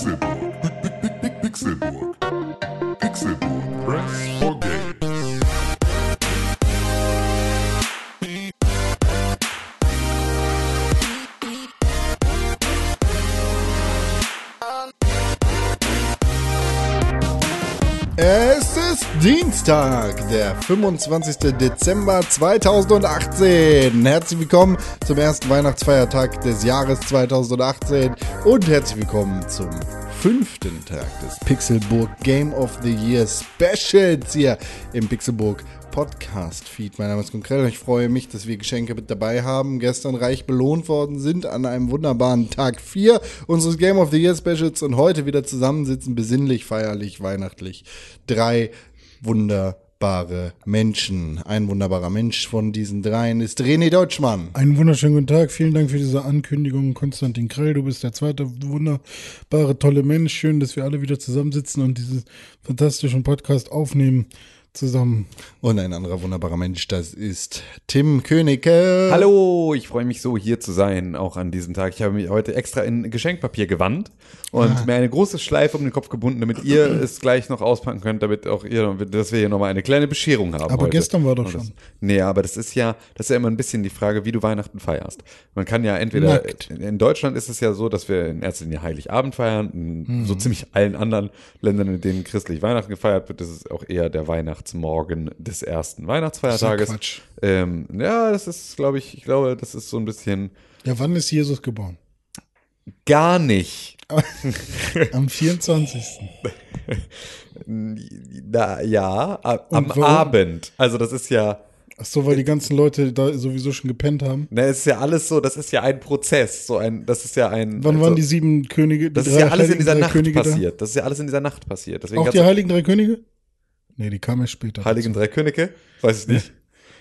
Pixelburg. Dienstag, der 25. Dezember 2018. Herzlich willkommen zum ersten Weihnachtsfeiertag des Jahres 2018 und herzlich willkommen zum fünften Tag des Pixelburg Game of the Year Specials hier im Pixelburg Podcast Feed. Mein Name ist Konkret und ich freue mich, dass wir Geschenke mit dabei haben. Gestern reich belohnt worden sind an einem wunderbaren Tag 4 unseres Game of the Year Specials und heute wieder zusammensitzen, besinnlich, feierlich, weihnachtlich. Drei wunderbare Menschen. Ein wunderbarer Mensch von diesen dreien ist René Deutschmann. Einen wunderschönen guten Tag. Vielen Dank für diese Ankündigung, Konstantin Krell. Du bist der zweite wunderbare, tolle Mensch. Schön, dass wir alle wieder zusammensitzen und diesen fantastischen Podcast aufnehmen zusammen. Und ein anderer wunderbarer Mensch, das ist Tim Königke. Hallo, ich freue mich so hier zu sein, auch an diesem Tag. Ich habe mich heute extra in Geschenkpapier gewandt und Ah. mir eine große Schleife um den Kopf gebunden, damit ihr es gleich noch auspacken könnt, damit auch ihr, dass wir hier nochmal eine kleine Bescherung haben. Aber heute. gestern war doch das, schon. Nee, aber das ist ja, das ist ja immer ein bisschen die Frage, wie du Weihnachten feierst. Man kann ja entweder, Nackt. in Deutschland ist es ja so, dass wir in erster Linie Heiligabend feiern, in Mhm. so ziemlich allen anderen Ländern, in denen christlich Weihnachten gefeiert wird, das ist auch eher der Weihnachtsmorgen des ersten Weihnachtsfeiertages. Quatsch. Ähm, ja, das ist, glaube ich, ich glaube, das ist so ein bisschen Ja, wann ist Jesus geboren? gar nicht. Am 24. Na, ja, am warum? Abend. Also das ist ja, Ach so, weil die ganzen Leute da sowieso schon gepennt haben. ne, es ist ja alles so, das ist ja ein Prozess, so ein, das ist ja ein. Wann also, waren die sieben Könige? Die Das ist ja alles in heiligen dieser drei Nacht Könige da? passiert. Das ist ja alles in dieser Nacht passiert. Deswegen Auch die heiligen drei Könige? Nee, die kamen erst später. Heiligen dazu. drei Könige? Weiß ich nicht.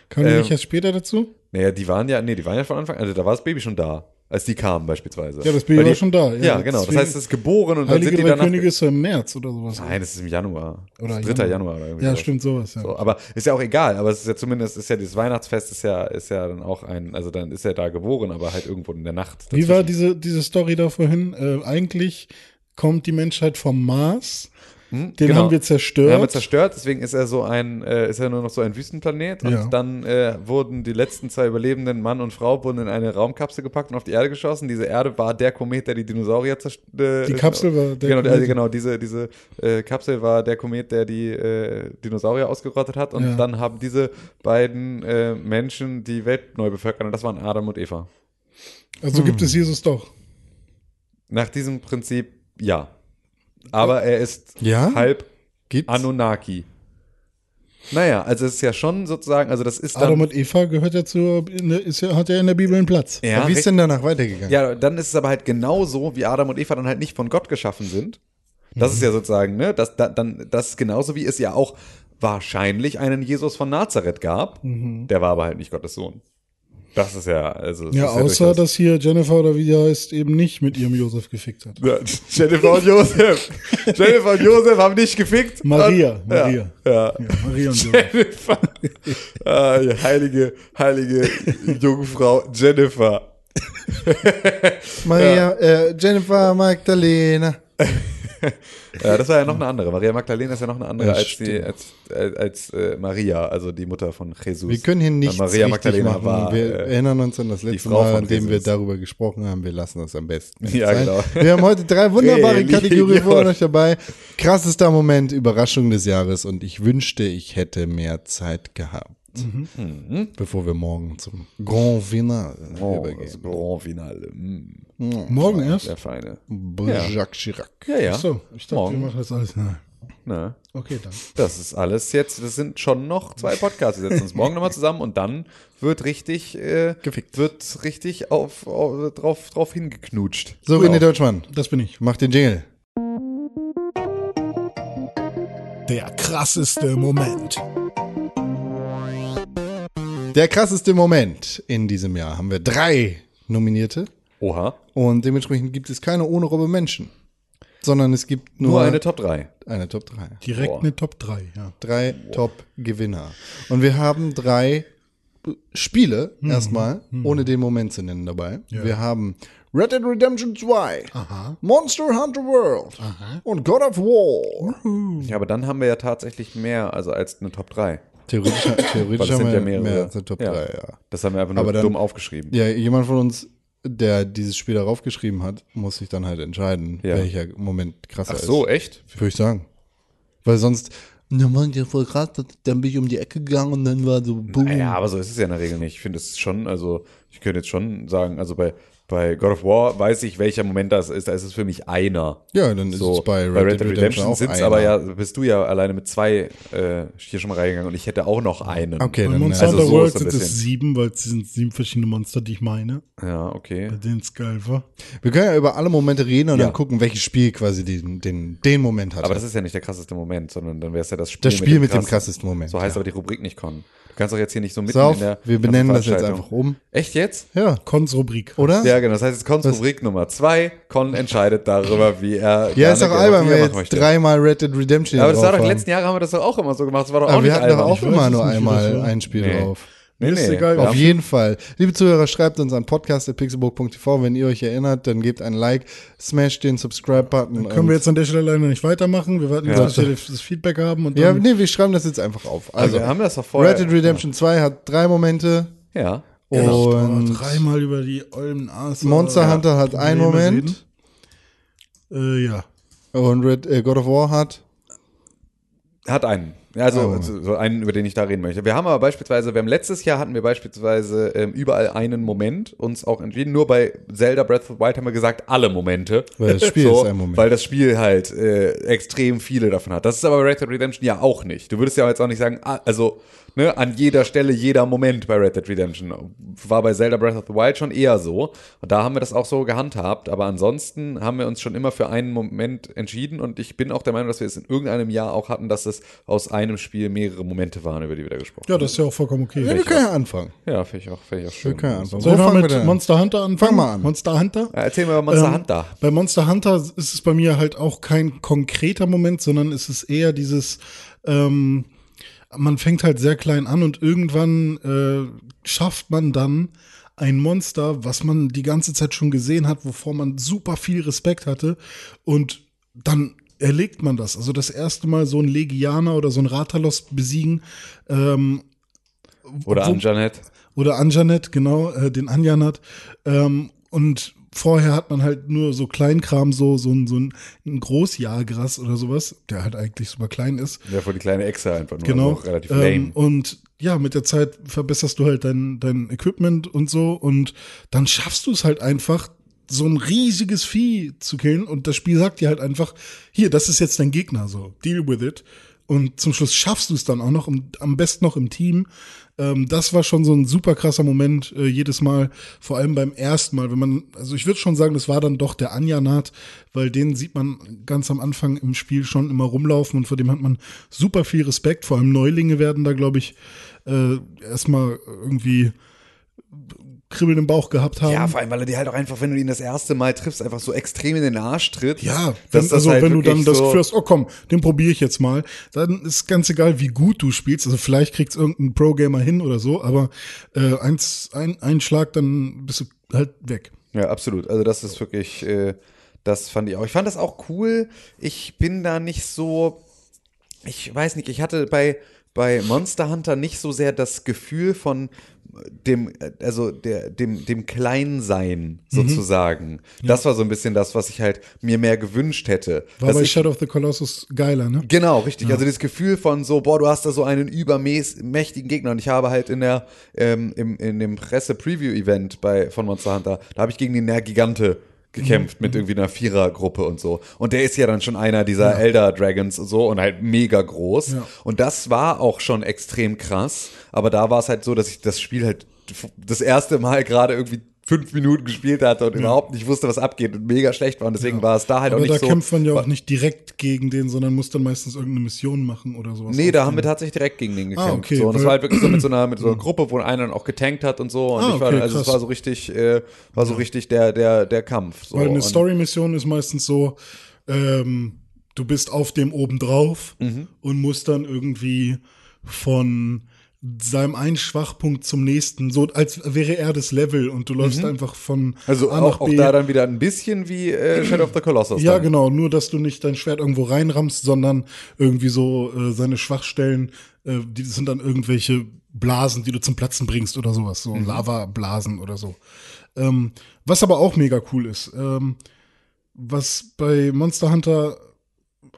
Kamen die Ähm, nicht erst später dazu? Naja, die waren ja, nee, die waren ja von Anfang an, also da war das Baby schon da, als die kamen beispielsweise. Ja, das Baby die, war schon da. Ja, Ja, genau. Das heißt, es ist geboren und dann Heilige sind die danach. Könige ist ja im März oder sowas. Nein, das ist im Januar. Oder 3. Januar. Oder irgendwie ja, sowas. stimmt, sowas. Ja. So, aber ist ja auch egal, aber es ist ja zumindest, ist ja dieses Weihnachtsfest ist ja, ist ja dann auch ein, also dann ist er da geboren, aber halt irgendwo in der Nacht. Wie war dazwischen. diese, diese Story da vorhin? Äh, eigentlich kommt die Menschheit vom Mars. Hm, Den genau. haben wir zerstört. Den haben wir zerstört, deswegen ist er so ein, äh, ist er nur noch so ein Wüstenplanet und Ja. dann äh, wurden die letzten zwei überlebenden Mann und Frau wurden in eine Raumkapsel gepackt und auf die Erde geschossen. Diese Erde war der Komet, der die Dinosaurier zerstört. Die Kapsel war der genau, Komet. also genau, diese, diese äh, Kapsel war der Komet, der die äh, Dinosaurier ausgerottet hat und Ja. dann haben diese beiden äh, Menschen die Welt neu bevölkert und das waren Adam und Eva. Also gibt es Jesus doch. Nach diesem Prinzip ja. Aber er ist Ja? halb Gibt's? Anunnaki. Naja, also es ist ja schon sozusagen, also das ist dann. Adam und Eva gehört ja zu, ist ja, hat ja in der Bibel einen Platz. ja, Wie ist denn danach weitergegangen? ja, dann ist es aber halt genauso, wie Adam und Eva dann halt nicht von Gott geschaffen sind. Das ist ja sozusagen, ne, das, da, dann, das ist genauso wie es ja auch wahrscheinlich einen Jesus von Nazareth gab. Der war aber halt nicht Gottes Sohn. Das ist ja, also. Ja, ist außer durchaus- dass hier Jennifer oder wie die heißt, eben nicht mit ihrem Josef gefickt hat. Ja, Jennifer und Josef. Jennifer und Josef haben nicht gefickt. Maria, Und- Maria. Ja. ja. Ja, Maria und Josef. Jennifer. ah, heilige, heilige Jungfrau Jennifer. Maria, äh, Jennifer Magdalena. Ja, das war ja noch eine andere. Maria Magdalena ist ja noch eine andere Ja, als, die, als, als, als äh, Maria, also die Mutter von Jesus. Wir können hier Weil nichts Maria Magdalena machen. war. wir äh, erinnern uns an das letzte Mal, an dem wir Jesus. darüber gesprochen haben. Wir lassen das am besten. Ja, sein. genau. Wir haben heute drei wunderbare. Kategorien für euch dabei. Krassester Moment, Überraschung des Jahres und ich wünschte, ich hätte mehr Zeit gehabt. Mhm. Bevor wir morgen zum Grand Finale oh, übergehen. das Grand Finale. Mm, Morgen erst? der Feine. Ja. Jacques Chirac. Ja, ja. Ach so, ich dachte, Morgen. wir machen das alles. Nein. Na, Okay, dann. das ist alles jetzt, das sind schon noch zwei Podcasts. Wir setzen uns morgen nochmal zusammen und dann wird richtig, äh, Gefickt. wird richtig auf, auf, drauf, drauf hingeknutscht. So, Genau. René Deutschmann, Das bin ich. mach den Jingle. Der krasseste Moment. Der krasseste Moment in diesem Jahr haben wir drei Nominierte Oha. und dementsprechend gibt es keine ohne Robbe Menschen, sondern es gibt nur, Nur eine Top 3. eine Top 3. Direkt Boah. eine Top 3, ja. Drei Top-Gewinner. Und wir haben drei Spiele erstmal, ohne den Moment zu nennen dabei. Wir haben Red Dead Redemption 2, Monster Hunter World und God of War. Ja, aber dann haben wir ja tatsächlich mehr also als eine Top 3. Theoretisch, theoretisch das haben sind wir ja mehrere. mehr als eine Top 3, ja. Das haben wir einfach nur Aber dann- dumm aufgeschrieben. Ja, jemand von uns, der dieses Spiel darauf geschrieben hat, muss sich dann halt entscheiden, Ja. welcher Moment krasser Ach so, ist. echt? Würde ich sagen. Weil sonst, na man, ja voll krass, dann bin ich um die Ecke gegangen und dann war so, boom. Ja, aber so ist es ja in der Regel nicht. Ich finde es schon, also ich könnte jetzt schon sagen, also bei, bei God of War weiß ich, welcher Moment das ist. Da ist es für mich einer. Ja, dann ist So, es bei Red, Dead Redemption, auch sind's einer. aber ja, bist du ja alleine mit zwei äh, hier schon mal reingegangen und ich hätte auch noch einen. Okay, Bei dann Monster also Hunter so World sind es sieben, weil es sind sieben verschiedene Monster, die ich meine. Ja, okay. Bei denen es geil war. Wir können ja über alle Momente reden und Ja. dann gucken, welches Spiel quasi den, den, den Moment hat. Aber das ist ja nicht der krasseste Moment, sondern dann wäre es ja das Spiel, das Spiel mit dem krassen- krassesten Moment. So heißt ja. aber die Rubrik nicht Con. Du kannst doch jetzt hier nicht so mitten Pass auf, in der wir benennen das jetzt einfach um. Echt jetzt? Ja, Kons-Rubrik. oder? Ja, genau. Das heißt, jetzt Cons Rubrik Nummer zwei. Con entscheidet darüber, wie er. Ja, ist doch albern, wenn wir jetzt möchte. dreimal Red Dead Redemption Aber das war doch, haben. letzten Jahre haben wir das doch auch immer so gemacht. Das war doch auch Aber wir nicht hatten doch albern. auch Ich weiß immer es nur nicht, wie das einmal war. ein Spiel Nee. drauf. Nee, Ist nee. egal. Auf jeden Fall. Liebe Zuhörer, schreibt uns an podcast.pixelburg.tv, wenn ihr euch erinnert, dann gebt ein Like, smash den Subscribe-Button. Können wir jetzt an der Stelle leider nicht weitermachen. Wir warten, Ja. bis wir das Feedback haben. Und Ja, nee, wir schreiben das jetzt einfach auf. Also, Also, wir haben das doch vorher. Red Dead Redemption 2 hat drei Momente Ja. oh, und dreimal über die ollen Aas. Monster Hunter hat einen Moment Äh, ja. und Red, äh, God of War hat Hat einen. Ja, Also Oh. so so einen, über den ich da reden möchte. Wir haben aber beispielsweise, wir haben letztes Jahr hatten wir beispielsweise ähm, überall einen Moment uns auch entschieden. Nur bei Zelda Breath of the Wild haben wir gesagt, alle Momente. Weil das Spiel ist ein Moment. Weil das Spiel halt äh, extrem viele davon hat. Das ist aber bei Red Dead Redemption ja auch nicht. Du würdest ja jetzt auch nicht sagen, ah, also ne, an jeder Stelle jeder Moment bei Red Dead Redemption. War bei Zelda Breath of the Wild schon eher so. Und da haben wir das auch so gehandhabt. Aber ansonsten haben wir uns schon immer für einen Moment entschieden. Und ich bin auch der Meinung, dass wir es in irgendeinem Jahr auch hatten, dass es aus einem Spiel mehrere Momente waren, über die wir da gesprochen Ja, das ist ja auch vollkommen okay. Ja, wir können ja anfangen. haben. Ja, finde ich auch, find ich auch schön. Wir können ja anfangen. Sollen wir fangen wir mit an? Monster Hunter anfangen? Fang mal an. Monster Hunter? Ja, Erzähl mir über Monster Ähm, Hunter. Bei Monster Hunter ist es bei mir halt auch kein konkreter Moment, sondern es ist eher dieses, ähm, man fängt halt sehr klein an und irgendwann äh, schafft man dann ein Monster, was man die ganze Zeit schon gesehen hat, wovor man super viel Respekt hatte und dann erlegt man das. Also das erste Mal so ein Legianer oder so ein Ratalos besiegen, ähm, Oder Anjanet. oder Anjanet, genau, äh, den Anjanat. Ähm, und vorher hat man halt nur so Kleinkram, so, so ein, so ein, ein Großjahrgras oder sowas, der halt eigentlich super klein ist. Ja, vor die kleine Echse einfach nur. Genau. Also relativ ähm, lame. und ja, mit der Zeit verbesserst du halt dein, dein Equipment und so und dann schaffst du es halt einfach, so ein riesiges Vieh zu killen und das Spiel sagt dir halt einfach, hier, das ist jetzt dein Gegner, so, deal with it. Und zum Schluss schaffst du es dann auch noch, am besten noch im Team. Ähm, das war schon so ein super krasser Moment äh, jedes Mal, vor allem beim ersten Mal, wenn man, also ich würde schon sagen, das war dann doch der Anjanat, weil den sieht man ganz am Anfang im Spiel schon immer rumlaufen und vor dem hat man super viel Respekt. Vor allem Neulinge werden da, glaube ich, äh, erstmal irgendwie Kribbeln im Bauch gehabt haben. Ja, vor allem, weil er dir halt auch einfach, wenn du ihn das erste Mal triffst, einfach so extrem in den Arsch tritt. Ja, wenn, das also halt wenn du dann das so- hast, oh komm, den probiere ich jetzt mal, dann ist ganz egal, wie gut du spielst. Also vielleicht kriegt's irgendein Pro-Gamer hin oder so, aber äh, eins, ein, ein Schlag, dann bist du halt weg. Ja, absolut. Also das ist wirklich, äh, das fand ich auch. Ich fand das auch cool. Ich bin da nicht so, ich weiß nicht, ich hatte bei, bei Monster Hunter nicht so sehr das Gefühl von dem, also der, dem, dem Kleinsein sozusagen. Das war so ein bisschen das, was ich halt mir mehr gewünscht hätte. War bei ich, Shadow of the Colossus geiler, ne? Genau, richtig. Also das Gefühl von so, boah, du hast da so einen übermächtigen Gegner. Und ich habe halt in der ähm, im, in dem Presse-Preview-Event bei von Monster Hunter, da habe ich gegen den Nergigante gekämpft mit irgendwie einer Vierergruppe und so. Und der ist ja dann schon einer dieser Elder Dragons und so und halt mega groß. Ja. Und das war auch schon extrem krass. Aber da war es halt so, dass ich das Spiel halt das erste Mal gerade irgendwie fünf Minuten gespielt hatte und überhaupt nicht wusste, was abgeht und mega schlecht war. Und deswegen war es da halt auch Aber nicht da so. kämpft man ja auch nicht direkt gegen den, sondern muss dann meistens irgendeine Mission machen oder sowas. Nee, da haben wir tatsächlich direkt gegen den gekämpft. Ah, okay, so, und das war halt wirklich so mit so einer, mit so einer Gruppe, wo einer dann auch getankt hat und so. Und Ah, ich war, okay, also es krass. war so richtig, äh, war so richtig der, der, der Kampf. So. Weil eine Story-Mission ist meistens so, ähm, du bist auf dem oben drauf Mhm. und musst dann irgendwie von seinem einen Schwachpunkt zum nächsten, so als wäre er das Level und du läufst einfach von Also A auch, nach auch B. da dann wieder ein bisschen wie äh, Shadow of the Colossus. Ja, dann. genau, nur dass du nicht dein Schwert irgendwo reinrammst, sondern irgendwie so äh, seine Schwachstellen, äh, die sind dann irgendwelche Blasen, die du zum Platzen bringst oder sowas, so Lavablasen oder so. Ähm, was aber auch mega cool ist, ähm, was bei Monster Hunter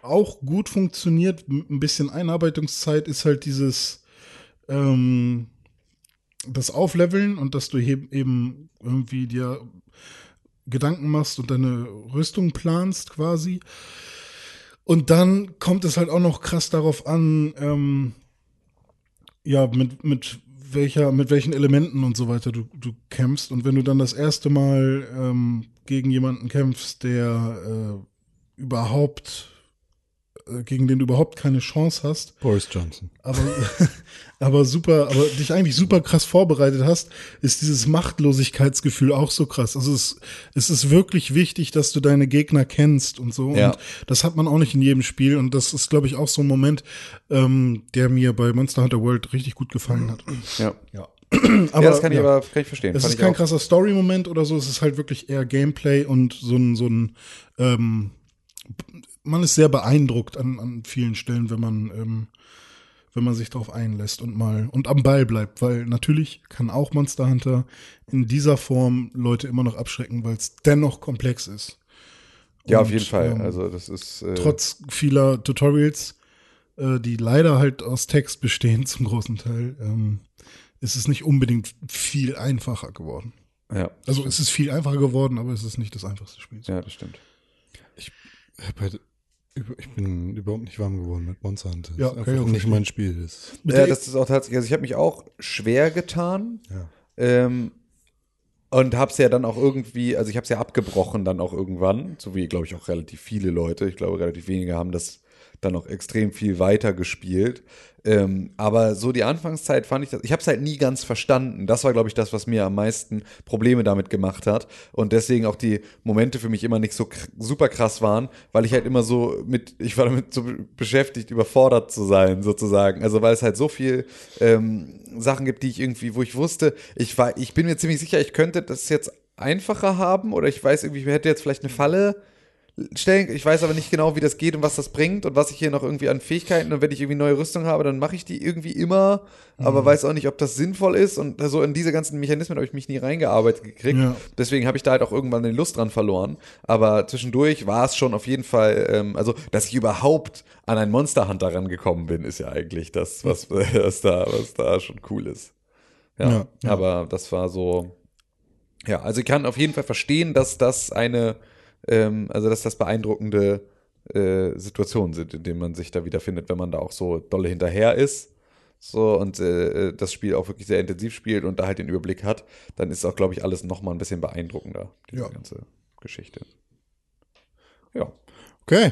auch gut funktioniert, ein bisschen Einarbeitungszeit, ist halt dieses ähm, das Aufleveln und dass du eben irgendwie dir Gedanken machst und deine Rüstung planst quasi. Und dann kommt es halt auch noch krass darauf an, ähm, ja, mit, mit welcher, mit welchen Elementen und so weiter du, du kämpfst. Und wenn du dann das erste Mal ähm, gegen jemanden kämpfst, der äh, überhaupt, gegen den du überhaupt keine Chance hast, Boris Johnson. aber, aber super, aber dich eigentlich super krass vorbereitet hast, ist dieses Machtlosigkeitsgefühl auch so krass. Also es, es ist wirklich wichtig, dass du deine Gegner kennst und so. Ja. Und das hat man auch nicht in jedem Spiel. Und das ist, glaube ich, auch so ein Moment, ähm, der mir bei Monster Hunter World richtig gut gefallen hat. Ja. Ja. ja, das kann ich ja. aber kann ich verstehen. Es ist kein auch. krasser Story-Moment oder so, es ist halt wirklich eher Gameplay und so ein, so ein ähm, man ist sehr beeindruckt an, an vielen Stellen, wenn man, ähm, wenn man sich darauf einlässt und mal und am Ball bleibt, weil natürlich kann auch Monster Hunter in dieser Form Leute immer noch abschrecken, weil es dennoch komplex ist. Ja, auf Und, jeden Fall. ähm, Also das ist äh, trotz vieler Tutorials, äh, die leider halt aus Text bestehen zum großen Teil, ähm, ist es nicht unbedingt viel einfacher geworden. ja, Also es ist viel einfacher geworden, aber es ist nicht das einfachste Spiel. ja, das stimmt. hab halt über- Ich bin überhaupt nicht warm geworden mit Monster Hunter. Ja, ist einfach auch nicht verstehen. mein Spiel. Mit Ja, das ist auch tatsächlich, also ich habe mich auch schwer getan. ja. Ähm, und hab's ja dann auch irgendwie, also ich hab's ja abgebrochen dann auch irgendwann, so wie, glaube ich, auch relativ viele Leute. Ich glaube, relativ wenige haben das dann noch extrem viel weiter gespielt. Ähm, aber so die Anfangszeit fand ich das, ich habe es halt nie ganz verstanden. Das war, glaube ich, das, was mir am meisten Probleme damit gemacht hat. Und deswegen auch die Momente für mich immer nicht so super krass waren, weil ich halt immer so mit, ich war damit so be- beschäftigt, überfordert zu sein, sozusagen. Also weil es halt so viel ähm, Sachen gibt, die ich irgendwie, wo ich wusste, ich war, ich bin mir ziemlich sicher, ich könnte das jetzt einfacher haben oder ich weiß irgendwie, ich hätte jetzt vielleicht eine Falle stellen. Ich weiß aber nicht genau, wie das geht und was das bringt und was ich hier noch irgendwie an Fähigkeiten und wenn ich irgendwie neue Rüstung habe, dann mache ich die irgendwie immer, aber weiß auch nicht, ob das sinnvoll ist und so in diese ganzen Mechanismen habe ich mich nie reingearbeitet gekriegt. Ja. Deswegen habe ich da halt auch irgendwann die Lust dran verloren. Aber zwischendurch war es schon auf jeden Fall, ähm, also dass ich überhaupt an einen Monster Hunter rangekommen bin, ist ja eigentlich das, was, was da, was da schon cool ist. Ja, Ja, ja. aber das war so. Ja, also ich kann auf jeden Fall verstehen, dass das eine, ähm, also dass das beeindruckende äh, Situationen sind, in denen man sich da wiederfindet, wenn man da auch so dolle hinterher ist. So und äh, das Spiel auch wirklich sehr intensiv spielt und da halt den Überblick hat, dann ist auch, glaube ich, alles nochmal ein bisschen beeindruckender, diese Ja. ganze Geschichte. Ja. Okay.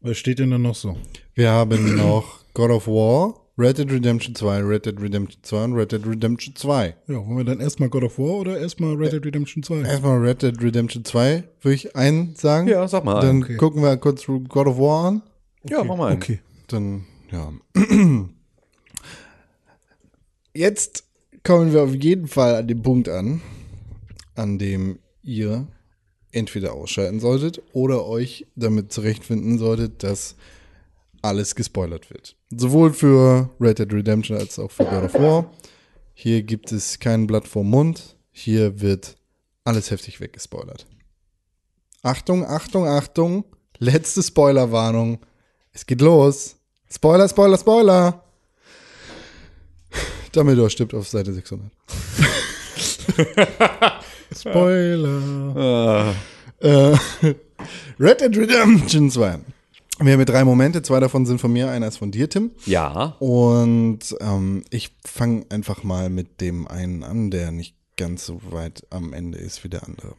Was steht denn da noch so? Wir haben noch God of War, Red Dead Redemption 2, Red Dead Redemption 2 und Red Dead Redemption 2. Ja, wollen wir dann erstmal God of War oder erstmal Red Dead Redemption 2? Erstmal Red Dead Redemption 2, würde ich einen sagen. Ja, sag mal. Dann okay. gucken wir kurz God of War an. ja, mach mal. einen. Okay. Dann, ja. Jetzt kommen wir auf jeden Fall an den Punkt an, an dem ihr entweder ausschalten solltet oder euch damit zurechtfinden solltet, dass alles gespoilert wird. Sowohl für Red Dead Redemption als auch für God of War. Hier gibt es kein Blatt vorm Mund. Hier wird alles heftig weggespoilert. Achtung, Achtung, Achtung. Letzte Spoilerwarnung. Es geht los. Spoiler, Spoiler, Spoiler. Dumbledore stirbt auf Seite 600. Spoiler. Ah, Äh, Red Dead Redemption 2. Wir haben hier drei Momente, zwei davon sind von mir, einer ist von dir, Tim. ja. Und ähm, ich fange einfach mal mit dem einen an, der nicht ganz so weit am Ende ist wie der andere.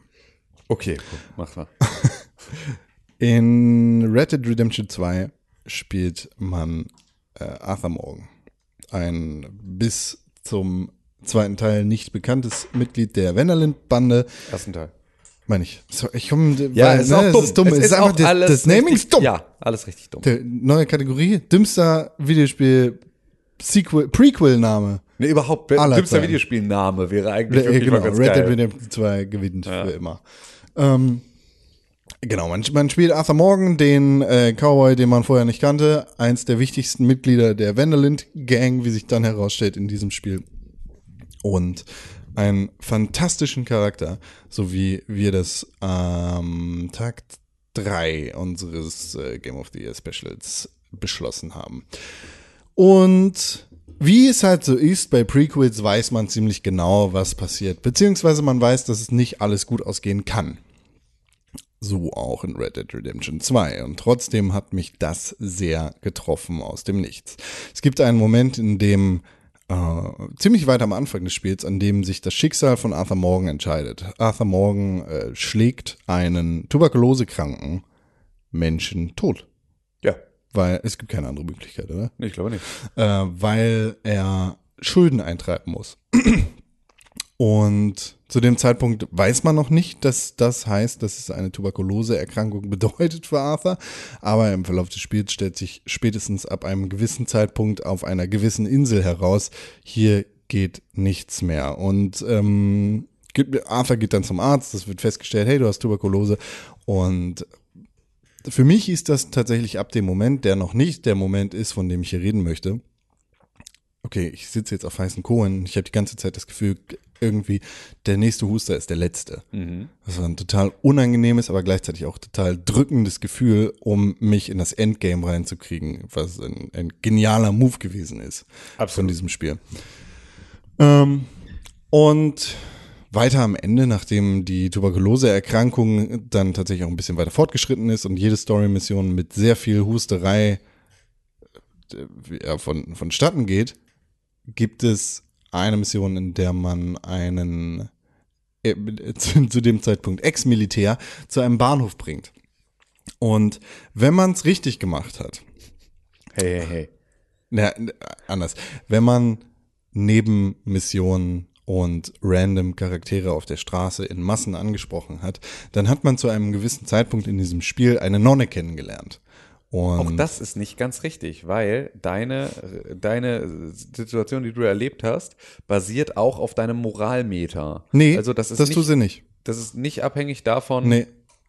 Okay, cool. mach mal. In Red Dead Redemption 2 spielt man äh, Arthur Morgan, ein bis zum zweiten Teil nicht bekanntes Mitglied der Wenderlind-Bande. Ersten Teil. Meine ich. So, ich komm, Ja, weil, es ist ne, auch dumm. Es ist dumm. Es ist einfach, das, das Naming ist dumm. Ja, alles richtig dumm. Der neue Kategorie, dümmster Videospiel Sequel, Prequel-Name. Ne, überhaupt, dümmster. Videospielname wäre eigentlich wirklich genau, mal ganz Red Dead. Redemption 2 gewinnt für immer. Ähm, genau, man, man spielt Arthur Morgan, den äh, Cowboy, den man vorher nicht kannte, eins der wichtigsten Mitglieder der Vanderlint Gang, wie sich dann herausstellt in diesem Spiel. Und einen fantastischen Charakter, so wie wir das am Tag 3 unseres äh, Game of the Year Specials beschlossen haben. Und wie es halt so ist, bei Prequels weiß man ziemlich genau, was passiert. Beziehungsweise man weiß, dass es nicht alles gut ausgehen kann. So auch in Red Dead Redemption 2. Und trotzdem hat mich das sehr getroffen aus dem Nichts. Es gibt einen Moment, in dem äh, ziemlich weit am Anfang des Spiels, an dem sich das Schicksal von Arthur Morgan entscheidet. Arthur Morgan äh, schlägt einen tuberkulosekranken Menschen tot. Ja, Weil es gibt keine andere Möglichkeit, oder? nee, ich glaube nicht. äh, weil er Schulden eintreiben muss. Und zu dem Zeitpunkt weiß man noch nicht, dass das heißt, dass es eine Tuberkuloseerkrankung bedeutet für Arthur. Aber im Verlauf des Spiels stellt sich spätestens ab einem gewissen Zeitpunkt auf einer gewissen Insel heraus, hier geht nichts mehr. Und ähm, Arthur geht dann zum Arzt, es wird festgestellt, hey, du hast Tuberkulose. Und für mich ist das tatsächlich ab dem Moment, der noch nicht der Moment ist, von dem ich hier reden möchte. Okay, ich sitze jetzt auf heißen Kohlen. Ich habe die ganze Zeit das Gefühl, irgendwie der nächste Huster ist der letzte. Das war ein total unangenehmes, aber gleichzeitig auch total drückendes Gefühl, um mich in das Endgame reinzukriegen, was ein, ein genialer Move gewesen ist von diesem Spiel. Ähm, und weiter am Ende, nachdem die Tuberkuloseerkrankung dann tatsächlich auch ein bisschen weiter fortgeschritten ist und jede Story-Mission mit sehr viel Husterei äh, von, vonstatten geht, gibt es eine Mission, in der man einen äh, zu, zu dem Zeitpunkt Ex-Militär zu einem Bahnhof bringt. Und wenn man es richtig gemacht hat, Hey, hey, hey. na, anders. Wenn man neben Missionen und random Charaktere auf der Straße in Massen angesprochen hat, dann hat man zu einem gewissen Zeitpunkt in diesem Spiel eine Nonne kennengelernt. Und Auch das ist nicht ganz richtig, weil deine, deine Situation, die du erlebt hast, basiert auch auf deinem Moralmeter. nee, also das ist das nicht, tut sie nicht. das ist nicht abhängig davon. Nee.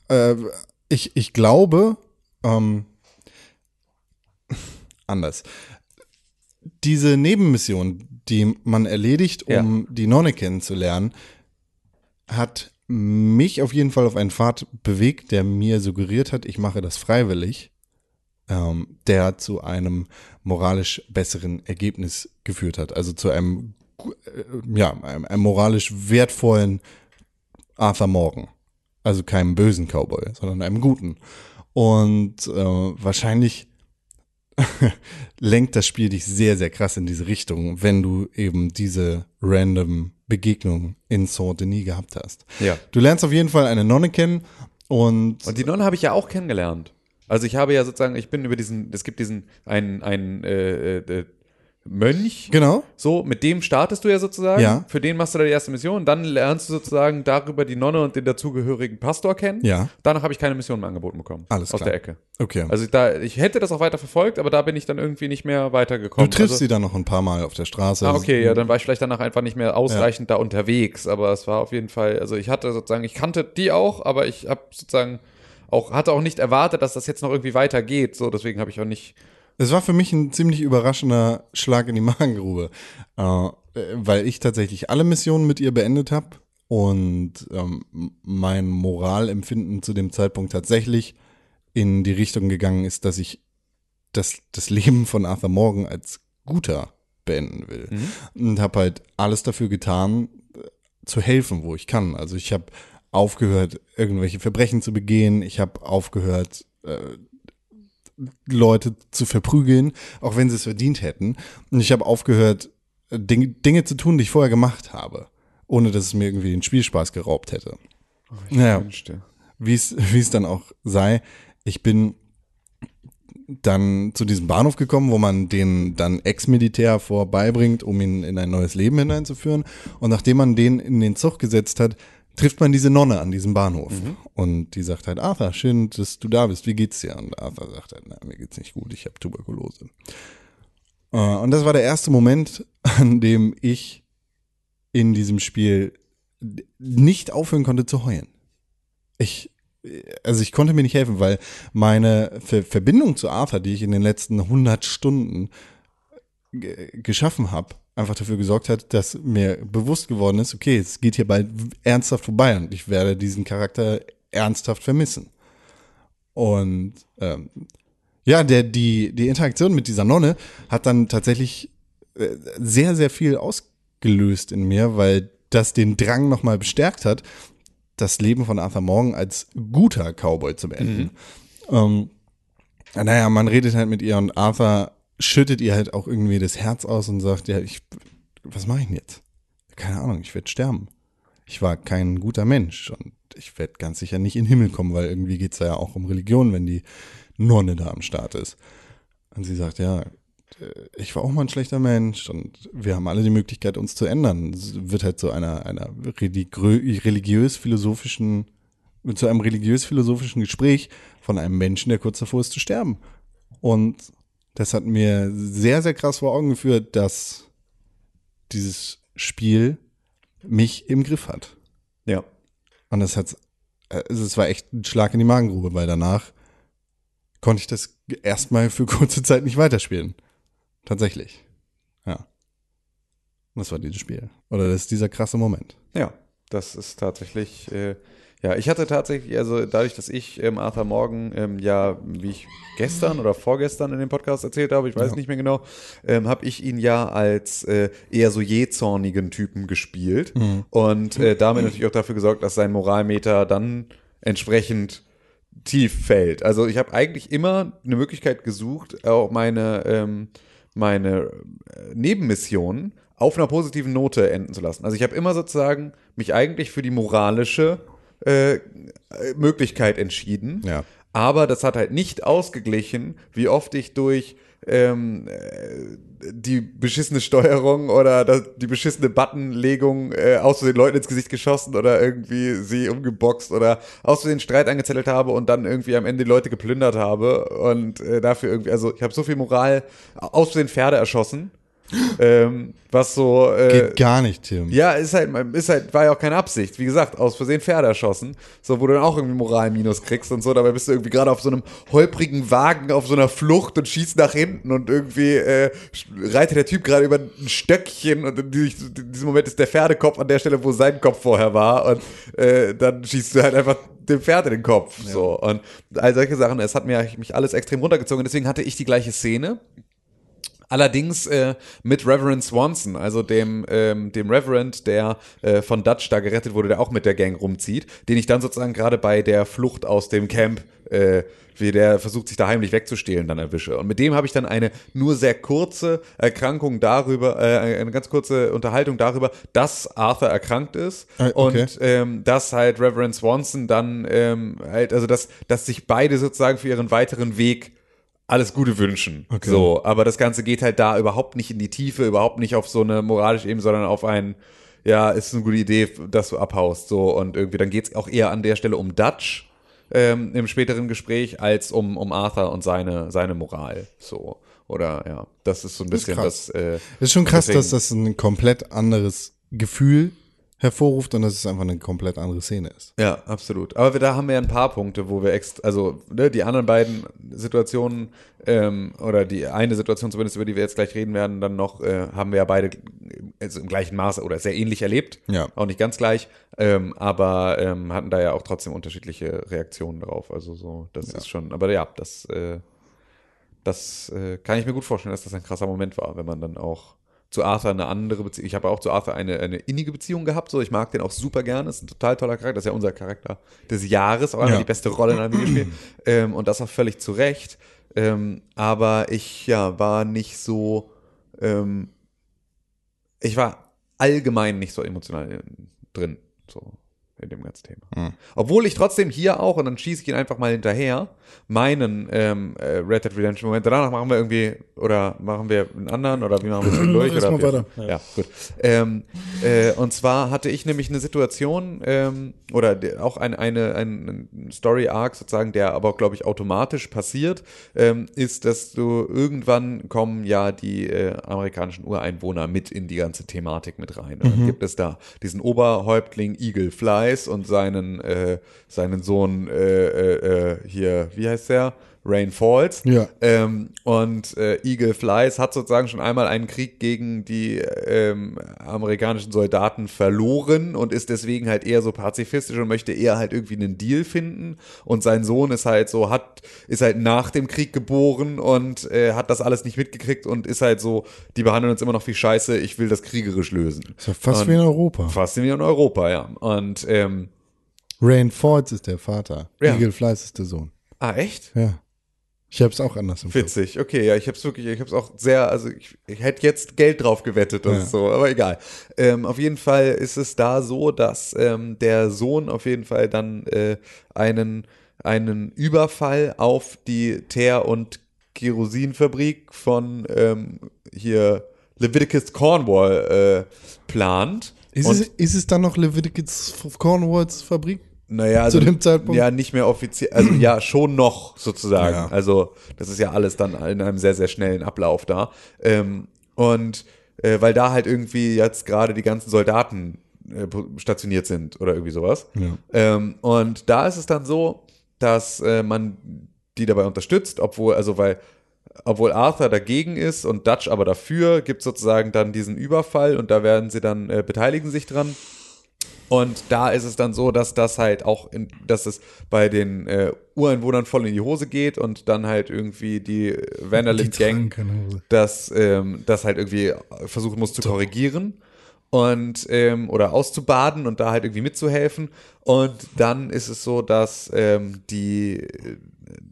Äh, ich, ich glaube, ähm, anders. Diese Nebenmission, die man erledigt, um die Nonne kennenzulernen, hat mich auf jeden Fall auf einen Pfad bewegt, der mir suggeriert hat, ich mache das freiwillig, ähm, der zu einem moralisch besseren Ergebnis geführt hat. Also zu einem, äh, ja, einem, einem moralisch wertvollen Arthur Morgan. Also keinem bösen Cowboy, sondern einem guten. Und äh, wahrscheinlich lenkt das Spiel dich sehr, sehr krass in diese Richtung, wenn du eben diese random Begegnung in Saint-Denis gehabt hast. Ja. Du lernst auf jeden Fall eine Nonne kennen und, Und die Nonne habe ich ja auch kennengelernt. Also ich habe ja sozusagen, ich bin über diesen, es gibt diesen, einen, einen äh, äh, Mönch, genau, so, mit dem startest du ja sozusagen. Ja. Für den machst du da die erste Mission. Dann lernst du sozusagen darüber die Nonne und den dazugehörigen Pastor kennen. Ja. Danach habe ich keine Mission mehr angeboten bekommen. Alles Aus klar. der Ecke. okay. Also da, ich hätte das auch weiter verfolgt, aber da bin ich dann irgendwie nicht mehr weitergekommen. du triffst also, sie dann noch ein paar Mal auf der Straße. Ah, okay, ja, dann war ich vielleicht danach einfach nicht mehr ausreichend da unterwegs, aber es war auf jeden Fall, also ich hatte sozusagen, ich kannte die auch, aber ich habe sozusagen auch, hatte auch nicht erwartet, dass das jetzt noch irgendwie weitergeht, so, deswegen habe ich auch nicht, Es war für mich ein ziemlich überraschender Schlag in die Magengrube, äh, weil ich tatsächlich alle Missionen mit ihr beendet habe und ähm, mein Moralempfinden zu dem Zeitpunkt tatsächlich in die Richtung gegangen ist, dass ich das, das Leben von Arthur Morgan als guter beenden will. Und habe halt alles dafür getan, äh, zu helfen, wo ich kann. Also ich habe aufgehört, irgendwelche Verbrechen zu begehen. Ich habe aufgehört, äh, Leute zu verprügeln, auch wenn sie es verdient hätten. Und ich habe aufgehört, Dinge, Dinge zu tun, die ich vorher gemacht habe, ohne dass es mir irgendwie den Spielspaß geraubt hätte. naja, wünschte. wie es wie es dann auch sei, ich bin dann zu diesem Bahnhof gekommen, wo man den dann Ex-Militär vorbeibringt, um ihn in ein neues Leben hineinzuführen. Und nachdem man den in den Zug gesetzt hat, trifft man diese Nonne an diesem Bahnhof. Und die sagt halt, Arthur, schön, dass du da bist. Wie geht's dir? Und Arthur sagt halt, na, mir geht's nicht gut, ich habe Tuberkulose. Äh, Und das war der erste Moment, an dem ich in diesem Spiel nicht aufhören konnte zu heulen. Ich, also ich konnte mir nicht helfen, weil meine Ver Verbindung zu Arthur, die ich in den letzten 100 Stunden ge- geschaffen habe, einfach dafür gesorgt hat, dass mir bewusst geworden ist, okay, es geht hier bald ernsthaft vorbei und ich werde diesen Charakter ernsthaft vermissen. Und ähm, ja, der, die, die Interaktion mit dieser Nonne hat dann tatsächlich äh, sehr, sehr viel ausgelöst in mir, weil das den Drang nochmal bestärkt hat, das Leben von Arthur Morgan als guter Cowboy zu beenden. Ähm, naja, man redet halt mit ihr und Arthur schüttet ihr halt auch irgendwie das Herz aus und sagt, ja, ich, was mache ich denn jetzt? Keine Ahnung, ich werde sterben. Ich war kein guter Mensch und ich werde ganz sicher nicht in den Himmel kommen, weil irgendwie geht's da ja auch um Religion, wenn die Nonne da am Start ist. Und sie sagt, ja, äh, ich war auch mal ein schlechter Mensch und wir haben alle die Möglichkeit, uns zu ändern. Es wird halt zu einer, einer religiö- religiös-philosophischen, zu einem religiös-philosophischen Gespräch von einem Menschen, der kurz davor ist zu sterben. Und das hat mir sehr, sehr krass vor Augen geführt, dass dieses Spiel mich im Griff hat. Ja. Und das hat, äh, es war echt ein Schlag in die Magengrube, weil danach konnte ich das erstmal für kurze Zeit nicht weiterspielen. Tatsächlich. Ja. Und das war dieses Spiel. Oder das ist dieser krasse Moment. Ja, das ist tatsächlich, äh, ja, ich hatte tatsächlich, also dadurch, dass ich ähm, Arthur Morgan ähm, ja, wie ich gestern oder vorgestern in dem Podcast erzählt habe, ich weiß Ja. nicht mehr genau, ähm, habe ich ihn ja als äh, eher so jähzornigen Typen gespielt und äh, damit natürlich auch dafür gesorgt, dass sein Moralmeter dann entsprechend tief fällt. Also ich habe eigentlich immer eine Möglichkeit gesucht, auch meine, ähm, meine äh, Nebenmissionen auf einer positiven Note enden zu lassen. Also ich habe immer sozusagen mich eigentlich für die moralische äh, Möglichkeit entschieden. Ja. Aber das hat halt nicht ausgeglichen, wie oft ich durch ähm, äh, die beschissene Steuerung oder das, die beschissene Buttonlegung äh, aus Versehen Leuten ins Gesicht geschossen oder irgendwie sie umgeboxt oder aus Versehen Streit angezettelt habe und dann irgendwie am Ende die Leute geplündert habe und äh, dafür irgendwie, also ich habe so viel Moral aus Versehen Pferde erschossen, ähm, was so äh, Geht gar nicht, Tim. ja, ist halt, ist halt, war ja auch keine Absicht. Wie gesagt, aus Versehen Pferde erschossen. So, wo du dann auch irgendwie Moralminus kriegst und so. Dabei bist du irgendwie gerade auf so einem holprigen Wagen auf so einer Flucht und schießt nach hinten und irgendwie äh, reitet der Typ gerade über ein Stöckchen und in diesem Moment ist der Pferdekopf an der Stelle, wo sein Kopf vorher war und äh, dann schießt du halt einfach dem Pferd in den Kopf. So. Und all solche Sachen, es hat mir mich alles extrem runtergezogen. Deswegen hatte ich die gleiche Szene. Allerdings äh, mit Reverend Swanson, also dem, ähm, dem Reverend, der äh, von Dutch da gerettet wurde, der auch mit der Gang rumzieht, den ich dann sozusagen gerade bei der Flucht aus dem Camp, äh, wie der versucht, sich da heimlich wegzustehlen, dann erwische. Und mit dem habe ich dann eine nur sehr kurze Erkrankung darüber, äh, eine ganz kurze Unterhaltung darüber, dass Arthur erkrankt ist Äh, okay. und ähm, dass halt Reverend Swanson dann ähm, halt, also dass, dass sich beide sozusagen für ihren weiteren Weg alles Gute wünschen. Okay. So, aber das Ganze geht halt da überhaupt nicht in die Tiefe, überhaupt nicht auf so eine moralische Ebene, sondern auf ein, ja, ist eine gute Idee, dass du abhaust. So, und irgendwie, dann geht's auch eher an der Stelle um Dutch ähm, im späteren Gespräch, als um, um Arthur und seine, seine Moral. So. Oder ja, das ist so ein Das ist bisschen das. Äh, Ist schon krass, deswegen- dass das ein komplett anderes Gefühl hervorruft und dass es einfach eine komplett andere Szene ist. Ja, absolut. Aber wir, da haben wir ja ein paar Punkte, wo wir extra, also ne, die anderen beiden Situationen ähm, oder die eine Situation zumindest, über die wir jetzt gleich reden werden, dann noch, äh, haben wir ja beide also im gleichen Maße oder sehr ähnlich erlebt. Ja. Auch nicht ganz gleich, ähm, aber ähm, hatten da ja auch trotzdem unterschiedliche Reaktionen drauf. Also so, das ist schon, aber ja, das, äh, das äh, kann ich mir gut vorstellen, dass das ein krasser Moment war, wenn man dann auch zu Arthur eine andere Beziehung. Ich habe auch zu Arthur eine, eine innige Beziehung gehabt. So, ich mag den auch super gerne. Ist ein total toller Charakter. Das ist ja unser Charakter des Jahres, auch Ja. die beste Rolle in einem Videospiel. ähm, und das auch völlig zu Recht. Ähm, aber ich ja war nicht so. Ähm, ich war allgemein nicht so emotional äh, drin. So in dem ganzen Thema. Obwohl ich trotzdem hier auch, und dann schieße ich ihn einfach mal hinterher, meinen ähm, äh, Red Dead Redemption Moment, danach machen wir irgendwie, oder machen wir einen anderen, oder wie machen wir es durch? oder mal weiter. Ja, gut. Ähm, äh, und zwar hatte ich nämlich eine Situation, ähm, oder de- auch ein, eine, ein Story-Arc sozusagen, der aber, glaube ich, automatisch passiert, ähm, ist, dass du irgendwann kommen ja die äh, amerikanischen Ureinwohner mit in die ganze Thematik mit rein. Und dann gibt es da diesen Oberhäuptling Eagle Flies und seinen, äh, seinen Sohn äh, äh, äh, hier, wie heißt der? Rain Falls. Ja. Ähm, und äh, Eagle Flies hat sozusagen schon einmal einen Krieg gegen die ähm, amerikanischen Soldaten verloren und ist deswegen halt eher so pazifistisch und möchte eher halt irgendwie einen Deal finden. Und sein Sohn ist halt so, hat, ist halt nach dem Krieg geboren und äh, hat das alles nicht mitgekriegt und ist halt so, die behandeln uns immer noch wie Scheiße, ich will das kriegerisch lösen. Ist ja fast Und- wie in Europa. Fast wie in Europa, ja. Und ähm, Rain Falls ist der Vater. Ja. Eagle Flies ist der Sohn. ah, echt? Ja. Ich hab's auch anders im Kopf. Witzig, okay, ja, ich hab's wirklich, ich hab's auch sehr, also ich, ich hätte jetzt Geld drauf gewettet und Ja. so, aber egal. Ähm, auf jeden Fall ist es da so, dass ähm, der Sohn auf jeden Fall dann äh, einen, einen Überfall auf die Teer- und Kerosinfabrik von ähm, hier Leviticus Cornwall äh, plant. Ist es, ist es dann noch Leviticus Cornwalls Fabrik? Naja, also, Zu dem Zeitpunkt? Ja, nicht mehr offiziell, also ja, schon noch sozusagen. Ja. Also das ist ja alles dann in einem sehr, sehr schnellen Ablauf da. Ähm, und äh, weil da halt irgendwie jetzt gerade die ganzen Soldaten äh, stationiert sind oder irgendwie sowas. Ja. Ähm, und da ist es dann so, dass äh, man die dabei unterstützt, obwohl, also weil, obwohl Arthur dagegen ist und Dutch aber dafür, gibt sozusagen dann diesen Überfall und da werden sie dann, äh, beteiligen sich dran. Und da ist es dann so, dass das halt auch, in, dass es bei den äh, Ureinwohnern voll in die Hose geht und dann halt irgendwie die Vanderlyn Die tragen Gang das, ähm, das halt irgendwie versuchen muss zu korrigieren und ähm, oder auszubaden und da halt irgendwie mitzuhelfen. Und dann ist es so, dass ähm, die,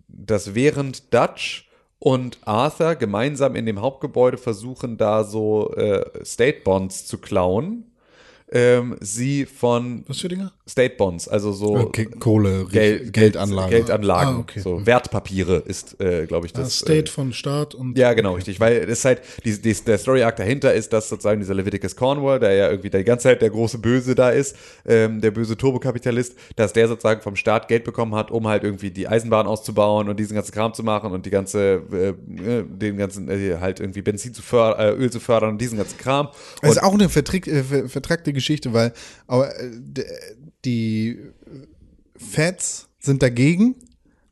dass während Dutch und Arthur gemeinsam in dem Hauptgebäude versuchen, da so äh, State Bonds zu klauen, ähm, sie von Was für Dinger? State Bonds, also so Okay, Kohle, Geld, Geldanlage. Geldanlagen, Ah, okay. so Wertpapiere ist, äh, glaube ich, Ah, das. State äh, von Staat und. ja, genau, richtig. Weil es ist halt, die, die, der Story-Arc dahinter ist, dass sozusagen dieser Leviticus Cornwall, der ja irgendwie die ganze Zeit der große Böse da ist, ähm, der böse Turbokapitalist, dass der sozusagen vom Staat Geld bekommen hat, um halt irgendwie die Eisenbahn auszubauen und diesen ganzen Kram zu machen und die ganze, äh, äh, den ganzen, äh, halt irgendwie Benzin zu fördern, äh, Öl zu fördern und diesen ganzen Kram. Das ist auch eine vertrick, äh, ver- vertrackte Geschichte, weil aber, äh, die Feds sind dagegen,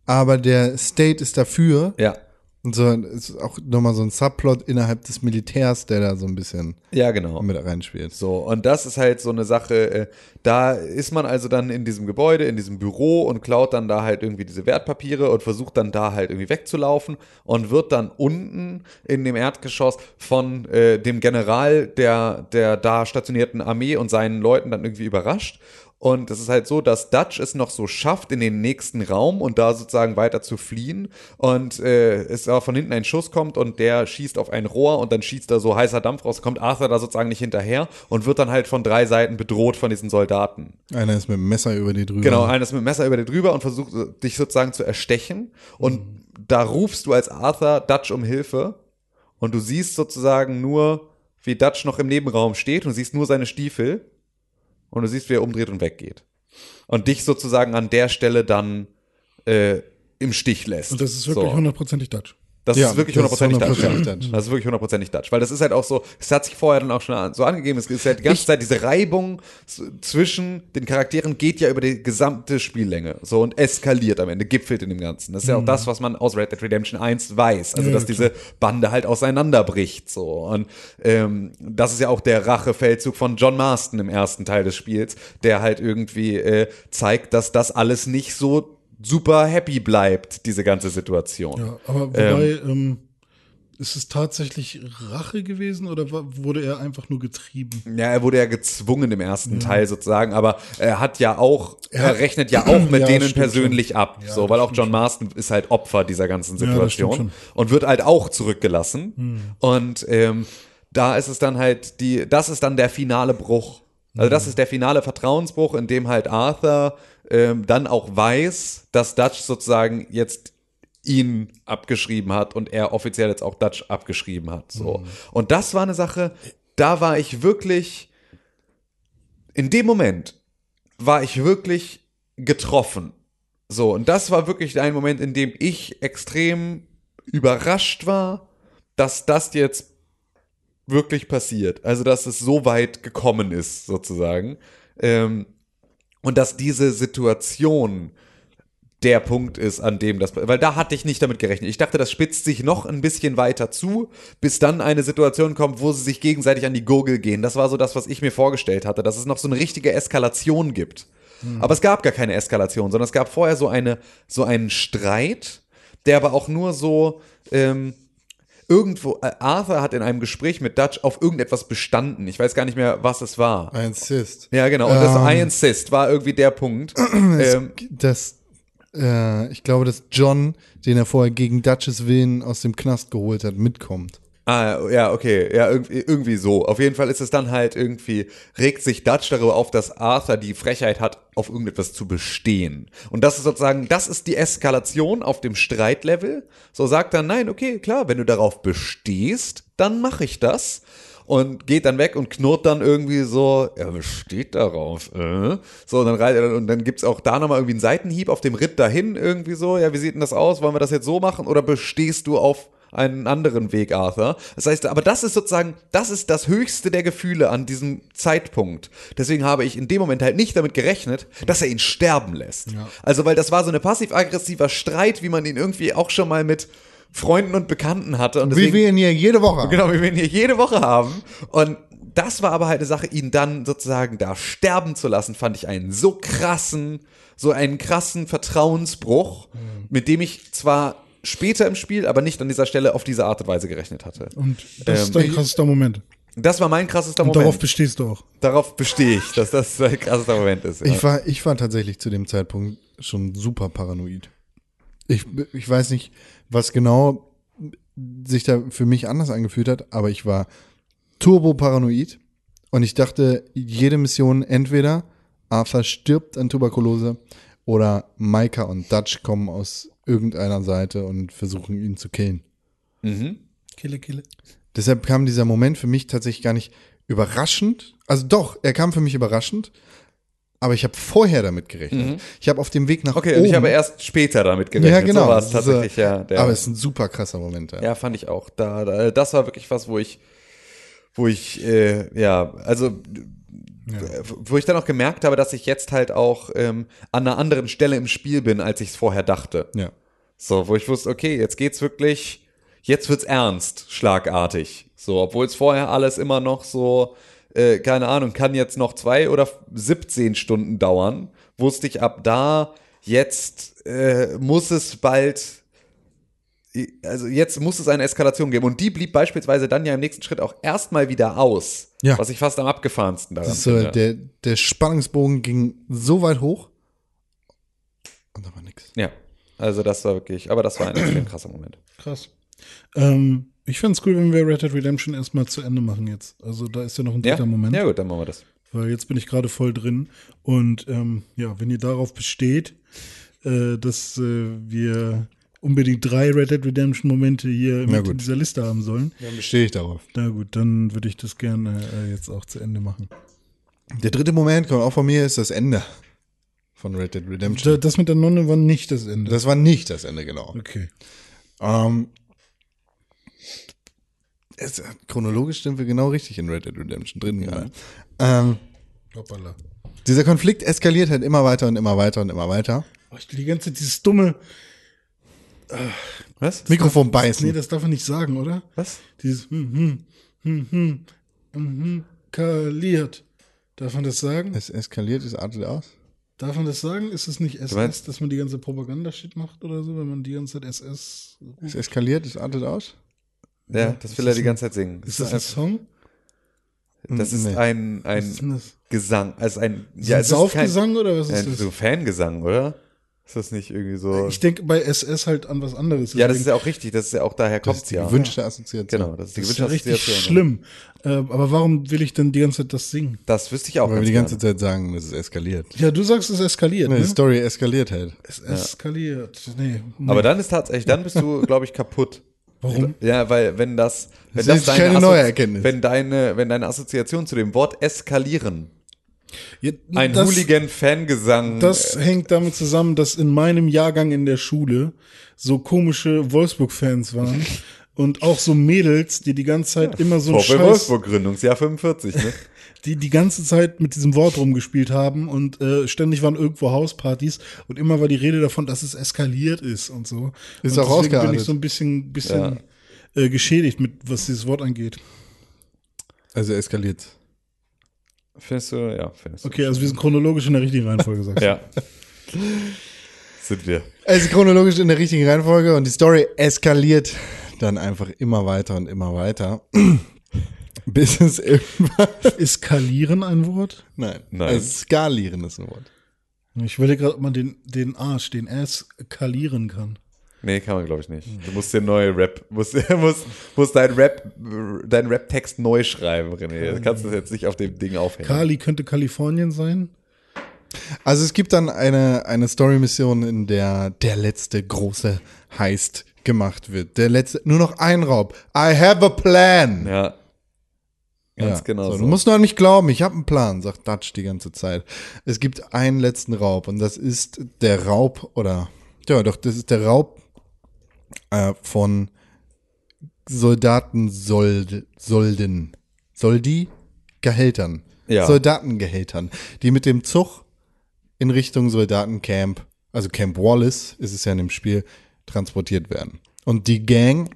aber der State ist dafür. ja, Und so ist auch nochmal so ein Subplot innerhalb des Militärs, der da so ein bisschen ja, genau. mit reinspielt. So, und das ist halt so eine Sache, äh, da ist man also dann in diesem Gebäude, in diesem Büro und klaut dann da halt irgendwie diese Wertpapiere und versucht dann da halt irgendwie wegzulaufen und wird dann unten in dem Erdgeschoss von äh, dem General der, der da stationierten Armee und seinen Leuten dann irgendwie überrascht. Und es ist halt so, dass Dutch es noch so schafft, in den nächsten Raum und da sozusagen weiter zu fliehen. Und äh, es aber von hinten ein Schuss kommt und der schießt auf ein Rohr und dann schießt da so heißer Dampf raus, kommt Arthur da sozusagen nicht hinterher und wird dann halt von drei Seiten bedroht von diesen Soldaten. Einer ist mit dem Messer über die drüber. Genau, einer ist mit dem Messer über dir drüber und versucht dich sozusagen zu erstechen. Und da rufst du als Arthur Dutch um Hilfe und du siehst sozusagen nur, wie Dutch noch im Nebenraum steht und siehst nur seine Stiefel und du siehst, wie er umdreht und weggeht. Und dich sozusagen an der Stelle dann äh, im Stich lässt. Und das ist wirklich So. hundertprozentig Dutch. Das Ja, ist wirklich hundertprozentig Dutch. Das ist wirklich hundertprozentig Dutch. Weil das ist halt auch so, es hat sich vorher dann auch schon so angegeben, es ist halt die ganze Zeit diese Reibung zwischen den Charakteren geht ja über die gesamte Spiellänge. So und eskaliert am Ende, gipfelt in dem Ganzen. Das ist ja auch das, was man aus Red Dead Redemption 1 weiß. Also, dass diese Bande halt auseinanderbricht. So. Und ähm, das ist ja auch der Rachefeldzug von John Marston im ersten Teil des Spiels, der halt irgendwie äh, zeigt, dass das alles nicht so super happy bleibt, diese ganze Situation. Ja, aber wobei, ähm, ist es tatsächlich Rache gewesen oder wurde er einfach nur getrieben? Ja, er wurde ja gezwungen im ersten Teil sozusagen, aber er hat ja auch, er, hat- rechnet ja auch mit Ja, denen persönlich ab, Ja, so, weil auch John Marston ist halt Opfer dieser ganzen Ja, Situation und wird halt auch zurückgelassen und ähm, da ist es dann halt die, das ist dann der finale Bruch. Also das ist der finale Vertrauensbruch, in dem halt Arthur ähm, dann auch weiß, dass Dutch sozusagen jetzt ihn abgeschrieben hat und er offiziell jetzt auch Dutch abgeschrieben hat. So. Und das war eine Sache, da war ich wirklich, in dem Moment war ich wirklich getroffen. So, und das war wirklich ein Moment, in dem ich extrem überrascht war, dass das jetzt wirklich passiert. Also, dass es so weit gekommen ist, sozusagen. Ähm, und dass diese Situation der Punkt ist, an dem das, weil da hatte ich nicht damit gerechnet. Ich dachte, das spitzt sich noch ein bisschen weiter zu, bis dann eine Situation kommt, wo sie sich gegenseitig an die Gurgel gehen. Das war so das, was ich mir vorgestellt hatte, dass es noch so eine richtige Eskalation gibt. Aber es gab gar keine Eskalation, sondern es gab vorher so eine, so einen Streit, der aber auch nur so, ähm, irgendwo, äh, Arthur hat in einem Gespräch mit Dutch auf irgendetwas bestanden. Ich weiß gar nicht mehr, was es war. Ein Cis. Ja, genau. Und das Ähm. I insist war irgendwie der Punkt. ähm, Das, äh, ich glaube, dass John, den er vorher gegen Dutches Willen aus dem Knast geholt hat, mitkommt. Ah, ja, okay, ja, irgendwie, irgendwie so. Auf jeden Fall ist es dann halt irgendwie, regt sich Dutch darüber auf, dass Arthur die Frechheit hat, auf irgendetwas zu bestehen. Und das ist sozusagen, das ist die Eskalation auf dem Streitlevel. So sagt er, nein, okay, klar, wenn du darauf bestehst, dann mache ich das. Und geht dann weg und knurrt dann irgendwie so, er besteht darauf, äh? So, und dann, reit er- und dann gibt's auch da nochmal irgendwie einen Seitenhieb auf dem Ritt dahin irgendwie so, ja, wie sieht denn das aus? Wollen wir das jetzt so machen? Oder bestehst du auf einen anderen Weg, Arthur. Das heißt, aber das ist sozusagen, das ist das höchste der Gefühle an diesem Zeitpunkt. Deswegen habe ich in dem Moment halt nicht damit gerechnet, dass er ihn sterben lässt. Also, weil das war so eine passiv-aggressiver Streit, wie man ihn irgendwie auch schon mal mit Freunden und Bekannten hatte. Und Wie deswegen, wir ihn hier jede Woche haben. Genau, wie wir ihn hier jede Woche haben. Und das war aber halt eine Sache, ihn dann sozusagen da sterben zu lassen, fand ich einen so krassen, so einen krassen Vertrauensbruch, mit dem ich zwar später im Spiel, aber nicht an dieser Stelle auf diese Art und Weise gerechnet hatte. Und das ist Ähm, dein krassester Moment. Das war mein krassester Und Moment. darauf bestehst du auch. Darauf bestehe ich, dass das ein krassester Moment ist. Ja. Ich war, ich war tatsächlich zu dem Zeitpunkt schon super paranoid. Ich, ich weiß nicht, was genau sich da für mich anders angefühlt hat, aber ich war turbo paranoid und ich dachte, jede Mission entweder Arthur stirbt an Tuberkulose oder Micah und Dutch kommen aus irgendeiner Seite und versuchen ihn zu killen. Kille, kille. Deshalb kam dieser Moment für mich tatsächlich gar nicht überraschend. Also doch, er kam für mich überraschend, aber ich habe vorher damit gerechnet. Ich habe auf dem Weg nach okay, oben. und ich habe erst später damit gerechnet. ja, genau. So war es ist, tatsächlich, ja. Der, aber es ist ein super krasser Moment. Ja. Ja, fand ich auch. Da, da, das war wirklich was, wo ich, wo ich, äh, ja, also, wo ich dann auch gemerkt habe, dass ich jetzt halt auch ähm, an einer anderen Stelle im Spiel bin, als ich es vorher dachte. ja. So, wo ich wusste, okay, jetzt geht's wirklich, jetzt wird's ernst, schlagartig. So, obwohl es vorher alles immer noch so, äh, keine Ahnung, kann jetzt noch zwei oder 17 Stunden dauern, wusste ich ab da, jetzt äh, muss es bald, also jetzt muss es eine Eskalation geben. Und die blieb beispielsweise dann ja im nächsten Schritt auch erstmal wieder aus. Ja. Was ich fast am abgefahrensten daran Das ist finde. der, der Spannungsbogen ging so weit hoch und da war nix. ja, also das war wirklich, aber das war ein extrem krasser Moment. Krass. Ähm, ich fände es cool, wenn wir Red Dead Redemption erstmal zu Ende machen jetzt. Also da ist ja noch ein Ja, dritter Moment. ja gut, dann machen wir das. Weil jetzt bin ich gerade voll drin. Und ähm, ja, wenn ihr darauf besteht, äh, dass äh, wir unbedingt drei Red Dead Redemption Momente hier mit gut. in dieser Liste haben sollen, Dann bestehe ich darauf. na gut, dann würde ich das gerne äh, jetzt auch zu Ende machen. Der dritte Moment, kommt auch von mir, ist das Ende von Red Dead Redemption. Da- Das mit der Nonne war nicht das Ende. Das war nicht das Ende, genau. okay. Ähm, es, chronologisch sind wir genau richtig in Red Dead Redemption drin gerade. Ähm, Hoppala. dieser Konflikt eskaliert halt immer weiter und immer weiter und immer weiter. Oh, ich die ganze Zeit dieses dumme. Was? Mikrofon Nee, beißen. das darf man nicht sagen, oder? Was? Dieses hm, hm, hm, hm, hm, hm, kaliert. Darf man das sagen? Es eskaliert, es artet aus. Darf man das sagen? Ist es nicht SS, dass man die ganze Propaganda-Shit macht oder so, wenn man die ganze Zeit SS. Es eskaliert, es artet aus. Ja, das will er die ganze Zeit singen. Ist das ein Song? Das ist Nee. ein, ein das? Gesang, also ein, Ist ja, ist Saufgesang oder was ist ein, das? so Fangesang, oder? Ist das nicht irgendwie so? Ich denke bei SS halt an was anderes. ja, das ist ja auch richtig. Das ist ja auch daher Das kommt ist die ja. gewünschte Assoziation. Genau, das ist die das ist ja gewünschte richtig Assoziation. schlimm. Äh, aber warum will ich denn die ganze Zeit das singen? Das wüsste ich auch. Weil wir die ganze. Zeit sagen, das ist eskaliert. Ja, du sagst, es eskaliert. Die Ne? Story eskaliert halt. Es eskaliert. Nee. nee. Aber dann ist tatsächlich, dann bist du, glaube ich, kaputt. Warum? Ja, weil wenn das, wenn Das ist keine Assozi- neue Erkenntnis. Wenn deine, wenn deine Assoziation zu dem Wort eskalieren, ein das, Hooligan-Fangesang, Das hängt damit zusammen, dass in meinem Jahrgang in der Schule so komische Wolfsburg-Fans waren und auch so Mädels, die die ganze Zeit immer so ein Scheiß, Wolfsburg Gründungsjahr 45, ne? die die ganze Zeit mit diesem Wort rumgespielt haben und äh, ständig waren irgendwo Hauspartys und immer war die Rede davon, dass es eskaliert ist und so. Ist und auch deswegen bin ausgeartet. ich so ein bisschen, bisschen äh, geschädigt mit, was dieses Wort angeht. Also eskaliert. Findest du, ja, findest du. Okay, also wir sind chronologisch in der richtigen Reihenfolge, sagst du. Ja. Sind wir. Also chronologisch in der richtigen Reihenfolge und die Story eskaliert dann einfach immer weiter und immer weiter. Bis es irgendwann. Ist Kalieren ein Wort? Nein. Nein. Also skalieren ist ein Wort. Ich überlege gerade, ob man den, den Arsch, den S kalieren kann. Nee, kann man, glaube ich, nicht. Du musst dir neue Rap, musst, musst, musst dein Rap, deinen Rap-Text neu schreiben, René. Du kannst das jetzt nicht auf dem Ding aufhängen. Kali könnte Kalifornien sein. Also es gibt dann eine, eine Story-Mission, in der der letzte große Heist gemacht wird. Der letzte, nur noch ein Raub. I have a plan. Ja. Ganz Ja, genau so. Du musst nur an mich glauben, ich habe einen Plan, sagt Dutch die ganze Zeit. Es gibt einen letzten Raub und das ist der Raub, oder, ja doch, das ist der Raub äh, von Soldatensolden, Solden, Soldi, Gehältern, Ja. Soldatengehältern, die mit dem Zug in Richtung Soldatencamp, also Camp Wallace ist es ja in dem Spiel, transportiert werden. Und die Gang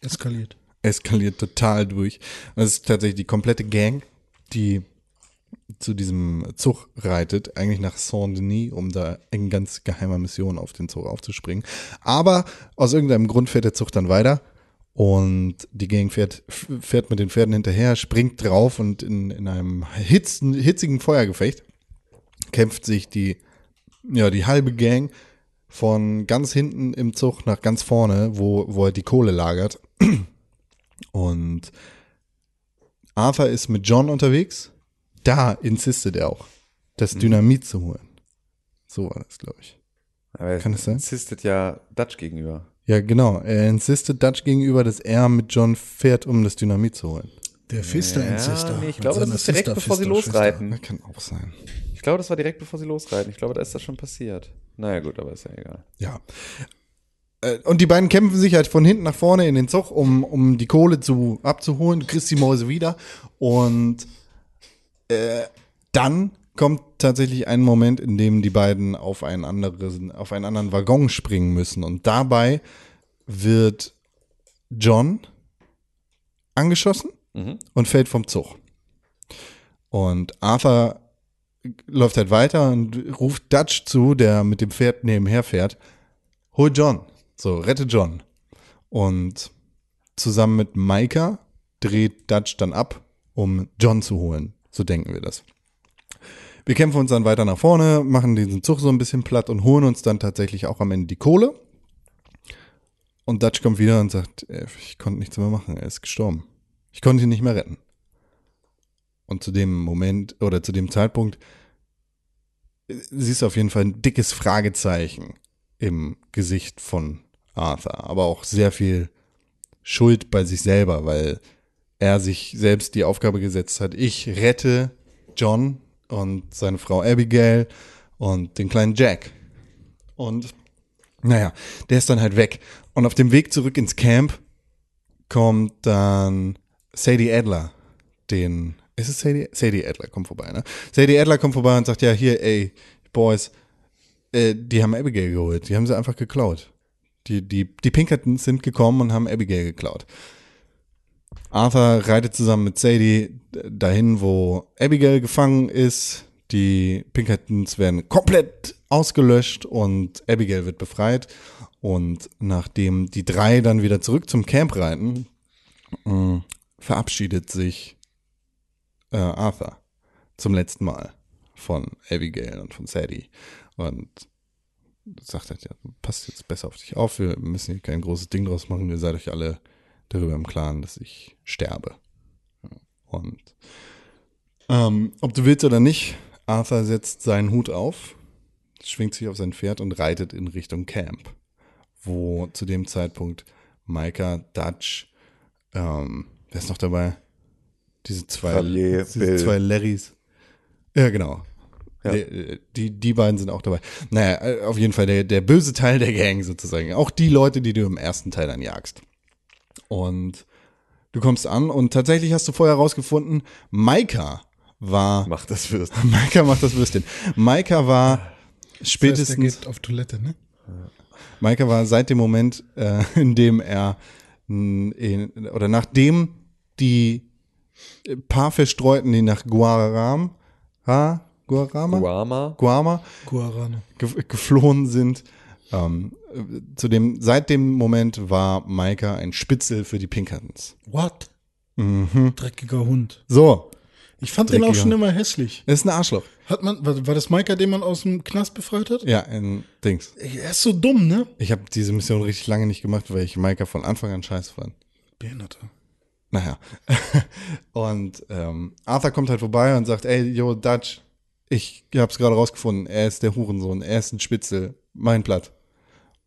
Eskaliert. eskaliert total durch. Und es ist tatsächlich die komplette Gang, die zu diesem Zug reitet, eigentlich nach Saint-Denis, um da in ganz geheimer Mission auf den Zug aufzuspringen. Aber aus irgendeinem Grund fährt der Zug dann weiter und die Gang fährt, fährt mit den Pferden hinterher, springt drauf und in, in einem hitzen, hitzigen Feuergefecht kämpft sich die, ja, die halbe Gang von ganz hinten im Zug nach ganz vorne, wo, wo er die Kohle lagert. Und Arthur ist mit John unterwegs. Da insistet er auch, das Dynamit zu holen. So war das, glaube ich. Aber Kann es sein? insistet ja Dutch gegenüber. Ja, genau. Er insistet Dutch gegenüber, dass er mit John fährt, um das Dynamit zu holen. Der Fister Ja, Insister. nee, ich glaube, das ist direkt Sister, bevor sie Fister, losreiten. Das kann auch sein. Ich glaube, das war direkt bevor sie losreiten. Ich glaube, da ist das schon passiert. Naja, gut, aber ist ja egal. Ja. Äh, Und die beiden kämpfen sich halt von hinten nach vorne in den Zug, um, um die Kohle zu, abzuholen. Du kriegst die Mäuse wieder. Und äh, dann kommt tatsächlich ein Moment, in dem die beiden auf einen anderen, auf einen anderen Waggon springen müssen. Und dabei wird John angeschossen Mhm. und fällt vom Zug. Und Arthur läuft halt weiter und ruft Dutch zu, der mit dem Pferd nebenher fährt. Hol John. So, rette John. Und zusammen mit Micah dreht Dutch dann ab, um John zu holen. So denken wir das. Wir kämpfen uns dann weiter nach vorne, machen diesen Zug so ein bisschen platt und holen uns dann tatsächlich auch am Ende die Kohle. Und Dutch kommt wieder und sagt, äh, ich konnte nichts mehr machen, er ist gestorben. Ich konnte ihn nicht mehr retten. Und zu dem Moment oder zu dem Zeitpunkt äh, siehst du auf jeden Fall ein dickes Fragezeichen im Gesicht von Arthur, aber auch sehr viel Schuld bei sich selber, weil er sich selbst die Aufgabe gesetzt hat, ich rette John und seine Frau Abigail und den kleinen Jack. Und naja, der ist dann halt weg. Und auf dem Weg zurück ins Camp kommt dann Sadie Adler, den, ist es Sadie? Sadie Adler kommt vorbei, ne? Sadie Adler kommt vorbei und sagt, ja, hier, ey, Boys, äh, die haben Abigail geholt, die haben sie einfach geklaut. Die, die, die Pinkertons sind gekommen und haben Abigail geklaut. Arthur reitet zusammen mit Sadie dahin, wo Abigail gefangen ist. Die Pinkertons werden komplett ausgelöscht und Abigail wird befreit. Und nachdem die drei dann wieder zurück zum Camp reiten, äh, verabschiedet sich äh, Arthur zum letzten Mal von Abigail und von Sadie. Und sagt halt, ja, passt jetzt besser auf dich auf, wir müssen hier kein großes Ding draus machen, ihr seid euch alle darüber im Klaren, dass ich sterbe. Und ähm, ob du willst oder nicht, Arthur setzt seinen Hut auf, schwingt sich auf sein Pferd und reitet in Richtung Camp, wo zu dem Zeitpunkt Micah, Dutch, ähm, wer ist noch dabei? Diese zwei, diese Bill. zwei Larrys. Ja, genau. Ja. Die, die, die beiden sind auch dabei. Naja, auf jeden Fall der, der böse Teil der Gang sozusagen. Auch die Leute, die du im ersten Teil dann jagst. Und du kommst an und tatsächlich hast du vorher rausgefunden, Maika war, Macht das Würst. Maika macht das Würstchen. Maika war Das heißt, spätestens, geht auf Toilette, ne? Maika war seit dem Moment, äh, in dem er, in, oder nachdem die paar Verstreuten, die nach Guaram, ha, Guarama? Guama. Guama Guarane. ge geflohen sind. Ähm, äh, zu dem, seit dem Moment war Maika ein Spitzel für die Pinkertons. What? Mhm. Dreckiger Hund. So, Ich fand den auch Dreckiger schon immer hässlich. ist ein Arschloch. Hat man, war, war das Maika, den man aus dem Knast befreit hat? Ja, ein Dings. Er ist so dumm, ne? Ich habe diese Mission richtig lange nicht gemacht, weil ich Maika von Anfang an scheiße fand. Behinderte. Naja. und ähm, Arthur kommt halt vorbei und sagt, ey, yo, Dutch, ich hab's gerade rausgefunden, er ist der Hurensohn, er ist ein Spitzel, mein Blatt.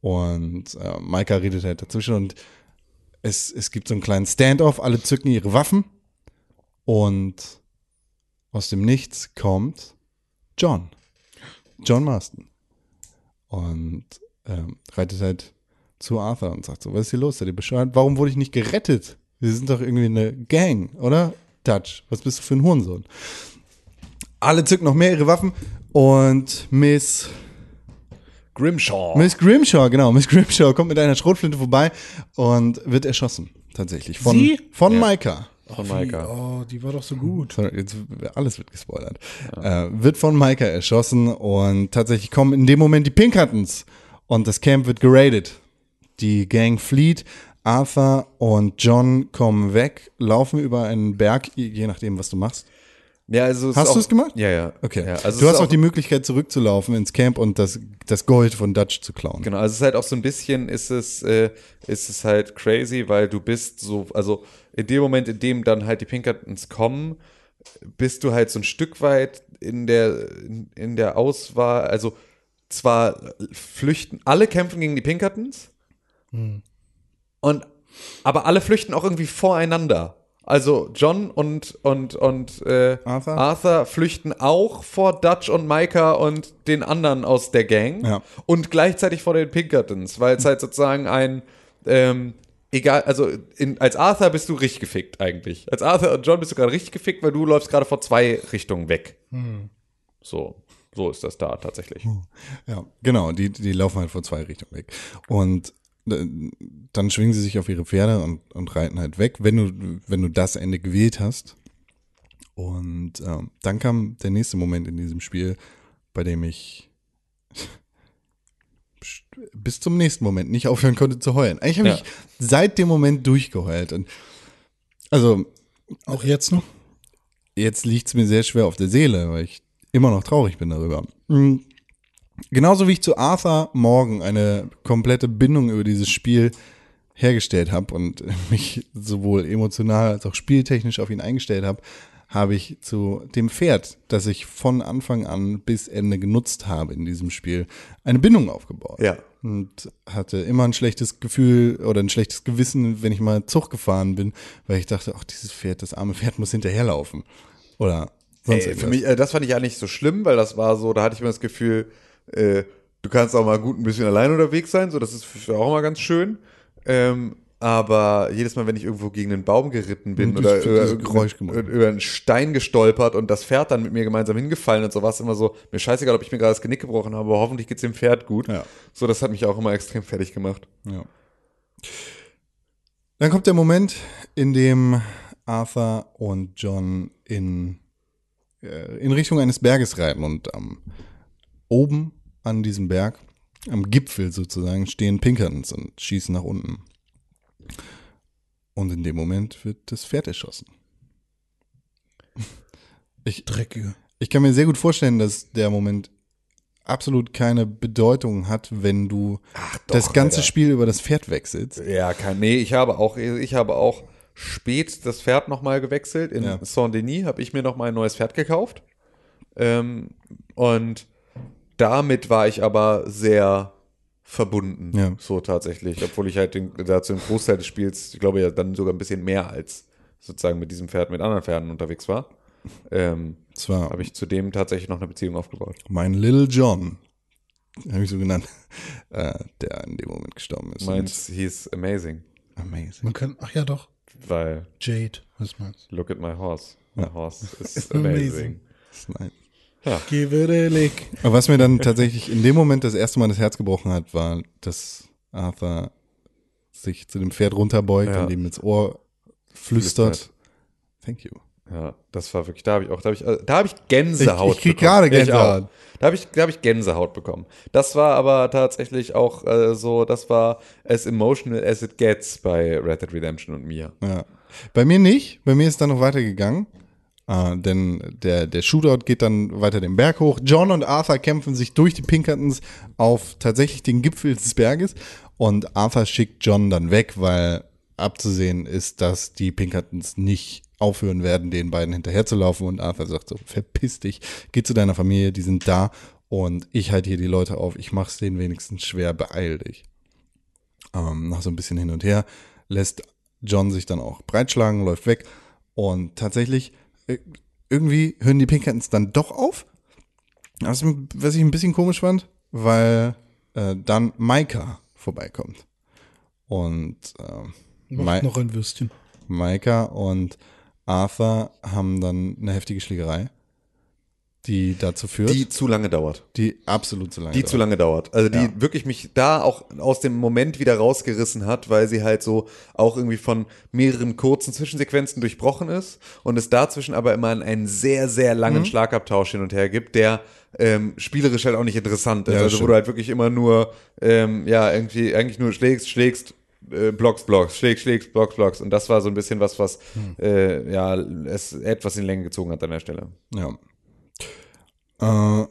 Und äh, Maika redet halt dazwischen und es, es gibt so einen kleinen Standoff, alle zücken ihre Waffen und aus dem Nichts kommt John. John Marston. Und ähm, reitet halt zu Arthur und sagt so, was ist hier los? Seid ihr bescheuert? Warum wurde ich nicht gerettet? Wir sind doch irgendwie eine Gang, oder? Dutch, was bist du für ein Hurensohn? Alle zücken noch mehr ihre Waffen und Miss, Grimshaw. Miss Grimshaw, genau, Miss Grimshaw kommt mit einer Schrotflinte vorbei und wird erschossen, tatsächlich. Von, Sie? von Ja. Maika. Von Wie, Maika. oh, die war doch so gut. Sorry, Jetzt, alles wird gespoilert. Äh, wird von Maika erschossen und tatsächlich kommen in dem Moment die Pinkertons und das Camp wird geradet. Die Gang flieht. Arthur und John kommen weg, laufen über einen Berg, je nachdem, was du machst. Ja, also Hast du es gemacht? Ja, ja. Okay. Ja, also du hast ist auch die Möglichkeit, zurückzulaufen ins Camp und das, das Gold von Dutch zu klauen. Genau, also es ist halt auch so ein bisschen, ist es, äh, ist es halt crazy, weil du bist so, also in dem Moment, in dem dann halt die Pinkertons kommen, bist du halt so ein Stück weit in der, in, in der Auswahl, also zwar flüchten, alle kämpfen gegen die Pinkertons, und, aber alle flüchten auch irgendwie voreinander. Also John und, und, und äh, Arthur? Arthur flüchten auch vor Dutch und Micah und den anderen aus der Gang Ja. und gleichzeitig vor den Pinkertons, weil es halt sozusagen ein ähm, egal, also in, als Arthur bist du richtig gefickt eigentlich. Als Arthur und John bist du gerade richtig gefickt, weil du läufst gerade vor zwei Richtungen weg. So, so ist das da tatsächlich. Ja, genau, die, die laufen halt vor zwei Richtungen weg. Und dann schwingen sie sich auf ihre Pferde und, und reiten halt weg, wenn du, wenn du das Ende gewählt hast. Und ähm, dann kam der nächste Moment in diesem Spiel, bei dem ich bis zum nächsten Moment nicht aufhören konnte zu heulen. Eigentlich habe Ja. ich seit dem Moment durchgeheult. Und also Auch jetzt noch? jetzt liegt es mir sehr schwer auf der Seele, weil ich immer noch traurig bin darüber. Mhm. Genauso wie ich zu Arthur Morgan eine komplette Bindung über dieses Spiel hergestellt habe und mich sowohl emotional als auch spieltechnisch auf ihn eingestellt habe, habe ich zu dem Pferd, das ich von Anfang an bis Ende genutzt habe in diesem Spiel, eine Bindung aufgebaut. Ja. Und hatte immer ein schlechtes Gefühl oder ein schlechtes Gewissen, wenn ich mal Zug gefahren bin, weil ich dachte, ach, dieses Pferd, das arme Pferd muss hinterherlaufen. Oder sonst Ey, für irgendwas. mich, äh, das fand ich ja nicht so schlimm, weil das war so, da hatte ich immer das Gefühl, äh, du kannst auch mal gut ein bisschen allein unterwegs sein, so das ist für- auch immer ganz schön. Ähm, aber jedes Mal, wenn ich irgendwo gegen einen Baum geritten bin oder über, über, einen Stein gestolpert und das Pferd dann mit mir gemeinsam hingefallen und so war es immer so, mir scheißegal, ob ich mir gerade das Genick gebrochen habe, aber hoffentlich geht's dem Pferd gut. Ja. So, das hat mich auch immer extrem fertig gemacht. Ja. Dann kommt der Moment, in dem Arthur und John in, äh, in Richtung eines Berges reiten und ähm, oben an diesem Berg, am Gipfel sozusagen, stehen Pinkertons und schießen nach unten. Und in dem Moment wird das Pferd erschossen. Ich, Dreckige. ich kann mir sehr gut vorstellen, dass der Moment absolut keine Bedeutung hat, wenn du das ganze Alter. Spiel über das Pferd wechselst. Ja, kein, nee, ich habe auch, ich habe auch spät das Pferd nochmal gewechselt. In Ja. Saint-Denis habe ich mir nochmal ein neues Pferd gekauft. Ähm, und damit war ich aber sehr verbunden, Ja. so tatsächlich. Obwohl ich halt den, dazu im Großteil des Spiels, ich glaube ja dann sogar ein bisschen mehr als sozusagen mit diesem Pferd mit anderen Pferden unterwegs war. Ähm, Das war habe ich zudem tatsächlich noch eine Beziehung aufgebaut. mein Little John, habe ich so genannt, äh, der in dem Moment gestorben ist. Meins hieß Amazing, amazing. Man kann, ach ja doch, weil Jade, was meinst look at my horse. My horse is Amazing. amazing. Das ist nice. Give it a lick. Aber was mir dann tatsächlich in dem Moment das erste Mal das Herz gebrochen hat, war, dass Arthur sich zu dem Pferd runterbeugt Ja. und ihm ins Ohr flüstert. Flüstert. Thank you. Ja, das war wirklich, da habe ich auch, da habe ich, äh, da habe ich Gänsehaut Ich- ich krieg bekommen. gerade Ich Gänsehaut. Da habe ich, da habe ich Gänsehaut bekommen. Das war aber tatsächlich auch äh, so, das war as emotional as it gets bei Red Dead Redemption und mir. Ja. Bei mir nicht. Bei mir ist dann noch weitergegangen. Äh, denn der, der Shootout geht dann weiter den Berg hoch. John und Arthur kämpfen sich durch die Pinkertons auf tatsächlich den Gipfel des Berges. Und Arthur schickt John dann weg, weil abzusehen ist, dass die Pinkertons nicht aufhören werden, den beiden hinterherzulaufen. Und Arthur sagt so, verpiss dich, geh zu deiner Familie, die sind da. Und ich halte hier die Leute auf. Ich mach's denen wenigstens schwer, beeil dich ähm, nach so ein bisschen hin und her, lässt John sich dann auch breitschlagen, läuft weg und tatsächlich irgendwie hören die Pinkertons dann doch auf. Was, was ich ein bisschen komisch fand, weil äh, dann Maika vorbeikommt. Und ähm, Macht noch ein Würstchen. Maika und Arthur haben dann eine heftige Schlägerei, die dazu führt, Die zu lange dauert. die absolut zu lange Die zu lange dauert. Also die Ja. wirklich mich da auch aus dem Moment wieder rausgerissen hat, weil sie halt so auch irgendwie von mehreren kurzen Zwischensequenzen durchbrochen ist und es dazwischen aber immer einen sehr, sehr langen Mhm. Schlagabtausch hin und her gibt, der ähm, spielerisch halt auch nicht interessant ist. Ja, also wo stimmt. du halt wirklich immer nur, ähm, ja, irgendwie eigentlich nur schlägst, schlägst, äh, Blocks, Blocks, schlägst, schlägst, Blocks, Blocks. Und das war so ein bisschen was, was Hm. äh, ja, es etwas in Länge gezogen hat an der Stelle. Ja. Äh,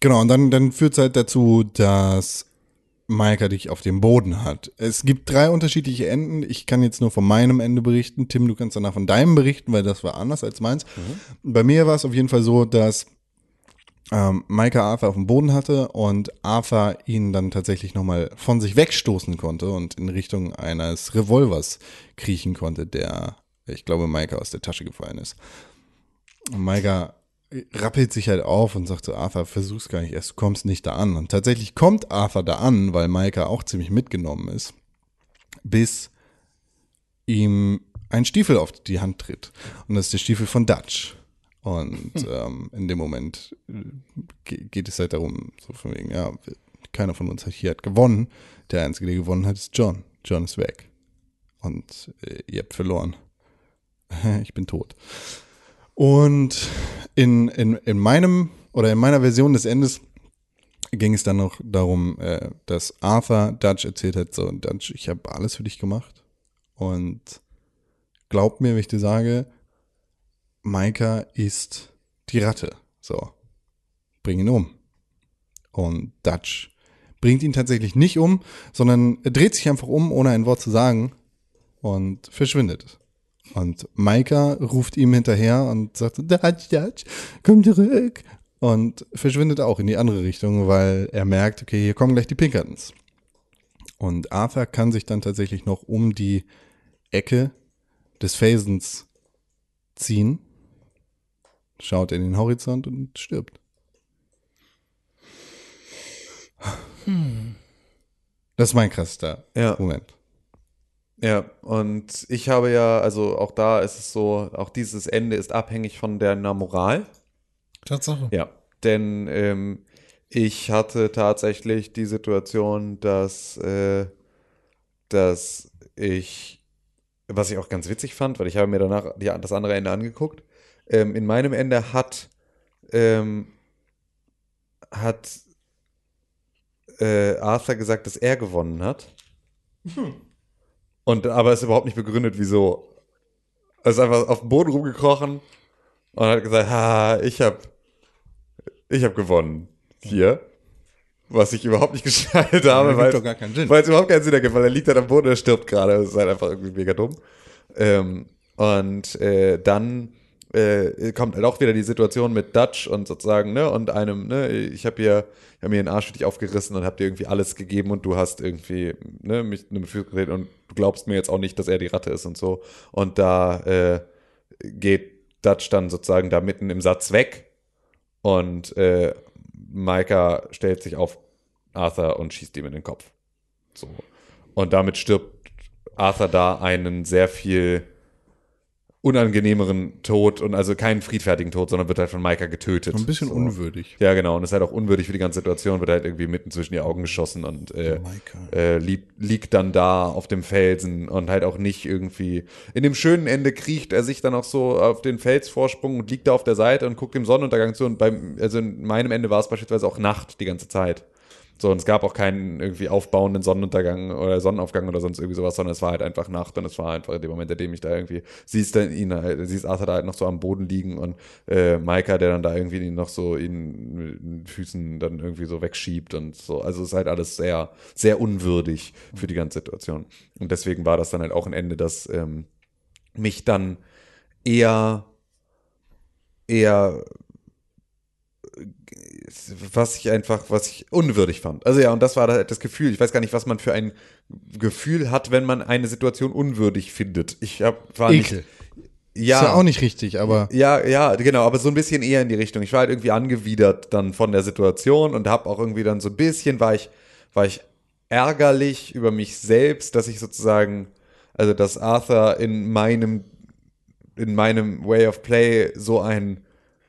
genau, und dann, dann führt es halt dazu, dass Maika dich auf dem Boden hat. Es gibt drei unterschiedliche Enden. Ich kann jetzt nur von meinem Ende berichten. Tim, du kannst danach von deinem berichten, weil das war anders als meins. Bei mir war es auf jeden Fall so, dass ähm, Maika Arthur auf dem Boden hatte und Arthur ihn dann tatsächlich nochmal von sich wegstoßen konnte und in Richtung eines Revolvers kriechen konnte, der, ich glaube, Maika aus der Tasche gefallen ist. Und Maika rappelt sich halt auf und sagt zu Arthur, versuch's gar nicht erst, du kommst nicht da an. Und tatsächlich kommt Arthur da an, weil Maika auch ziemlich mitgenommen ist, bis ihm ein Stiefel auf die Hand tritt. Und das ist der Stiefel von Dutch. Und ähm, in dem Moment äh, ge- geht es halt darum, so von wegen, ja, keiner von uns hat hier hat gewonnen. Der Einzige, der gewonnen hat, ist John. John ist weg. Und äh, ihr habt verloren. ich bin tot. Und in, in, in meinem oder in meiner Version des Endes ging es dann noch darum, äh, dass Arthur Dutch erzählt hat, so, Dutch, ich habe alles für dich gemacht. Und glaub mir, wenn ich dir sage, Maika ist die Ratte. So, bring ihn um. Und Dutch bringt ihn tatsächlich nicht um, sondern er dreht sich einfach um, ohne ein Wort zu sagen und verschwindet. Und Maika ruft ihm hinterher und sagt, Dutch, Dutch, komm zurück. Und verschwindet auch in die andere Richtung, weil er merkt, okay, hier kommen gleich die Pinkertons. Und Arthur kann sich dann tatsächlich noch um die Ecke des Felsens ziehen, schaut in den Horizont und stirbt. Das ist mein krasser Ja. Moment. Ja, und ich habe ja, also auch da ist es so, auch dieses Ende ist abhängig von deiner Moral. Tatsache. Ja, denn ähm, ich hatte tatsächlich die Situation, dass, äh, dass ich, was ich auch ganz witzig fand, weil ich habe mir danach die, das andere Ende angeguckt, ähm, in meinem Ende hat, ähm, hat äh, Arthur gesagt, dass er gewonnen hat. Und aber ist überhaupt nicht begründet, wieso. Er ist einfach auf dem Boden rumgekrochen und hat gesagt, ha, ich hab, ich hab gewonnen. Hier. was ich überhaupt nicht geschnallt habe, weil doch gar keinen Sinn. weil es überhaupt keinen Sinn ergibt, weil er liegt halt am Boden, er stirbt gerade. Das ist halt einfach irgendwie mega dumm. Ähm, und äh, dann äh, kommt halt auch wieder die Situation mit Dutch und sozusagen, ne, und einem, ne, ich habe hier, ich habe mir den Arsch für dich aufgerissen und habe dir irgendwie alles gegeben und du hast irgendwie, ne, mich eine geredet und du glaubst mir jetzt auch nicht, dass er die Ratte ist und so. Und da äh, geht Dutch dann sozusagen da mitten im Satz weg und äh, Micah stellt sich auf Arthur und schießt ihm in den Kopf. So. Und damit stirbt Arthur da einen sehr viel unangenehmeren Tod und also keinen friedfertigen Tod, sondern wird halt von Micah getötet. Ein bisschen so. unwürdig. Ja, genau. Und ist halt auch unwürdig für die ganze Situation, wird halt irgendwie mitten zwischen die Augen geschossen und äh, äh, liegt, liegt dann da auf dem Felsen und halt auch nicht irgendwie. In dem schönen Ende kriecht er sich dann auch so auf den Felsvorsprung und liegt da auf der Seite und guckt dem Sonnenuntergang zu. Und beim, also in meinem Ende war es beispielsweise auch Nacht die ganze Zeit. So, und es gab auch keinen irgendwie aufbauenden Sonnenuntergang oder Sonnenaufgang oder sonst irgendwie sowas, sondern es war halt einfach Nacht und es war einfach in dem Moment, in dem ich da irgendwie, siehst dann ihn, halt- siehst Arthur da halt noch so am Boden liegen und äh, Micah, der dann da irgendwie ihn noch so mit den Füßen dann irgendwie so wegschiebt und so. Also es ist halt alles sehr, sehr unwürdig für die ganze Situation. Und deswegen war das dann halt auch ein Ende, das ähm, mich dann eher, eher was ich einfach, was ich unwürdig fand. Also ja, und das war halt das Gefühl. Ich weiß gar nicht, was man für ein Gefühl hat, wenn man eine Situation unwürdig findet. Ich hab, war Ekel. nicht. Ja, Ist ja auch nicht richtig, aber ja, ja, genau, aber so ein bisschen eher in die Richtung. Ich war halt irgendwie angewidert dann von der Situation und habe auch irgendwie dann so ein bisschen war ich war ich ärgerlich über mich selbst, dass ich sozusagen also dass Arthur in meinem in meinem Way of Play so ein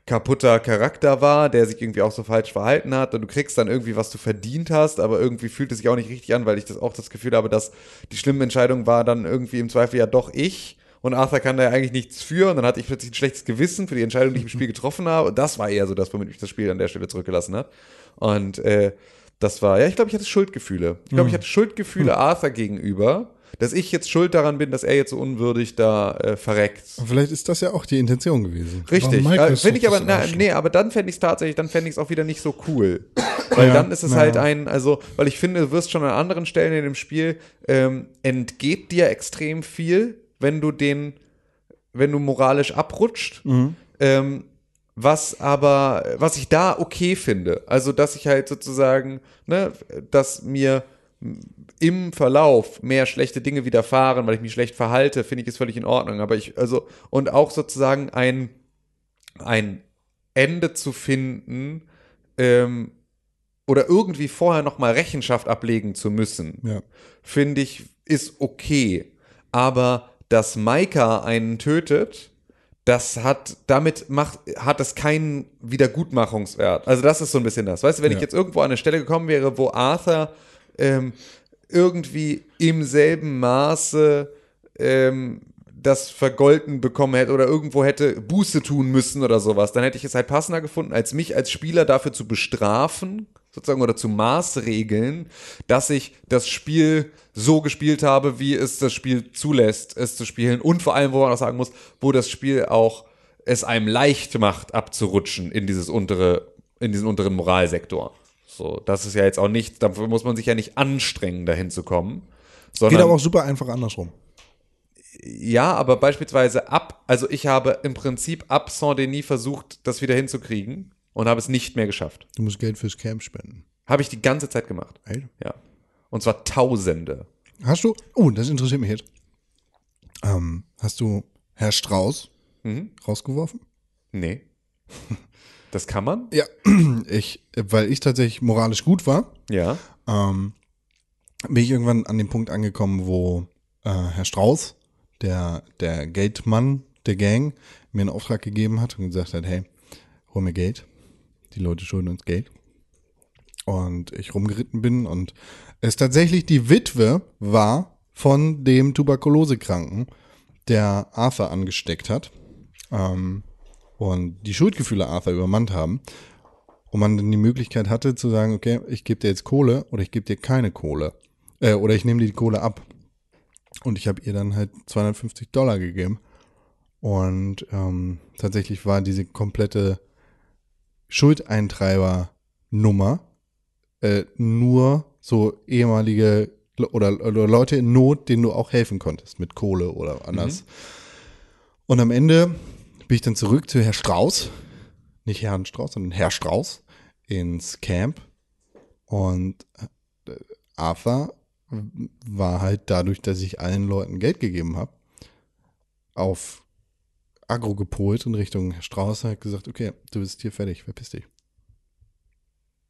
kaputter Charakter war, der sich irgendwie auch so falsch verhalten hat und du kriegst dann irgendwie, was du verdient hast, aber irgendwie fühlt es sich auch nicht richtig an, weil ich das auch das Gefühl habe, dass die schlimme Entscheidung war dann irgendwie im Zweifel ja doch ich und Arthur kann da ja eigentlich nichts für und dann hatte ich plötzlich ein schlechtes Gewissen für die Entscheidung, die ich im Spiel getroffen habe. Und das war eher so das, womit mich das Spiel an der Stelle zurückgelassen hat. Und äh, das war, ja, ich glaube, ich hatte Schuldgefühle. Ich glaube, ich hatte Schuldgefühle Arthur gegenüber, dass ich jetzt schuld daran bin, dass er jetzt so unwürdig da äh, verreckt. vielleicht ist das ja auch die Intention gewesen. Richtig. Äh, Finde ich aber, na, nee, aber dann fände ich es tatsächlich, dann fände ich es auch wieder nicht so cool. Weil Ja, dann ist es ja. halt ein, also, weil ich finde, du wirst schon an anderen Stellen in dem Spiel, ähm, entgeht dir extrem viel, wenn du den, wenn du moralisch abrutscht. Ähm, was aber, was ich da okay finde, also dass ich halt sozusagen, ne, dass mir im Verlauf mehr schlechte Dinge widerfahren, weil ich mich schlecht verhalte, finde ich ist völlig in Ordnung. Aber ich, also, und auch sozusagen ein, ein Ende zu finden, ähm, oder irgendwie vorher nochmal Rechenschaft ablegen zu müssen, Ja. finde ich, ist okay. Aber dass Maika einen tötet, das hat, damit macht, hat es keinen Wiedergutmachungswert. Also das ist so ein bisschen das. Weißt du, wenn ich Ja. jetzt irgendwo an eine Stelle gekommen wäre, wo Arthur ähm, irgendwie im selben Maße ähm, das vergolten bekommen hätte oder irgendwo hätte Buße tun müssen oder sowas, dann hätte ich es halt passender gefunden, als mich als Spieler dafür zu bestrafen, sozusagen, oder zu maßregeln, dass ich das Spiel so gespielt habe, wie es das Spiel zulässt, es zu spielen. Und vor allem, wo man auch sagen muss, wo das Spiel auch es einem leicht macht, abzurutschen in dieses untere, in diesen unteren Moralsektor. So, das ist ja jetzt auch nicht, dafür muss man sich ja nicht anstrengen, dahin zu kommen. Sondern, Geht aber auch super einfach andersrum. ja, aber beispielsweise ab, also ich habe im Prinzip ab Saint-Denis versucht, das wieder hinzukriegen und habe es nicht mehr geschafft. Du musst Geld fürs Camp spenden. Habe ich die ganze Zeit gemacht. Echt? Ja. Und zwar Tausende. Hast du, oh, das interessiert mich jetzt. Ähm, hast du Herr Strauß Mhm. rausgeworfen? Nee. Das kann man? Ja, ich, weil ich tatsächlich moralisch gut war, Ja. ähm, bin ich irgendwann an den Punkt angekommen, wo äh, Herr Strauß, der, der Geldmann der Gang, mir einen Auftrag gegeben hat und gesagt hat, hey, hol mir Geld. Die Leute schulden uns Geld. Und ich rumgeritten bin und es tatsächlich die Witwe war von dem Tuberkulosekranken, der Arthur angesteckt hat. Ähm, und die Schuldgefühle Arthur übermannt haben. Und man dann die Möglichkeit hatte zu sagen, okay, ich gebe dir jetzt Kohle oder ich gebe dir keine Kohle. Äh, oder ich nehme dir die Kohle ab. Und ich habe ihr dann halt 250 Dollar gegeben. Und ähm, tatsächlich war diese komplette Schuldeintreiber-Nummer äh, nur so ehemalige oder, oder Leute in Not, denen du auch helfen konntest, mit Kohle oder anders. Und am Ende bin ich dann zurück zu Herr Strauß, nicht Herrn Strauß, sondern Herr Strauß ins Camp. Und äh, Arthur war halt dadurch, dass ich allen Leuten Geld gegeben habe, auf Agro gepolt in Richtung Herr Strauß hat gesagt, okay, du bist hier fertig, verpiss dich.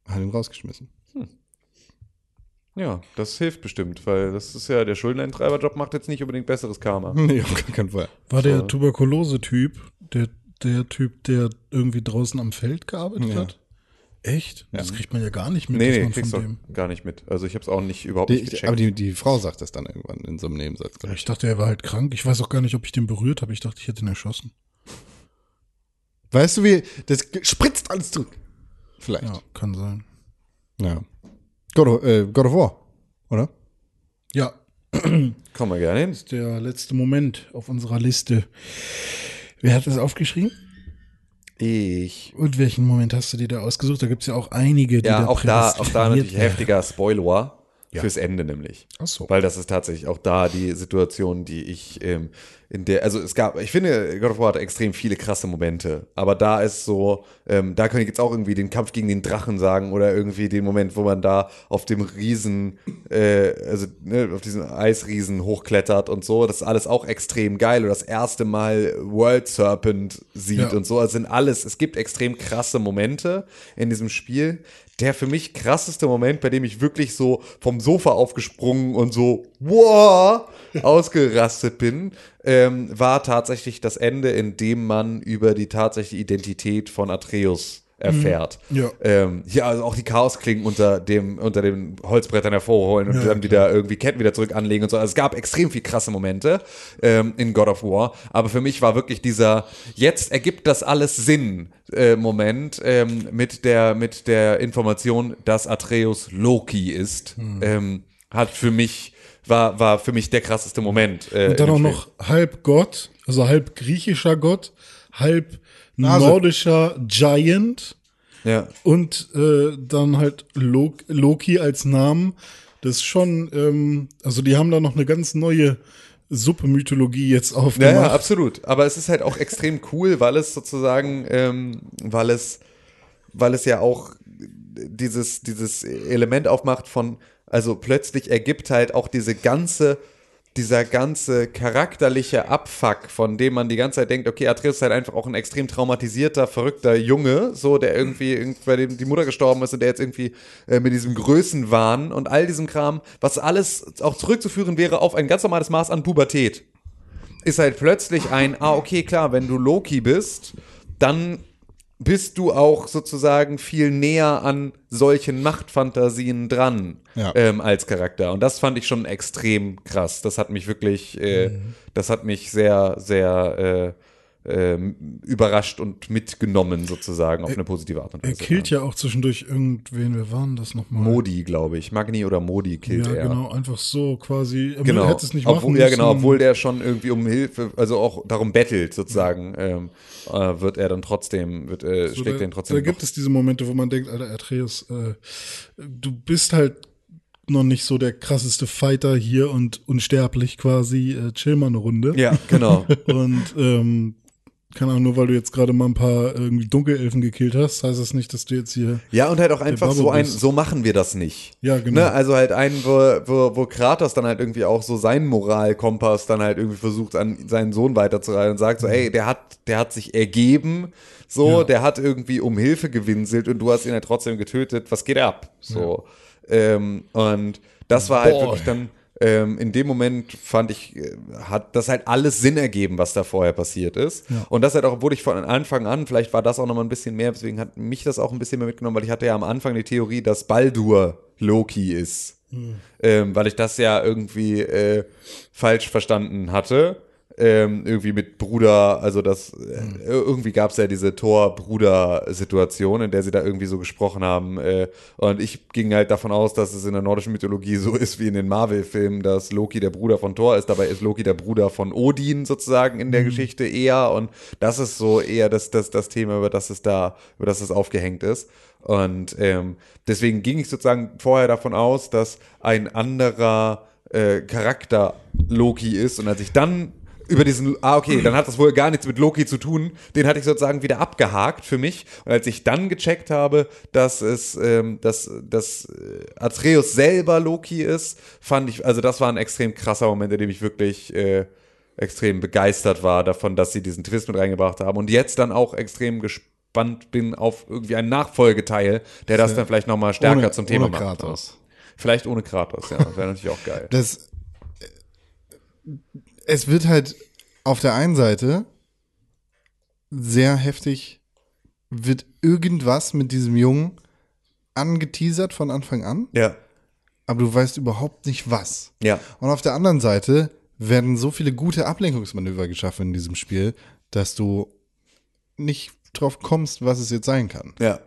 Hat ihn rausgeschmissen. Ja, das hilft bestimmt, weil das ist ja, der Schuldeneintreiberjob macht jetzt nicht unbedingt besseres Karma. Nee, auf gar keinen Fall. War der Tuberkulose-Typ, der, der Typ, der irgendwie draußen am Feld gearbeitet Ja. hat? Echt? Das kriegt man ja gar nicht mit, Nee, nee, kriegst du gar nicht mit. Also ich habe es auch nicht überhaupt Die, nicht gecheckt. aber die, die Frau sagt das dann irgendwann in so einem Nebensatz. glaub Ich dachte, er war halt krank. Ich weiß auch gar nicht, ob ich den berührt habe. Ich dachte, ich hätte ihn erschossen. Weißt du wie, das spritzt alles zurück. Vielleicht. Ja, kann sein. Ja. God, of, äh, God of War, oder? Ja, Kommen wir gerne hin. der letzte Moment auf unserer Liste. Wer hat das aufgeschrieben? Ich. Und welchen Moment hast du dir da ausgesucht? Da gibt's ja auch einige, die Ja, da auch da, auch da natürlich wären. heftiger Spoiler fürs Ende nämlich. Ach so. Weil das ist tatsächlich auch da die Situation, die ich ähm, in der, also es gab, ich finde, God of War hat extrem viele krasse Momente, aber da ist so, ähm, da kann ich jetzt auch irgendwie den Kampf gegen den Drachen sagen oder irgendwie den Moment, wo man da auf dem Riesen, äh, also ne, auf diesen Eisriesen hochklettert und so, das ist alles auch extrem geil und das erste Mal World Serpent sieht Ja. und so, also sind alles, es gibt extrem krasse Momente in diesem Spiel. Der für mich krasseste Moment, bei dem ich wirklich so vom Sofa aufgesprungen und so, wow, ausgerastet bin, ähm, war tatsächlich das Ende, in dem man über die tatsächliche Identität von Atreus erfährt. Ja. Ähm, ja, also auch die Chaosklingen unter dem, unter den Holzbrettern hervorholen und Ja, dann wieder irgendwie Ketten wieder zurück anlegen und so. Also es gab extrem viel krasse Momente ähm, in God of War. Aber für mich war wirklich dieser, jetzt ergibt das alles Sinn, äh, Moment, ähm, mit der, mit der Information, dass Atreus Loki ist, Hm. ähm, hat für mich, war, war für mich der krasseste Moment. Äh, Und dann auch noch halb Gott, also halb griechischer Gott, halb Also- nordischer Giant. Ja. und äh, dann halt Lo Loki als Namen. Das ist schon, ähm, also die haben da noch eine ganz neue Suppe-Mythologie jetzt Ja, aufgemacht. ja, absolut. Aber es ist halt auch extrem cool, weil es sozusagen, ähm, weil es, weil es ja auch dieses, dieses Element aufmacht von, also plötzlich ergibt halt auch diese ganze, dieser ganze charakterliche Abfuck, von dem man die ganze Zeit denkt, okay, Atreus ist halt einfach auch ein extrem traumatisierter, verrückter Junge, so, der irgendwie, bei dem die Mutter gestorben ist und der jetzt irgendwie äh, mit diesem Größenwahn und all diesem Kram, was alles auch zurückzuführen wäre auf ein ganz normales Maß an Pubertät ist halt plötzlich ein, ah, okay, klar, wenn du Loki bist, dann bist du auch sozusagen viel näher an solchen Machtfantasien dran Ja. ähm, als Charakter. Und das fand ich schon extrem krass. Das hat mich wirklich, äh, das hat mich sehr, sehr äh, ähm, überrascht und mitgenommen sozusagen auf eine positive Art und er Weise. killt ja auch zwischendurch irgendwen, wer waren das nochmal? Modi, glaube ich. Magni oder Modi killt Ja, er. genau, einfach so quasi. Er Genau. hätte es nicht obwohl, machen ja, müssen. genau, obwohl der schon irgendwie um Hilfe, also auch darum bettelt sozusagen, ähm, äh, wird er dann trotzdem, wird, äh, So, steckt da, den trotzdem. da gibt es diese Momente, wo man denkt, Alter, Atreus, äh, du bist halt noch nicht so der krasseste Fighter hier und unsterblich quasi, äh, chill mal eine Runde. ja, genau. Und ähm, keine Ahnung, nur weil du jetzt gerade mal ein paar irgendwie Dunkelelfen gekillt hast, heißt das nicht, dass du jetzt hier. Ja, und halt auch einfach so ein, so machen wir das nicht. Ja, genau. Ne? Also halt ein, wo, wo, wo Kratos dann halt irgendwie auch so seinen Moralkompass dann halt irgendwie versucht, an seinen Sohn weiterzureihen und sagt so, ey, der hat, der hat sich ergeben, so, Mhm. Ja. der hat irgendwie um Hilfe gewinselt und du hast ihn halt trotzdem getötet, was geht ab? So. Ähm, und das war halt Boy. wirklich dann, ähm, in dem Moment fand ich, äh, hat das halt alles Sinn ergeben, was da vorher passiert ist. Und das halt auch, obwohl ich von Anfang an, vielleicht war das auch noch mal ein bisschen mehr, deswegen hat mich das auch ein bisschen mehr mitgenommen, weil ich hatte ja am Anfang die Theorie, dass Baldur Loki ist. Ähm, weil ich das ja irgendwie äh, falsch verstanden hatte. Ähm, irgendwie mit Bruder, also das, äh, irgendwie gab es ja diese Thor-Bruder-Situation, in der sie da irgendwie so gesprochen haben. Äh, und ich ging halt davon aus, dass es in der nordischen Mythologie so ist wie in den Marvel-Filmen, dass Loki der Bruder von Thor ist. Dabei ist Loki der Bruder von Odin sozusagen in der Geschichte eher. Und das ist so eher das, das, das Thema, über das es da, über das es aufgehängt ist. Und ähm, deswegen ging ich sozusagen vorher davon aus, dass ein anderer äh, Charakter Loki ist. Und als ich dann über diesen, ah, okay, dann hat das wohl gar nichts mit Loki zu tun. Den hatte ich sozusagen wieder abgehakt für mich. Und als ich dann gecheckt habe, dass es, ähm, dass, dass äh, Atreus selber Loki ist, fand ich, also das war ein extrem krasser Moment, in dem ich wirklich äh, extrem begeistert war davon, dass sie diesen Twist mit reingebracht haben. Und jetzt dann auch extrem gespannt bin auf irgendwie einen Nachfolgeteil, der das dann vielleicht nochmal stärker Ohne- zum Thema ohne macht. Kratos. Vielleicht ohne Kratos, ja. Das wäre natürlich auch geil. Das, es wird halt auf der einen Seite sehr heftig, wird irgendwas mit diesem Jungen angeteasert von Anfang an, Ja. aber du weißt überhaupt nicht was. Ja. Und auf der anderen Seite werden so viele gute Ablenkungsmanöver geschaffen in diesem Spiel, dass du nicht drauf kommst, was es jetzt sein kann. Ja.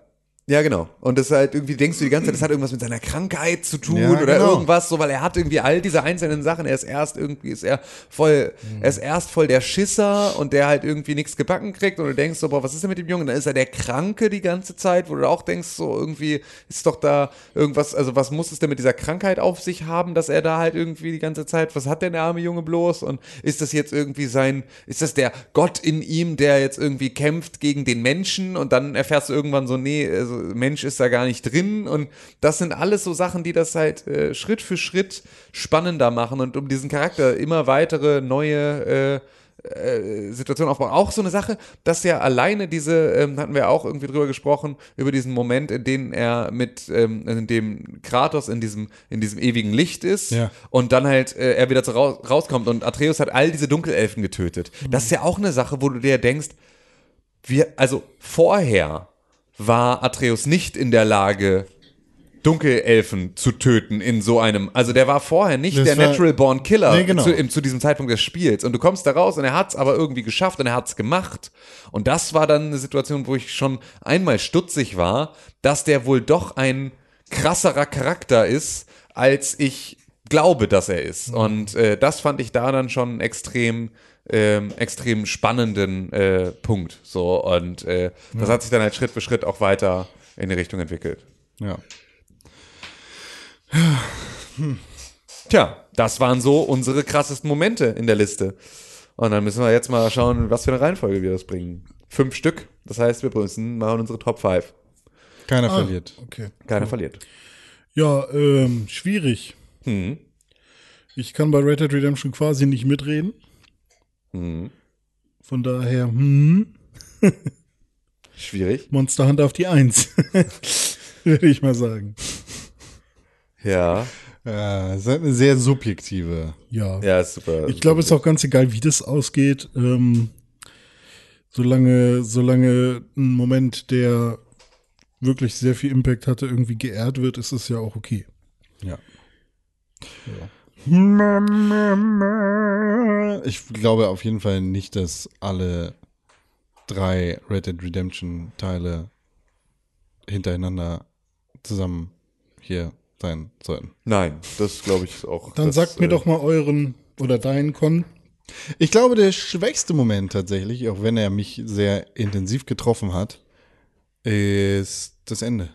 Ja, genau. Und das ist halt irgendwie, denkst du die ganze Zeit, das hat irgendwas mit seiner Krankheit zu tun Ja, oder genau. irgendwas, so, weil er hat irgendwie all diese einzelnen Sachen. Er ist erst irgendwie, ist er voll, er ist erst voll der Schisser und der halt irgendwie nichts gebacken kriegt und du denkst so, boah, was ist denn mit dem Jungen? Dann ist er der Kranke die ganze Zeit, wo du auch denkst, so irgendwie ist doch da irgendwas, also was muss es denn mit dieser Krankheit auf sich haben, dass er da halt irgendwie die ganze Zeit, was hat denn der arme Junge bloß? Und ist das jetzt irgendwie sein, ist das der Gott in ihm, der jetzt irgendwie kämpft gegen den Menschen und dann erfährst du irgendwann so, nee, also Mensch ist da gar nicht drin und das sind alles so Sachen, die das halt äh, Schritt für Schritt spannender machen und um diesen Charakter immer weitere neue äh, äh, Situationen aufbauen. Auch so eine Sache, dass ja alleine diese, ähm, hatten wir auch irgendwie drüber gesprochen, über diesen Moment, in dem er mit, ähm, in dem Kratos in diesem, in diesem ewigen Licht ist Ja. und dann halt äh, er wieder zu raus, rauskommt und Atreus hat all diese Dunkelelfen getötet. Das ist ja auch eine Sache, wo du dir denkst, wir, also vorher war Atreus nicht in der Lage, Dunkelelfen zu töten in so einem, also der war vorher nicht Das der Natural Born Killer Nee, genau. zu, im, zu diesem Zeitpunkt des Spiels. Und du kommst da raus und er hat's aber irgendwie geschafft und er hat's gemacht. Und das war dann eine Situation, wo ich schon einmal stutzig war, dass der wohl doch ein krasserer Charakter ist, als ich glaube, dass er ist. Mhm. Und äh, das fand ich da dann schon extrem ähm, extrem spannenden äh, Punkt. So und äh, das hat sich dann halt Schritt für Schritt auch weiter in die Richtung entwickelt. Ja. Tja, das waren so unsere krassesten Momente in der Liste. Und dann müssen wir jetzt mal schauen, was für eine Reihenfolge wir das bringen. Fünf Stück. Das heißt, wir müssen machen unsere Top 5. Keiner Ah, verliert. Okay. Keiner verliert. Ja, ähm, schwierig. Hm. Ich kann bei Red Dead Redemption quasi nicht mitreden. Hm. Von daher, hm, Schwierig. Monster Hunter auf die Eins. Würde ich mal sagen. Ja. Ja, ist eine sehr subjektive. Ja. Ja, ist super. Ich glaube, es ist auch ganz egal, wie das ausgeht. Ähm, solange, solange ein Moment, der wirklich sehr viel Impact hatte, irgendwie geehrt wird, ist es ja auch okay. Ja. Ich glaube auf jeden Fall nicht, dass alle drei Red Dead Redemption Teile hintereinander zusammen hier sein sollten. Nein, das glaube ich auch. Dann das, sagt mir äh, doch mal euren oder deinen Con. Ich glaube, der schwächste Moment tatsächlich, auch wenn er mich sehr intensiv getroffen hat, ist das Ende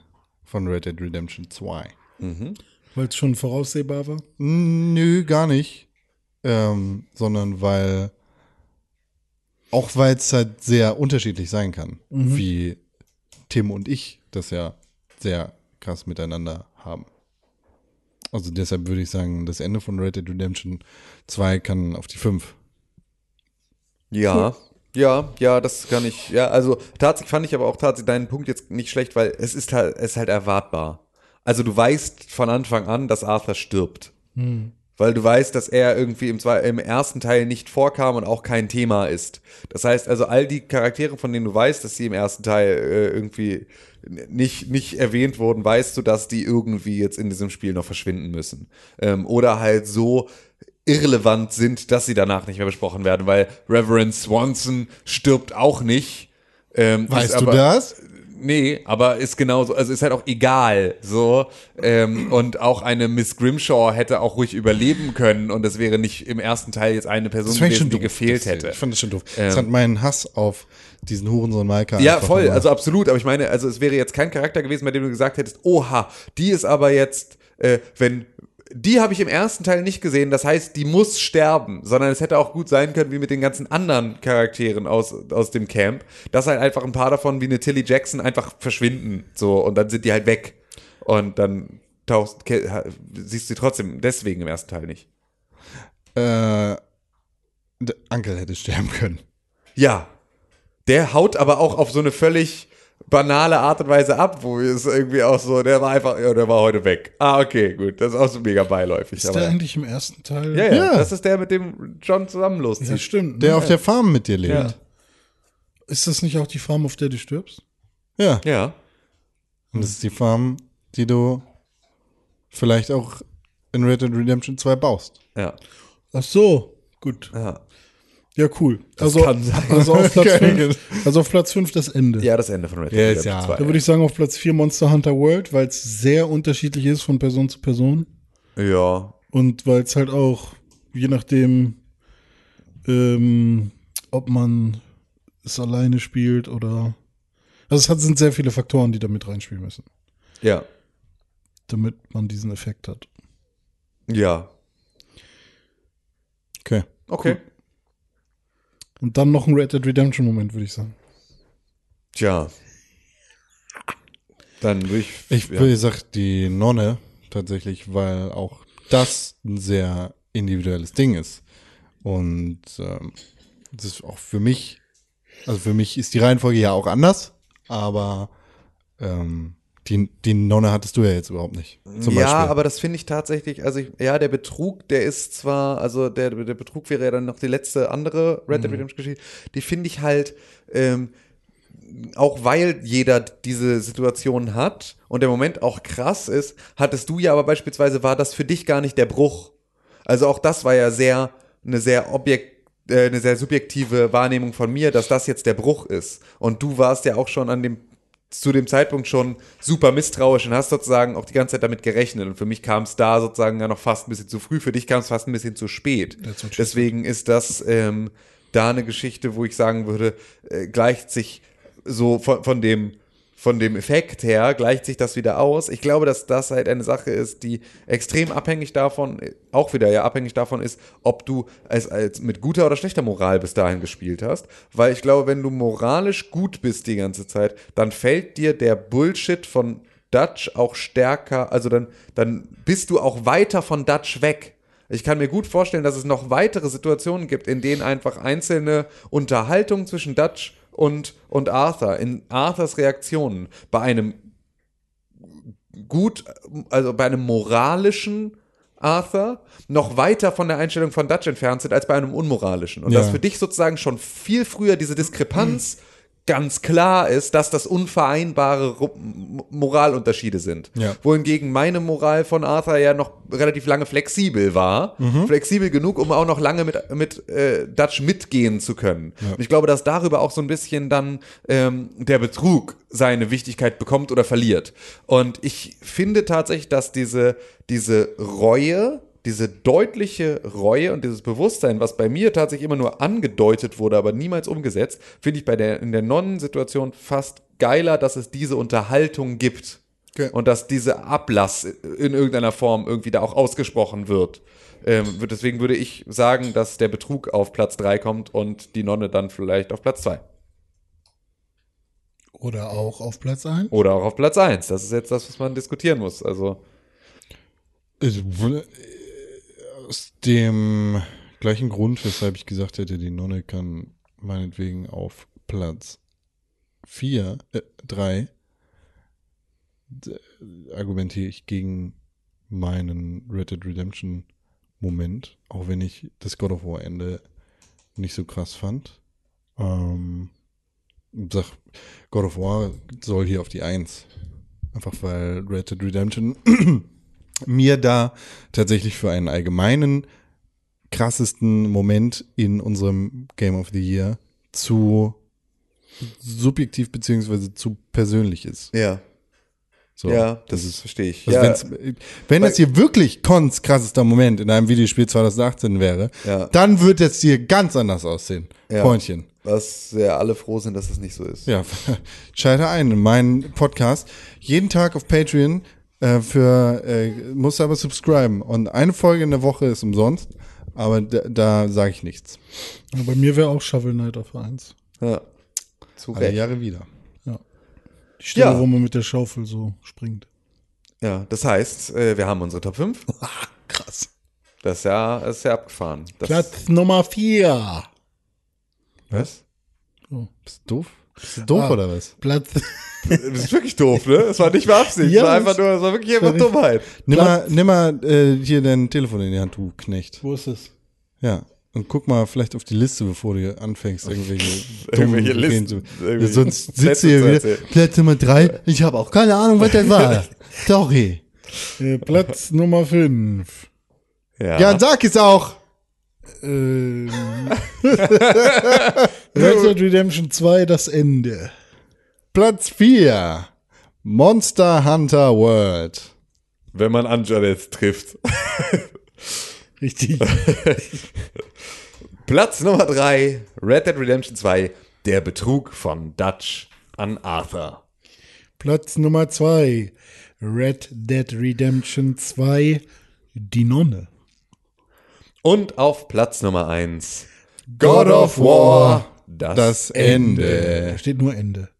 von Red Dead Redemption 2. Weil es schon voraussehbar war. Nö, gar nicht. Ähm, sondern weil, auch weil es halt sehr unterschiedlich sein kann, wie Tim und ich das ja sehr krass miteinander haben. Also deshalb würde ich sagen, das Ende von Red Dead Redemption 2 kann auf die 5. Ja, ja, ja, das kann ich. Ja, also tatsächlich fand ich aber auch tatsächlich deinen Punkt jetzt nicht schlecht, weil es ist halt, es ist halt erwartbar. Also du weißt von Anfang an, dass Arthur stirbt. Weil du weißt, dass er irgendwie im, zwei, im ersten Teil nicht vorkam und auch kein Thema ist. Das heißt also, all die Charaktere, von denen du weißt, dass sie im ersten Teil äh, irgendwie nicht, nicht erwähnt wurden, weißt du, dass die irgendwie jetzt in diesem Spiel noch verschwinden müssen. Ähm, oder halt so irrelevant sind, dass sie danach nicht mehr besprochen werden, weil Reverend Swanson stirbt auch nicht. Ähm, Weißt du aber- das? Nee, aber ist genauso, also ist halt auch egal, so. Ähm, und auch eine Miss Grimshaw hätte auch ruhig überleben können und es wäre nicht im ersten Teil jetzt eine Person gewesen, die doof. gefehlt Das- hätte. Ich fand das schon doof. Ähm. das hat meinen Hass auf diesen Hurensohn Maika. Ja, voll, nur- also absolut. Aber ich meine, also es wäre jetzt kein Charakter gewesen, bei dem du gesagt hättest, oha, die ist aber jetzt, äh, wenn, die habe ich im ersten Teil nicht gesehen, das heißt, die muss sterben, sondern es hätte auch gut sein können, wie mit den ganzen anderen Charakteren aus, aus dem Camp, dass halt einfach ein paar davon wie eine Tilly Jackson einfach verschwinden, so, und dann sind die halt weg. Und dann tauchst, siehst du sie trotzdem deswegen im ersten Teil nicht. Äh, der Ankel hätte sterben können. Ja. Der haut aber auch auf so eine völlig banale Art und Weise ab, wo es irgendwie auch so, der war einfach, ja, der war heute weg. Ah, okay, gut. Das ist auch so mega beiläufig. Ist aber, der eigentlich im ersten Teil? ja, ja, Ja. das ist der, mit dem John zusammen Ja, loszieht. stimmt. Der ne? auf der Farm mit dir lebt. Ja. Ist das nicht auch die Farm, auf der du stirbst? Ja. Ja. Und das ist die Farm, die du vielleicht auch in Red Dead Redemption 2 baust. Ja. Ach so, gut. Ja. Ja, cool. also, kann sein. also auf Platz Okay. 5, also auf Platz 5 das Ende. Ja, das Ende von Red Dead Redemption ja- 2. Da würde ich sagen, auf Platz 4 Monster Hunter World, weil es sehr unterschiedlich ist von Person zu Person. Ja. Und weil es halt auch, je nachdem, ähm, ob man es alleine spielt oder. Also es hat, sind sehr viele Faktoren, die da mit reinspielen müssen, Ja. damit man diesen Effekt hat. Ja. Okay. Okay. Und dann noch ein Red Dead Redemption Moment, würde ich sagen. Tja. Dann würde ich. Ich ja. würde sagen, die Nonne tatsächlich, weil auch das ein sehr individuelles Ding ist. Und ähm, das ist auch für mich, also für mich ist die Reihenfolge ja auch anders, aber ähm, die, die Nonne hattest du ja jetzt überhaupt nicht. Zum ja, Beispiel. aber das finde ich tatsächlich, also ich, ja, der Betrug, der ist zwar, also der, der Betrug wäre ja dann noch die letzte andere Red Mhm. Dead Redemption Geschichte, die finde ich halt, ähm, auch weil jeder diese Situation hat und der Moment auch krass ist, hattest du ja aber beispielsweise, war das für dich gar nicht der Bruch. Also auch das war ja sehr, eine sehr objekt, äh, eine sehr subjektive Wahrnehmung von mir, dass das jetzt der Bruch ist. Und du warst ja auch schon an dem zu dem Zeitpunkt schon super misstrauisch und hast sozusagen auch die ganze Zeit damit gerechnet. Und für mich kam es da sozusagen ja noch fast ein bisschen zu früh, für dich kam es fast ein bisschen zu spät. Deswegen ist das ähm, da eine Geschichte, wo ich sagen würde, äh, gleicht sich so von, von dem von dem Effekt her gleicht sich das wieder aus. Ich glaube, dass das halt eine Sache ist, die extrem abhängig davon, auch wieder ja abhängig davon ist, ob du als, als mit guter oder schlechter Moral bis dahin gespielt hast. Weil ich glaube, wenn du moralisch gut bist die ganze Zeit, dann fällt dir der Bullshit von Dutch auch stärker, also dann, dann bist du auch weiter von Dutch weg. Ich kann mir gut vorstellen, dass es noch weitere Situationen gibt, in denen einfach einzelne Unterhaltungen zwischen Dutch und, und Arthur, in Arthurs Reaktionen bei einem gut, also bei einem moralischen Arthur noch weiter von der Einstellung von Dutch entfernt sind als bei einem unmoralischen. Und Ja. dass für dich sozusagen schon viel früher diese Diskrepanz ganz klar ist, dass das unvereinbare Moralunterschiede sind. Ja. Wohingegen meine Moral von Arthur ja noch relativ lange flexibel war. Flexibel genug, um auch noch lange mit, mit äh, Dutch mitgehen zu können. Und ich glaube, dass darüber auch so ein bisschen dann ähm, der Betrug seine Wichtigkeit bekommt oder verliert. Und ich finde tatsächlich, dass diese, diese Reue, diese deutliche Reue und dieses Bewusstsein, was bei mir tatsächlich immer nur angedeutet wurde, aber niemals umgesetzt, finde ich bei der, in der Nonnensituation fast geiler, dass es diese Unterhaltung gibt. Okay. Und dass dieser Ablass in irgendeiner Form irgendwie da auch ausgesprochen wird. Ähm, deswegen würde ich sagen, dass der Betrug auf Platz 3 kommt und die Nonne dann vielleicht auf Platz 2. Oder auch auf Platz 1. Oder auch auf Platz 1. Das ist jetzt das, was man diskutieren muss. Also, Also, Aus dem gleichen Grund, weshalb ich gesagt hätte, die Nonne kann meinetwegen auf Platz 4, äh, 3, d- argumentiere ich gegen meinen Red Dead Redemption Moment, auch wenn ich das God of War Ende nicht so krass fand. Ähm, sag, God of War soll hier auf die 1. Einfach weil Red Dead Redemption mir da tatsächlich für einen allgemeinen krassesten Moment in unserem Game of the Year zu subjektiv beziehungsweise zu persönlich ist. Ja. So, ja, das, verstehe ich. Also ja, wenn das hier wirklich Cons krassester Moment in einem Videospiel 2018 wäre, Ja. dann wird es hier ganz anders aussehen. Ja. Freundchen. was ja alle froh sind, dass es nicht so ist. Ja, schalte ein in meinen Podcast. Jeden Tag auf Patreon äh, für, äh, musst aber subscriben. Und eine Folge in der Woche ist umsonst, aber da, da sage ich nichts. Ja, bei mir wäre auch Shovel Knight auf 1. Ja. Zu Alle. Jahre wieder. Die Stelle, Ja. wo man mit der Schaufel so springt. Ja, das heißt, äh, wir haben unsere Top 5. Krass. Das ist ja, das ist ja abgefahren. Das, Platz Nummer 4. Was? Bist du doof? Bist du doof Ah. oder was? Platz. Das ist wirklich doof, ne? Das war nicht mehr Absicht. Ja, das war einfach nur, das war wirklich einfach Dummheit. Nimm mal, nimm mal äh, hier dein Telefon in die Hand, du Knecht. Wo ist es? Ja. Und guck mal vielleicht auf die Liste, bevor du anfängst, irgendwelche Irgendwelche Listen, zu. irgendwelche Sonst sitzt du hier wieder. Platz Nummer drei. Ich habe auch keine Ahnung, was das war. Sorry. Äh, Platz Nummer 5. Ja. Ja, sag es auch. Ähm, Red Dead Redemption 2, das Ende. Platz vier. Monster Hunter World. Wenn man Anjanet trifft. Richtig. Platz Nummer 3, Red Dead Redemption 2, der Betrug von Dutch an Arthur. Platz Nummer 2. Red Dead Redemption 2, die Nonne. Und auf Platz Nummer 1, God of War, das, Das Ende. Da steht nur Ende.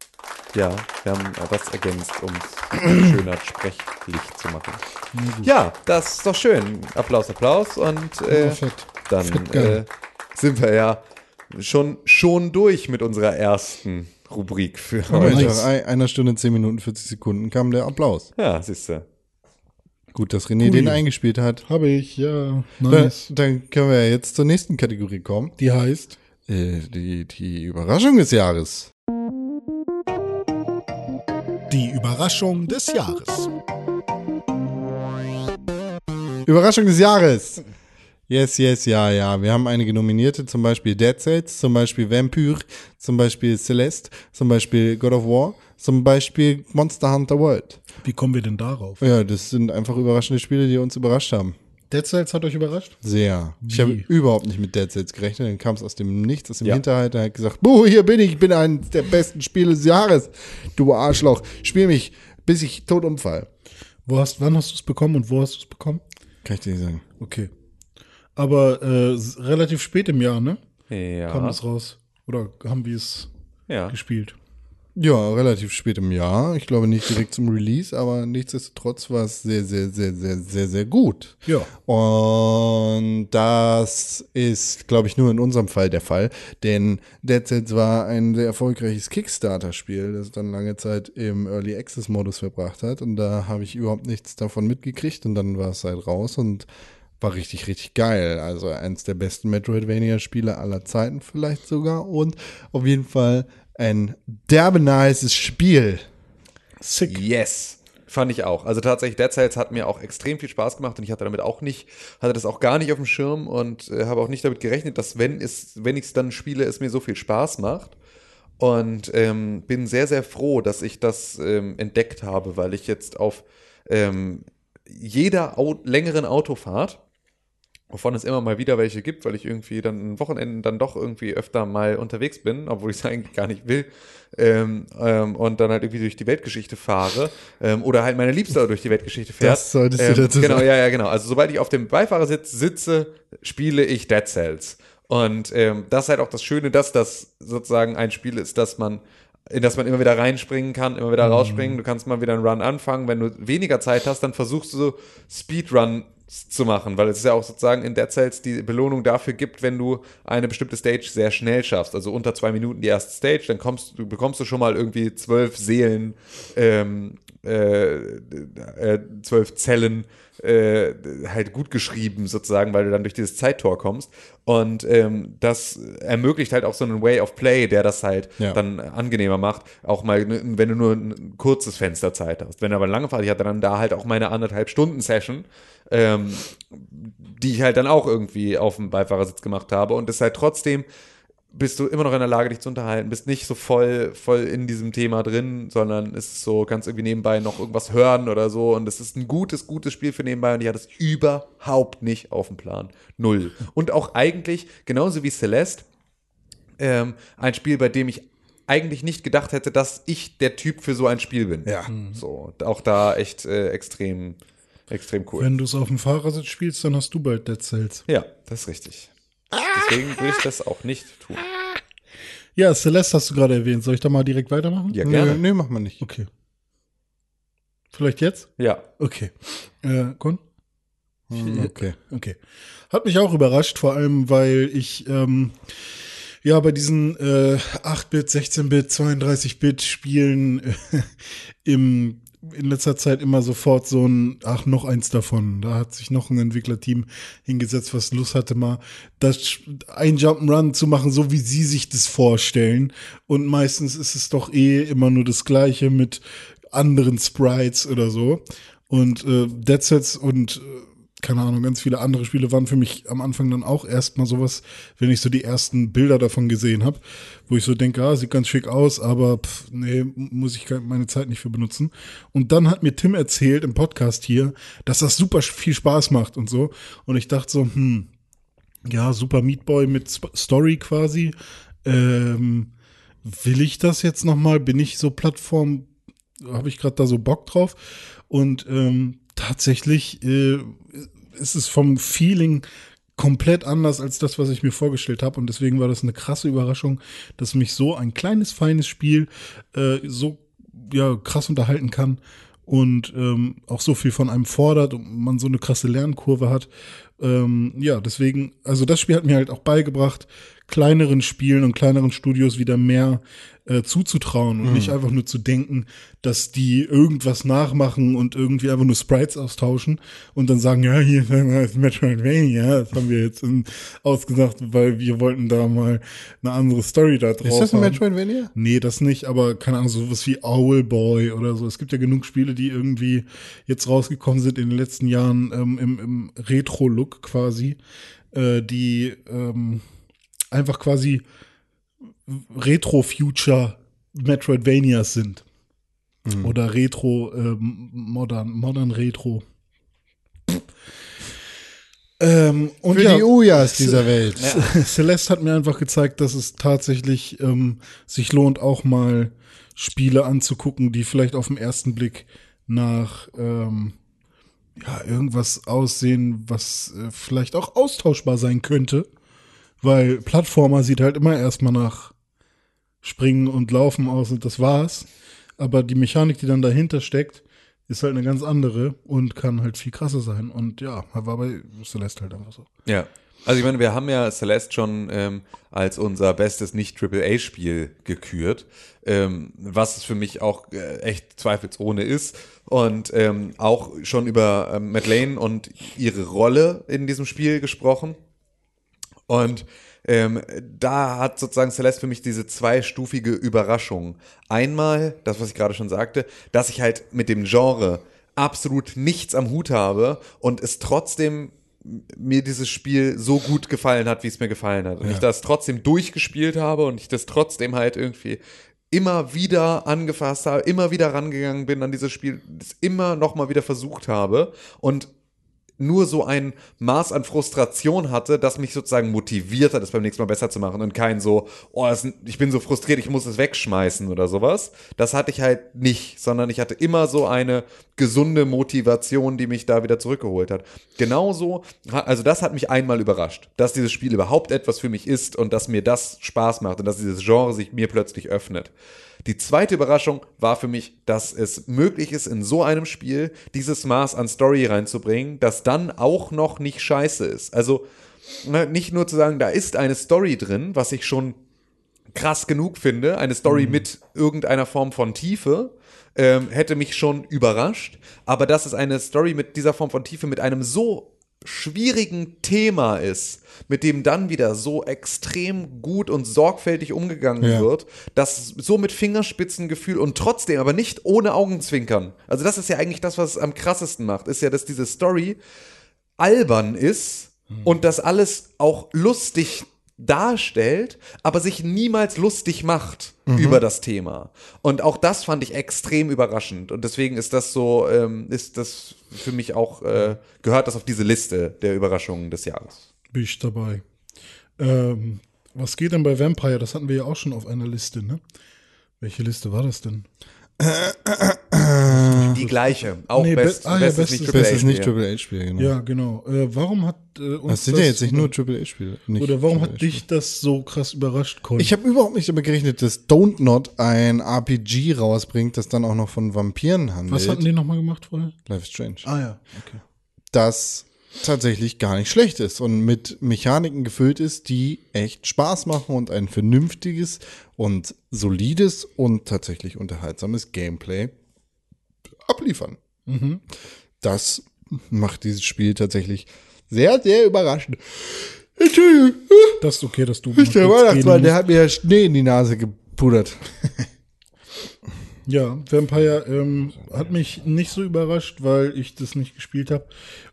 Ja, wir haben das ergänzt, um es schöner sprechlich zu machen. Ja, das ist doch schön. Applaus, Applaus. Und äh, Ja, dann äh, sind wir ja schon, schon durch mit unserer ersten Rubrik für heute. nach ein- einer Stunde, 10 Minuten, 40 Sekunden kam der Applaus. Ja, siehst du. Gut, dass René den eingespielt hat. Habe ich, ja. Dann, Nice. dann können wir jetzt zur nächsten Kategorie kommen. Die heißt Äh, die, die Überraschung des Jahres. Die Überraschung des Jahres. Überraschung des Jahres. Yes, yes, ja, ja. Wir haben einige Nominierte, zum Beispiel Dead Cells, zum Beispiel Vampire, zum Beispiel Celeste, zum Beispiel God of War, zum Beispiel Monster Hunter World. Wie kommen wir denn darauf? Ja, das sind einfach überraschende Spiele, die uns überrascht haben. Dead Cells hat euch überrascht? Sehr. Ich Wie? habe überhaupt nicht mit Dead Cells gerechnet. Dann kam es aus dem Nichts, aus dem Ja. Hinterhalt. Er hat gesagt, Buh, hier bin ich, ich bin eines der besten Spiele des Jahres. Du Arschloch, spiel mich, bis ich tot umfall. Wo hast, wann hast du es bekommen und wo hast du es bekommen? Kann ich dir nicht sagen. Okay. Aber äh, relativ spät im Jahr, ne? Kam Ja. das raus. Oder haben wir es ja. gespielt? Ja, relativ spät im Jahr. Ich glaube nicht direkt zum Release, aber nichtsdestotrotz war es sehr, sehr, sehr, sehr, sehr, sehr gut. Ja. Und das ist, glaube ich, nur in unserem Fall der Fall, denn Dead Cells war ein sehr erfolgreiches Kickstarter-Spiel, das dann lange Zeit im Early Access-Modus verbracht hat und da habe ich überhaupt nichts davon mitgekriegt und dann war es halt raus und war richtig, richtig geil. Also eins der besten Metroidvania-Spiele aller Zeiten vielleicht sogar und auf jeden Fall ein derbe nices Spiel. Sick. Yes. Fand ich auch. Also tatsächlich, Dead Cells hat mir auch extrem viel Spaß gemacht und ich hatte damit auch nicht, hatte das auch gar nicht auf dem Schirm und äh, habe auch nicht damit gerechnet, dass wenn es, wenn ich es dann spiele, es mir so viel Spaß macht. Und ähm, bin sehr, sehr froh, dass ich das ähm, entdeckt habe, weil ich jetzt auf ähm, jeder Au längeren Autofahrt, wovon es immer mal wieder welche gibt, weil ich irgendwie dann an Wochenenden dann doch irgendwie öfter mal unterwegs bin, obwohl ich es eigentlich gar nicht will, ähm, ähm, und dann halt irgendwie durch die Weltgeschichte fahre ähm, oder halt meine Liebste durch die Weltgeschichte fährt. Das solltest du ähm, dazu Genau, sagen. ja, ja, genau. Also sobald ich auf dem Beifahrersitz sitze, spiele ich Dead Cells. Und ähm, das ist halt auch das Schöne, dass das sozusagen ein Spiel ist, dass man in das man immer wieder reinspringen kann, immer wieder rausspringen. Du kannst mal wieder einen Run anfangen. Wenn du weniger Zeit hast, dann versuchst du so Speedruns zu machen, weil es ja auch sozusagen in Dead Cells die Belohnung dafür gibt, wenn du eine bestimmte Stage sehr schnell schaffst. Also unter zwei Minuten die erste Stage, dann kommst du bekommst du schon mal irgendwie zwölf Seelen, ähm, äh, äh, zwölf Zellen äh, halt gut geschrieben sozusagen, weil du dann durch dieses Zeittor kommst. Und ähm, das ermöglicht halt auch so einen Way of Play, der das halt Ja. dann angenehmer macht. Auch mal, wenn du nur ein kurzes Fenster Zeit hast. Wenn du aber lange Fahrt, ich hatte dann da halt auch meine anderthalb Stunden Session, ähm, die ich halt dann auch irgendwie auf dem Beifahrersitz gemacht habe und es halt trotzdem bist du immer noch in der Lage, dich zu unterhalten, bist nicht so voll, voll in diesem Thema drin, sondern es ist so, kannst irgendwie nebenbei noch irgendwas hören oder so. Und es ist ein gutes, gutes Spiel für nebenbei und ich hatte es überhaupt nicht auf dem Plan. Null. Und auch eigentlich, genauso wie Celeste, ähm, ein Spiel, bei dem ich eigentlich nicht gedacht hätte, dass ich der Typ für so ein Spiel bin. Ja. So, auch da echt äh, extrem, extrem cool. Wenn du es auf dem Fahrersitz spielst, dann hast du bald Dead Cells. ja, das ist richtig. Deswegen will ich das auch nicht tun. Ja, Celeste hast du gerade erwähnt. Soll ich da mal direkt weitermachen? Ja, Nee, gerne. nee, mach mal nicht. Okay. Vielleicht jetzt? Ja. Okay. Äh, Con? Hm, Okay. Okay. Hat mich auch überrascht, vor allem, weil ich ähm, ja bei diesen äh, 8-Bit, 16-Bit, 32-Bit Spielen äh, im in letzter Zeit immer sofort so ein, ach, noch eins davon. Da hat sich noch ein Entwicklerteam hingesetzt, was Lust hatte, mal das ein Jump'n'Run zu machen, so wie sie sich das vorstellen. Und meistens ist es doch eh immer nur das Gleiche mit anderen Sprites oder so. Und äh, Dead Sets und äh, keine Ahnung, ganz viele andere Spiele waren für mich am Anfang dann auch erstmal sowas, wenn ich so die ersten Bilder davon gesehen habe, wo ich so denke, ah, sieht ganz schick aus, aber pff, nee, muss ich meine Zeit nicht für benutzen. Und dann hat mir Tim erzählt im Podcast hier, dass das super viel Spaß macht und so. Und ich dachte so, hm, ja, Super Meat Boy mit Sp Story quasi. Ähm, will ich das jetzt noch mal? Bin ich so Plattform? Habe ich gerade da so Bock drauf? Und ähm, tatsächlich äh, ist es vom Feeling komplett anders als das, was ich mir vorgestellt habe. Und deswegen war das eine krasse Überraschung, dass mich so ein kleines, feines Spiel äh, so ja, krass unterhalten kann und ähm, auch so viel von einem fordert und man so eine krasse Lernkurve hat. Ähm, ja, deswegen, also das Spiel hat mir halt auch beigebracht, kleineren Spielen und kleineren Studios wieder mehr äh, zuzutrauen und nicht einfach nur zu denken, dass die irgendwas nachmachen und irgendwie einfach nur Sprites austauschen und dann sagen, ja, hier ist Metroidvania, das haben wir jetzt in, ausgesagt, weil wir wollten da mal eine andere Story da drauf Ist das ein haben. Metroidvania? Nee, das nicht, aber keine Ahnung, sowas wie Owlboy oder so. Es gibt ja genug Spiele, die irgendwie jetzt rausgekommen sind in den letzten Jahren ähm, im, im Retro-Look quasi, äh, die ähm, einfach quasi Retro-Future Metroidvanias sind. Oder Retro, ähm, Modern, Modern Retro. Ähm, und Für ja, die Ujas dieser Welt. Celeste hat mir einfach gezeigt, dass es tatsächlich ähm, sich lohnt, auch mal Spiele anzugucken, die vielleicht auf den ersten Blick nach ähm, ja, irgendwas aussehen, was äh, vielleicht auch austauschbar sein könnte. Weil Plattformer sieht halt immer erstmal nach Springen und Laufen aus und das war's. Aber die Mechanik, die dann dahinter steckt, ist halt eine ganz andere und kann halt viel krasser sein. Und ja, war bei Celeste halt einfach so. Ja. Also ich meine, wir haben ja Celeste schon ähm, als unser bestes Nicht-AAA-Spiel gekürt, ähm, was es für mich auch äh, echt zweifelsohne ist. Und ähm, auch schon über ähm, Madeleine und ihre Rolle in diesem Spiel gesprochen. Und ähm, da hat sozusagen Celeste für mich diese zweistufige Überraschung. Einmal, das, was ich gerade schon sagte, dass ich halt mit dem Genre absolut nichts am Hut habe und es trotzdem mir dieses Spiel so gut gefallen hat, wie es mir gefallen hat. Und ich das trotzdem durchgespielt habe und ich das trotzdem halt irgendwie immer wieder angefasst habe, immer wieder rangegangen bin an dieses Spiel, das immer noch mal wieder versucht habe und nur so ein Maß an Frustration hatte, das mich sozusagen motiviert hat, es beim nächsten Mal besser zu machen und kein so, oh, das, ich bin so frustriert, ich muss es wegschmeißen oder sowas. Das hatte ich halt nicht, sondern ich hatte immer so eine gesunde Motivation, die mich da wieder zurückgeholt hat. Genauso, also das hat mich einmal überrascht, dass dieses Spiel überhaupt etwas für mich ist und dass mir das Spaß macht und dass dieses Genre sich mir plötzlich öffnet. Die zweite Überraschung war für mich, dass es möglich ist, in so einem Spiel dieses Maß an Story reinzubringen, das dann auch noch nicht scheiße ist. Also ne, nicht nur zu sagen, da ist eine Story drin, was ich schon krass genug finde, eine Story mit irgendeiner Form von Tiefe, ähm, hätte mich schon überrascht. Aber dass es eine Story mit dieser Form von Tiefe mit einem so schwierigen Thema ist, mit dem dann wieder so extrem gut und sorgfältig umgegangen Ja. wird, dass so mit Fingerspitzengefühl und trotzdem, aber nicht ohne Augenzwinkern. Also das ist ja eigentlich das, was es am krassesten macht, ist ja, dass diese Story albern ist und das alles auch lustig darstellt, aber sich niemals lustig macht über das Thema. Und auch das fand ich extrem überraschend. Und deswegen ist das so, ähm, ist das für mich auch, äh, gehört das auf diese Liste der Überraschungen des Jahres. Bin ich dabei. Ähm, was geht denn bei Vampire? Das hatten wir ja auch schon auf einer Liste, ne? Welche Liste war das denn? Die gleiche. Auch Nee, best, be- ah ja, bestes bestes- nicht Das ist nicht Triple H-Spiel, genau. Ja, genau. Äh, warum hat äh, uns Das sind ja jetzt nicht nur Triple H-Spiele. oder warum Triple hat dich das so krass überrascht, Con? Ich habe überhaupt nicht damit gerechnet, dass Don't Not ein RPG rausbringt, das dann auch noch von Vampiren handelt. Was hatten die nochmal gemacht vorher? Life is Strange. Ah ja, okay. das tatsächlich gar nicht schlecht ist und mit Mechaniken gefüllt ist, die echt Spaß machen und ein vernünftiges und solides und tatsächlich unterhaltsames Gameplay abliefern. Das macht dieses Spiel tatsächlich sehr, sehr überraschend. Entschuldigung, Das ist okay, dass du. der mal kurz Weihnachtsmann, der hat mir Schnee in die Nase gepudert. Ja, Vampire ähm, hat mich nicht so überrascht, weil ich das nicht gespielt habe.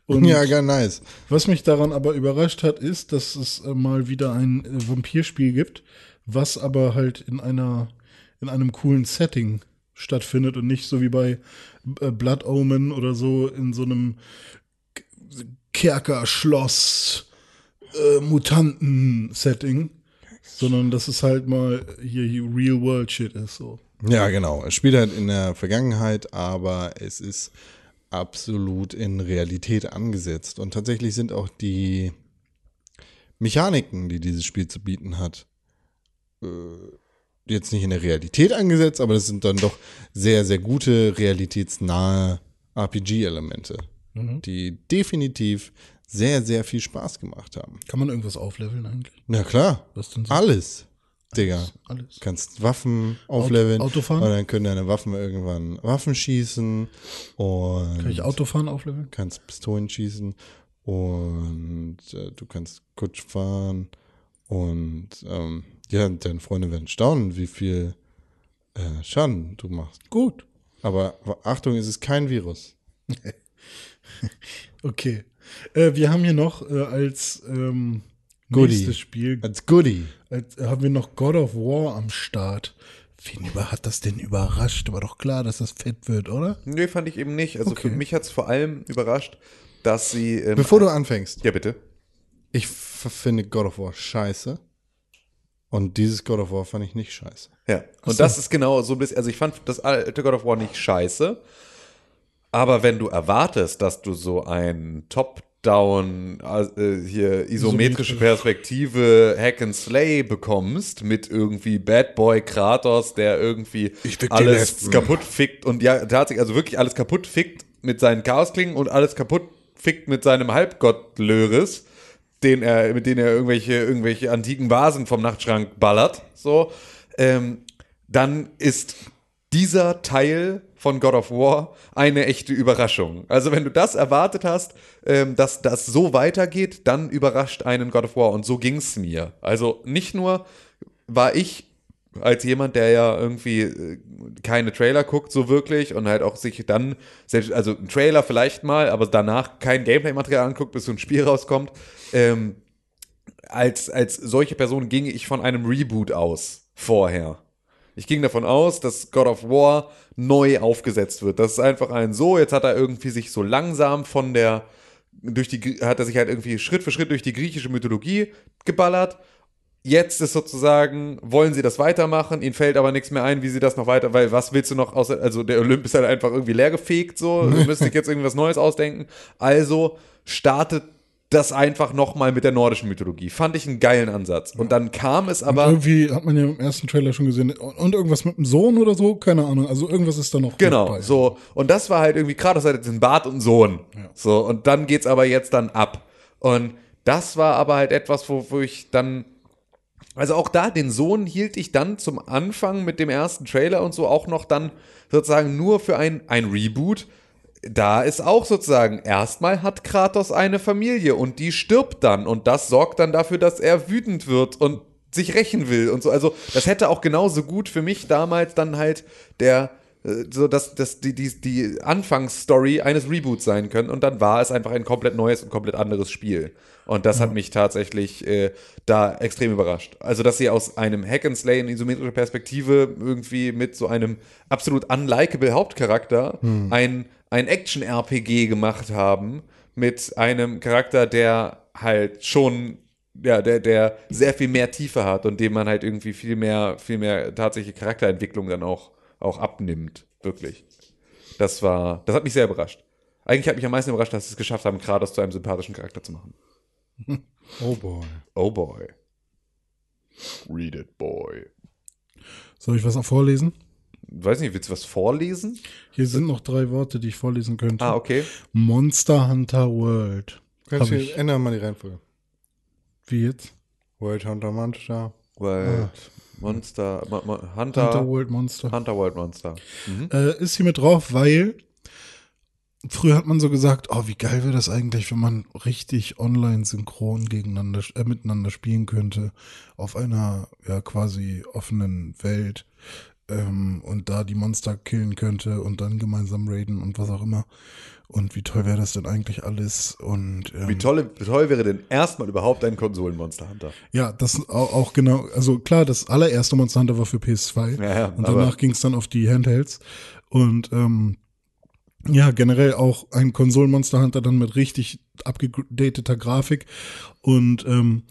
Und Ja, ganz nice. was mich daran aber überrascht hat, ist, dass es äh, mal wieder ein äh, Vampirspiel gibt, was aber halt in einer in einem coolen Setting stattfindet und nicht so wie bei äh, Blood Omen oder so in so einem K- Kerker, Schloss, äh, Mutanten-Setting, sondern dass es halt mal hier, hier Real World Shit ist so. Ja, genau. Es spielt halt in der Vergangenheit, aber es ist absolut in Realität angesetzt. Und tatsächlich sind auch die Mechaniken, die dieses Spiel zu bieten hat, äh, jetzt nicht in der Realität angesetzt, aber das sind dann doch sehr, sehr gute, realitätsnahe RPG-Elemente, die definitiv sehr, sehr viel Spaß gemacht haben. Kann man irgendwas aufleveln eigentlich? Na klar, Was denn so? alles, Digga. Alles. Du kannst Waffen aufleveln. Auto fahren? Und dann können deine Waffen irgendwann Waffen schießen. Und Kann ich Autofahren aufleveln? kannst Pistolen schießen. Und äh, du kannst Kutsch fahren. Und ähm, ja, deine Freunde werden staunen, wie viel äh, Schaden du machst. Gut. Aber Achtung, es ist kein Virus. Okay. Äh, wir haben hier noch äh, als ähm, Goodie. nächstes Spiel Als Goodie. als, haben wir noch God of War am Start. Wen über, hat das denn überrascht? War doch klar, dass das fett wird, oder? Nee, fand ich eben nicht. Also Okay. für mich hat es vor allem überrascht, dass sie. Ähm, Bevor du anfängst, ja, bitte. ich finde God of War scheiße. Und dieses God of War fand ich nicht scheiße. Ja. Und das ist genau so ein bisschen. Also ich fand das alte God of War nicht scheiße. Aber wenn du erwartest, dass du so ein Top-Down, äh, hier isometrische Perspektive Hack and Slay bekommst, mit irgendwie Bad Boy Kratos, der irgendwie alles kaputt fickt und ja, tatsächlich, also wirklich alles kaputt fickt mit seinen Chaosklingen und alles kaputt fickt mit seinem Halbgott Löris, den er, mit denen er irgendwelche, irgendwelche antiken Vasen vom Nachtschrank ballert, so, ähm, dann ist dieser Teil von God of War eine echte Überraschung. Also wenn du das erwartet hast, ähm, dass das so weitergeht, dann überrascht einen God of War. Und so ging's mir. Also nicht nur war ich als jemand, der ja irgendwie äh, keine Trailer guckt, so wirklich und halt auch sich dann, selbst, also ein Trailer vielleicht mal, aber danach kein Gameplay-Material anguckt, bis so ein Spiel rauskommt, ähm, als, als solche Person ging ich von einem Reboot aus vorher. Ich ging davon aus, dass God of War neu aufgesetzt wird. Das ist einfach ein so, jetzt hat er irgendwie sich so langsam von der, durch die, hat er sich halt irgendwie Schritt für Schritt durch die griechische Mythologie geballert. Jetzt ist sozusagen, wollen sie das weitermachen, ihnen fällt aber nichts mehr ein, wie sie das noch weiter, weil was willst du noch außer, also der Olymp ist halt einfach irgendwie leergefegt, so, du müsstest jetzt irgendwie was Neues ausdenken. Also startet das einfach nochmal mit der nordischen Mythologie. Fand ich einen geilen Ansatz. Und dann kam es aber. Irgendwie hat man ja im ersten Trailer schon gesehen. Und, und irgendwas mit dem Sohn oder so, keine Ahnung. Also irgendwas ist da noch. Genau, so. Und das war halt irgendwie, gerade das hat jetzt einen Bart und einen Sohn. So, und dann geht's aber jetzt dann ab. Und das war aber halt etwas, wo, wo ich dann. Also auch da, den Sohn hielt ich dann zum Anfang mit dem ersten Trailer und so auch noch dann sozusagen nur für ein, ein Reboot. Da ist auch sozusagen, erstmal hat Kratos eine Familie und die stirbt dann und das sorgt dann dafür, dass er wütend wird und sich rächen will und so. Also das hätte auch genauso gut für mich damals dann halt der so dass, dass die, die, die Anfangsstory eines Reboots sein können und dann war es einfach ein komplett neues und komplett anderes Spiel. Und das hat mich tatsächlich äh, da extrem überrascht. Also, dass sie aus einem Hack and Slay in isometrischer Perspektive irgendwie mit so einem absolut unlikable Hauptcharakter ein, ein Action-RPG gemacht haben mit einem Charakter, der halt schon ja, der, der sehr viel mehr Tiefe hat und dem man halt irgendwie viel mehr, viel mehr tatsächliche Charakterentwicklung dann auch, auch abnimmt. Wirklich. Das war, das hat mich sehr überrascht. Eigentlich hat mich am meisten überrascht, dass sie es geschafft haben, Kratos zu einem sympathischen Charakter zu machen. Oh boy. Oh boy. Read it, boy. Soll ich was auch vorlesen? Weiß nicht, willst du was vorlesen? Hier sind noch drei Worte, die ich vorlesen könnte. Ah, okay. Monster Hunter World. Kannst du ich. ändern mal die Reihenfolge. Wie jetzt? World Hunter Monster. World Monster, Mo Mo Hunter, Hunter World Monster. Hunter World Monster. Äh, ist hier mit drauf, weil früher hat man so gesagt, oh, wie geil wäre das eigentlich, wenn man richtig online synchron gegeneinander, äh, miteinander spielen könnte auf einer ja quasi offenen Welt ähm, und da die Monster killen könnte und dann gemeinsam raiden und was auch immer. Und wie toll wäre das denn eigentlich alles? Und ähm, Wie toll, wie toll wäre denn erstmal überhaupt ein Konsolen-Monster Hunter? Ja, das auch, auch genau, also klar, das allererste Monster Hunter war für PS2 Ja, ja, und danach ging es dann auf die Handhelds und ähm, ja, generell auch ein Konsolen-Monster Hunter dann mit richtig abgedateter Grafik und ähm,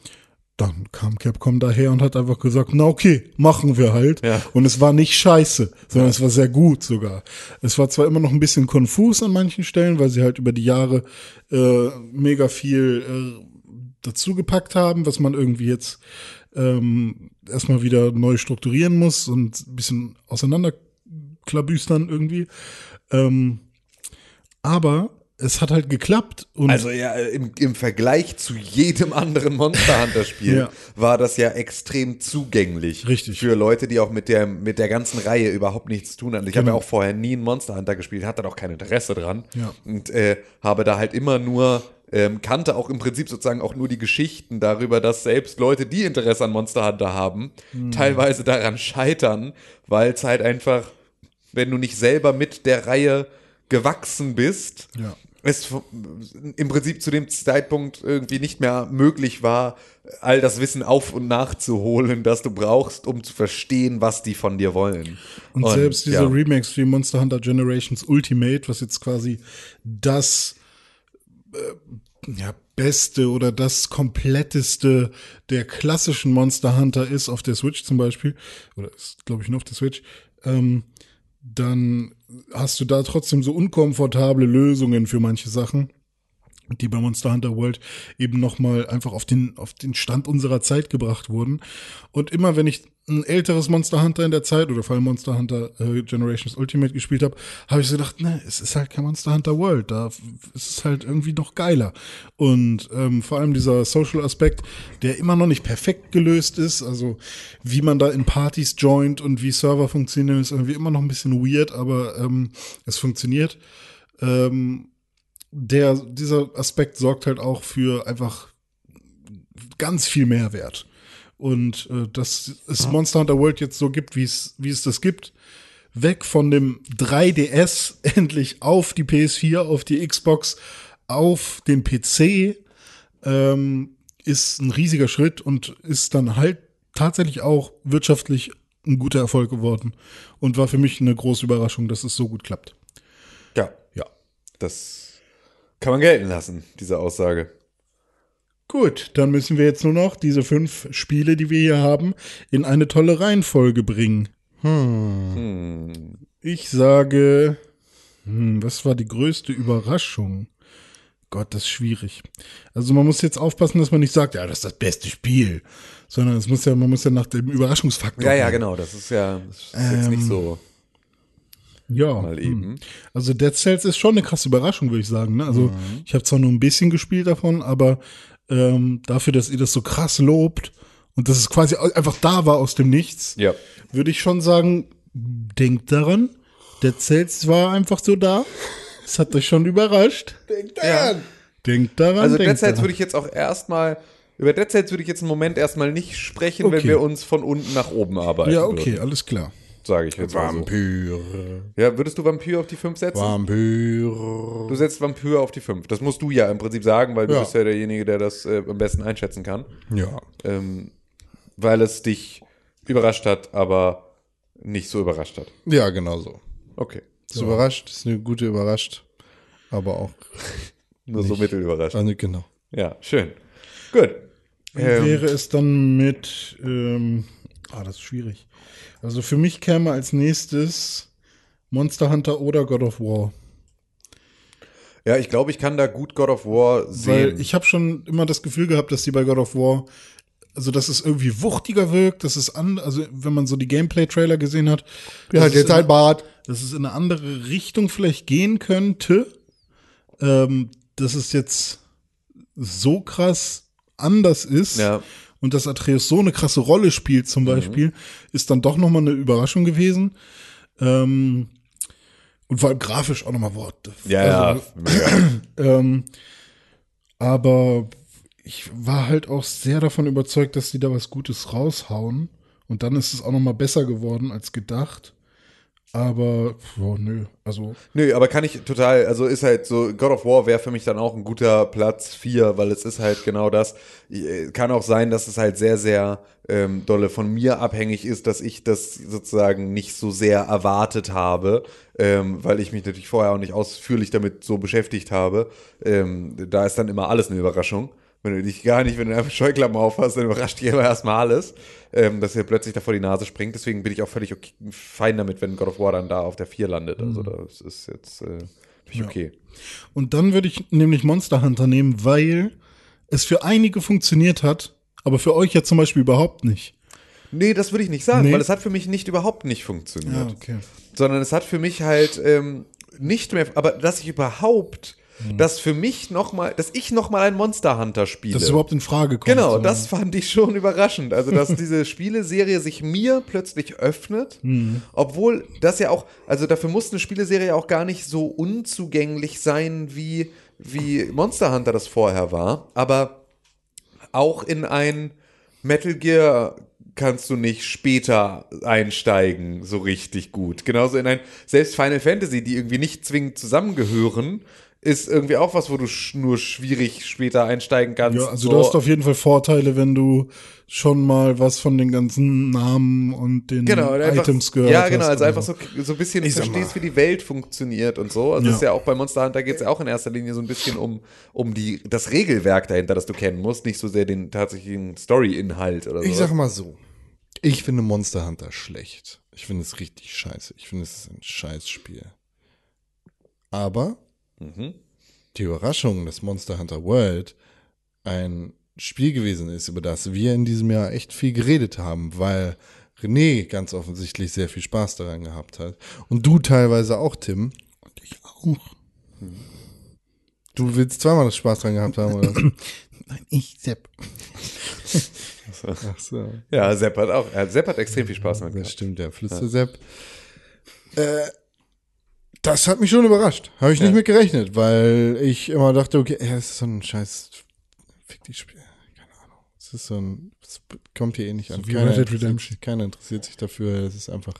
dann kam Capcom daher und hat einfach gesagt, na okay, machen wir halt. Ja. Und es war nicht scheiße, sondern es war sehr gut sogar. Es war zwar immer noch ein bisschen konfus an manchen Stellen, weil sie halt über die Jahre äh, mega viel äh, dazugepackt haben, was man irgendwie jetzt ähm, erstmal wieder neu strukturieren muss und ein bisschen auseinanderklabüstern irgendwie. Ähm, aber es hat halt geklappt und Also ja, im, im Vergleich zu jedem anderen Monster Hunter Spiel Ja. war das ja extrem zugänglich. Richtig. Für Leute, die auch mit der, mit der ganzen Reihe überhaupt nichts zu tun hatten. Ich habe ja Genau. auch vorher nie einen Monster Hunter gespielt, hatte da auch kein Interesse dran. Ja. Und äh, habe da halt immer nur, ähm, kannte auch im Prinzip sozusagen auch nur die Geschichten darüber, dass selbst Leute, die Interesse an Monster Hunter haben, Hm. teilweise daran scheitern, weil es halt einfach, wenn du nicht selber mit der Reihe gewachsen bist, Ja. Es im Prinzip zu dem Zeitpunkt irgendwie nicht mehr möglich war, all das Wissen auf und nachzuholen, das du brauchst, um zu verstehen, was die von dir wollen. Und, selbst diese ja. Remakes wie Monster Hunter Generations Ultimate, was jetzt quasi das äh, ja, beste oder das kompletteste der klassischen Monster Hunter ist auf der Switch zum Beispiel, oder ist, glaube ich, nur auf der Switch, ähm, dann hast du da trotzdem so unkomfortable Lösungen für manche Sachen, die bei Monster Hunter World eben nochmal einfach auf den, auf den Stand unserer Zeit gebracht wurden. Und immer wenn ich ein älteres Monster Hunter in der Zeit oder vor allem Monster Hunter äh, Generations Ultimate gespielt habe, habe ich so gedacht, ne, es ist halt kein Monster Hunter World, da ist es halt irgendwie noch geiler. Und ähm, vor allem dieser Social Aspekt, der immer noch nicht perfekt gelöst ist, also wie man da in Partys joint und wie Server funktionieren, ist irgendwie immer noch ein bisschen weird, aber ähm, es funktioniert. Ähm, der, dieser Aspekt sorgt halt auch für einfach ganz viel Mehrwert. Und äh, dass es Monster Hunter World jetzt so gibt, wie es, wie es das gibt, weg von dem 3DS endlich auf die PS4, auf die Xbox, auf den PC, ähm, ist ein riesiger Schritt und ist dann halt tatsächlich auch wirtschaftlich ein guter Erfolg geworden und war für mich eine große Überraschung, dass es so gut klappt. Ja, Ja. das kann man gelten lassen, diese Aussage. Gut, dann müssen wir jetzt nur noch diese fünf Spiele, die wir hier haben, in eine tolle Reihenfolge bringen. Hm. Ich sage, hm, was war die größte Überraschung? Gott, das ist schwierig. Also man muss jetzt aufpassen, dass man nicht sagt, ja, das ist das beste Spiel, sondern es muss ja, man muss ja nach dem Überraschungsfaktor. Ja, ja, gehen. genau, das ist ja das ist jetzt nicht so Ja, mal hm. eben. Also Dead Cells ist schon eine krasse Überraschung, würde ich sagen. Ne? Also ich habe zwar nur ein bisschen gespielt davon, aber ähm, dafür, dass ihr das so krass lobt und dass es quasi einfach da war aus dem Nichts, Ja. würde ich schon sagen, denkt daran. Dead Cells war einfach so da. Es hat euch schon überrascht. ja. Denkt daran. Also denkt Dead Cells daran. würde ich jetzt auch erstmal, über Dead Cells würde ich jetzt einen Moment erstmal nicht sprechen, wenn Okay. wir uns von unten nach oben arbeiten. Ja, okay, Würden. alles klar. Sage ich jetzt mal so. Ja, würdest du Vampir auf die 5 setzen? Vampyre. Du setzt Vampir auf die 5. Das musst du ja im Prinzip sagen, weil du Ja. bist ja derjenige, der das äh, am besten einschätzen kann. Ja. Ähm, weil es dich überrascht hat, aber nicht so überrascht hat. Ja, genau so. Okay. Ist überrascht, ist eine gute überrascht. Aber auch. Nur so mittel überrascht. Also, genau. Ja, schön. Gut. Wie Ähm, wäre es dann mit, ähm, ah, das ist schwierig. Also für mich käme als nächstes Monster Hunter oder God of War. ja, ich glaube, ich kann da gut God of War sehen. Weil ich habe schon immer das Gefühl gehabt, dass die bei God of War, also dass es irgendwie wuchtiger wirkt, dass es an, also wenn man so die Gameplay-Trailer gesehen hat, Ja, dass es jetzt in- halt Bart. dass es in eine andere Richtung vielleicht gehen könnte. Ähm, dass es jetzt so krass anders ist Ja. Und dass Atreus so eine krasse Rolle spielt zum Beispiel, ist dann doch nochmal eine Überraschung gewesen. Ähm, und vor allem grafisch auch nochmal Wort. ja, Also, ja, ähm, aber ich war halt auch sehr davon überzeugt, dass die da was Gutes raushauen. Und dann ist es auch noch mal besser geworden als gedacht. Aber, oh, nö, also, Nö, aber kann ich total, also ist halt so, God of War wäre für mich dann auch ein guter Platz 4, weil es ist halt genau das. Äh, Kann auch sein, dass es halt sehr, sehr ähm, dolle von mir abhängig ist, dass ich das sozusagen nicht so sehr erwartet habe, ähm, weil ich mich natürlich vorher auch nicht ausführlich damit so beschäftigt habe. Ähm, da ist dann immer alles eine Überraschung. Wenn du dich gar nicht, wenn du einfach Scheuklappen aufhast, dann überrascht dich immer erstmal alles, ähm, dass dir plötzlich da vor die Nase springt. Deswegen bin ich auch völlig okay, fein damit, wenn God of War dann da auf der 4 landet. Also das ist jetzt äh, ich okay. Und dann würde ich nämlich Monster Hunter nehmen, weil es für einige funktioniert hat, aber für euch ja zum Beispiel überhaupt nicht. Nee, das würde ich nicht sagen, Nee. weil es hat für mich nicht überhaupt nicht funktioniert. okay. Sondern es hat für mich halt ähm, nicht mehr, aber dass ich überhaupt, dass für mich nochmal, dass ich nochmal ein Monster Hunter spiele. Dass es überhaupt in Frage kommt. Genau, so. das fand ich schon überraschend. Also, dass diese Spieleserie sich mir plötzlich öffnet, obwohl das ja auch, also dafür muss eine Spieleserie auch gar nicht so unzugänglich sein, wie, wie Monster Hunter das vorher war. Aber auch in ein Metal Gear kannst du nicht später einsteigen, so richtig gut. Genauso in ein, selbst Final Fantasy, die irgendwie nicht zwingend zusammengehören, ist irgendwie auch was, wo du sch nur schwierig später einsteigen kannst. Ja, also so. du hast auf jeden Fall Vorteile, wenn du schon mal was von den ganzen Namen und den genau, einfach, Items gehört Ja, genau, hast also einfach so, so ein bisschen sag verstehst, wie die Welt funktioniert und so. Also Ja. es ist ja auch bei Monster Hunter geht es ja auch in erster Linie so ein bisschen um, um die, das Regelwerk dahinter, das du kennen musst, nicht so sehr den tatsächlichen Story-Inhalt oder so. Ich sag mal so. Ich finde Monster Hunter schlecht. Ich finde es richtig scheiße. Ich finde es ist ein Scheißspiel. Aber Mhm. die Überraschung, dass Monster Hunter World ein Spiel gewesen ist, über das wir in diesem Jahr echt viel geredet haben, weil René ganz offensichtlich sehr viel Spaß daran gehabt hat. Und du teilweise auch, Tim. ich auch. Du willst zweimal das Spaß dran gehabt haben, oder? Nein, ich Sepp. Ach so. Ja, Sepp hat auch, Sepp hat extrem viel Spaß Das gehabt. stimmt, der Flüstersepp. Äh, das hat mich schon überrascht. Habe ich nicht mit gerechnet, weil ich immer dachte, okay, ja, es ist so ein scheiß Fick die Spiel. Keine Ahnung. Es ist so ein, es kommt hier eh nicht an. wie Keiner interessiert, Redemption. keiner interessiert sich dafür. Es ist einfach,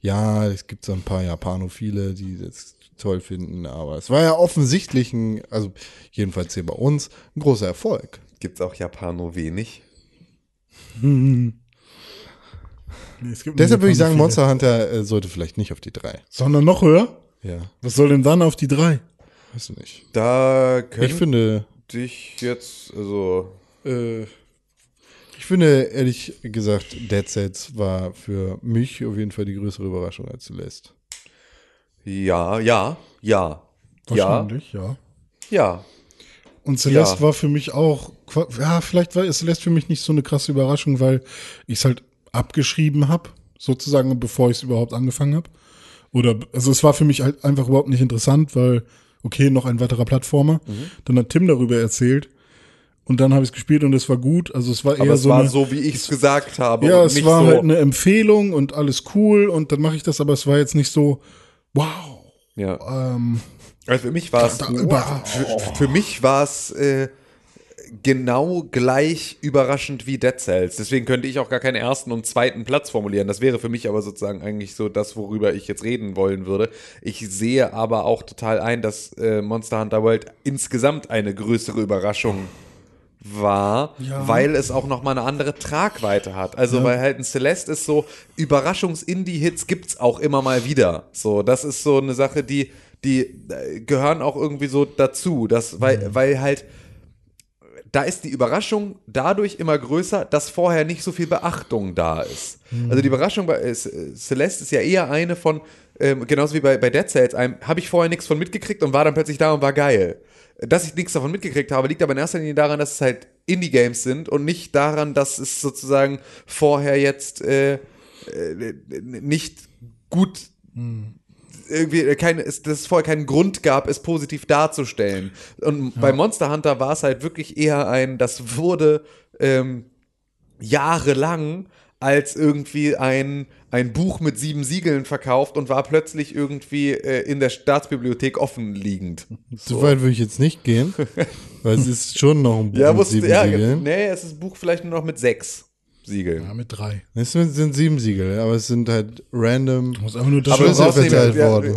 ja, es gibt so ein paar Japanophile, die das toll finden, aber es war ja offensichtlich ein, also jedenfalls hier bei uns, ein großer Erfolg. Gibt's auch Japano wenig? Nee, es gibt Deshalb würde ich sagen, viele. Monster Hunter äh, sollte vielleicht nicht auf die drei. Sondern noch höher? Ja, Was soll denn dann auf die drei? weiß nicht. Da Ich könnte finde, ich jetzt, also, Äh, ich finde, ehrlich gesagt, Dead Cells war für mich auf jeden Fall die größere Überraschung als Celeste. ja, ja, ja. Ja, Wahrscheinlich, ja. ja. Und Celeste Ja. war für mich auch, ja, vielleicht war Celeste für mich nicht so eine krasse Überraschung, weil ich es halt abgeschrieben habe, sozusagen, bevor ich es überhaupt angefangen habe. Oder, also es war für mich halt einfach überhaupt nicht interessant, weil, okay, noch ein weiterer Plattformer. Mhm. Dann hat Tim darüber erzählt. Und dann habe ich es gespielt und es war gut. Also es war eher Aber es so war eine, so, wie ich es gesagt habe. Ja, es war so, halt eine Empfehlung und alles cool und dann mache ich das, aber es war jetzt nicht so, wow. Ja. Ähm, Also für mich war es für, für mich war es äh, genau gleich überraschend wie Dead Cells. Deswegen könnte ich auch gar keinen ersten und zweiten Platz formulieren. Das wäre für mich aber sozusagen eigentlich so das, worüber ich jetzt reden wollen würde. Ich sehe aber auch total ein, dass äh, Monster Hunter World insgesamt eine größere Überraschung war, Ja. weil es auch noch mal eine andere Tragweite hat. Also weil halt ein Celeste ist so Überraschungs-Indie-Hits gibt's auch immer mal wieder. So, das ist so eine Sache, die die äh, gehören auch irgendwie so dazu, das weil weil halt da ist die Überraschung dadurch immer größer, dass vorher nicht so viel Beachtung da ist. Also die Überraschung bei äh, Celeste ist ja eher eine von, ähm, genauso wie bei, bei Dead Cells, habe ich vorher nichts von mitgekriegt und war dann plötzlich da und war geil. Dass ich nichts davon mitgekriegt habe, liegt aber in erster Linie daran, dass es halt Indie-Games sind und nicht daran, dass es sozusagen vorher jetzt äh, äh, nicht gut irgendwie kein, es, dass es vorher keinen Grund gab, es positiv darzustellen. Und bei Monster Hunter war es halt wirklich eher ein, das wurde ähm, jahrelang als irgendwie ein, ein Buch mit sieben Siegeln verkauft und war plötzlich irgendwie äh, in der Staatsbibliothek offen liegend. So weit würde ich jetzt nicht gehen, weil es ist schon noch ein Buch Ja, mit sieben ja, Siegeln. nee, es ist ein Buch vielleicht nur noch mit sechs Siegeln. Ja, mit drei. Es sind, sind sieben Siegel, aber es sind halt random. Muss einfach nur das Aber Schlüssel verteilt ja, worden.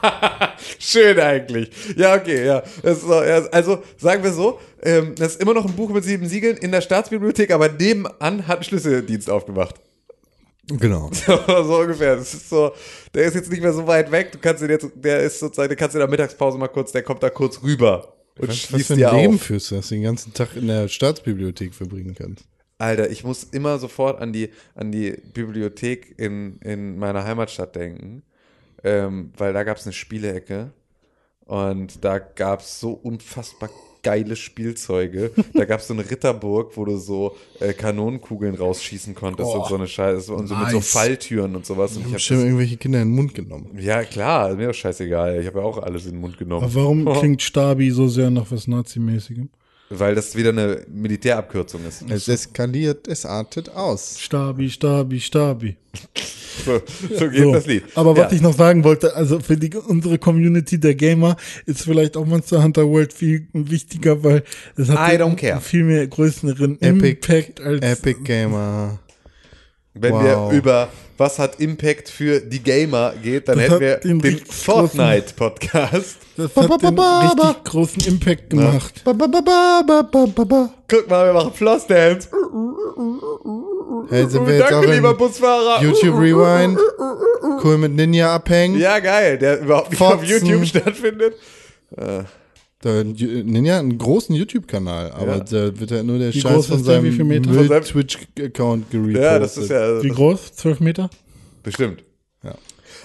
Schön eigentlich. Ja, okay, ja. So. Also sagen wir so, ähm, das ist immer noch ein Buch mit sieben Siegeln in der Staatsbibliothek, aber nebenan hat ein Schlüsseldienst aufgemacht. Genau. so ungefähr. Das ist so, der ist jetzt nicht mehr so weit weg. Du kannst ihn jetzt, der ist sozusagen, den kannst du in der Mittagspause mal kurz, der kommt da kurz rüber und Was, was schließt für ein Leben auf. führst du, dass du den ganzen Tag in der Staatsbibliothek verbringen kannst? Alter, ich muss immer sofort an die, an die Bibliothek in, in meiner Heimatstadt denken, ähm, weil da gab es eine Spielecke und da gab es so unfassbar geile Spielzeuge. Da gab es so eine Ritterburg, wo du so äh, Kanonenkugeln rausschießen konntest und so eine Scheiße und so mit so nice. Falltüren und sowas. Und ich habe hab schon das, irgendwelche Kinder in den Mund genommen. ja, klar, mir doch scheißegal. Ich habe ja auch alles in den Mund genommen. Aber warum klingt Stabi so sehr nach was Nazimäßigem? Weil das wieder eine Militärabkürzung ist. Es eskaliert, es artet aus. Stabi, Stabi, Stabi. So, so geht So. das Lied. Aber was ja. ich noch sagen wollte, also für die, unsere Community der Gamer ist vielleicht auch Monster Hunter World viel wichtiger, weil es hat care. viel mehr größeren Epic- Impact als Epic Gamer. Wenn Wow. wir über was hat Impact für die Gamer geht, dann Das hätten wir den den, Fortnite-Podcast. das Ba, hat ba, den ba, ba, richtig großen Impact gemacht. Ba, ba, ba, ba, ba, ba, ba, ba. Guck mal, wir machen Flossdance. Hey, sind wir jetzt Danke, auch lieber Busfahrer. YouTube Rewind? Cool mit Ninja abhängen? Ja, geil, der überhaupt nicht auf. YouTube stattfindet. Der Ninja hat einen großen YouTube-Kanal, aber Ja. da wird halt nur der Wie Scheiß groß von seinem Wie viel Meter? Von seinem- Twitch-Account gerepostet. Ja, das ist ja Wie groß? 12 Meter? bestimmt. Ja.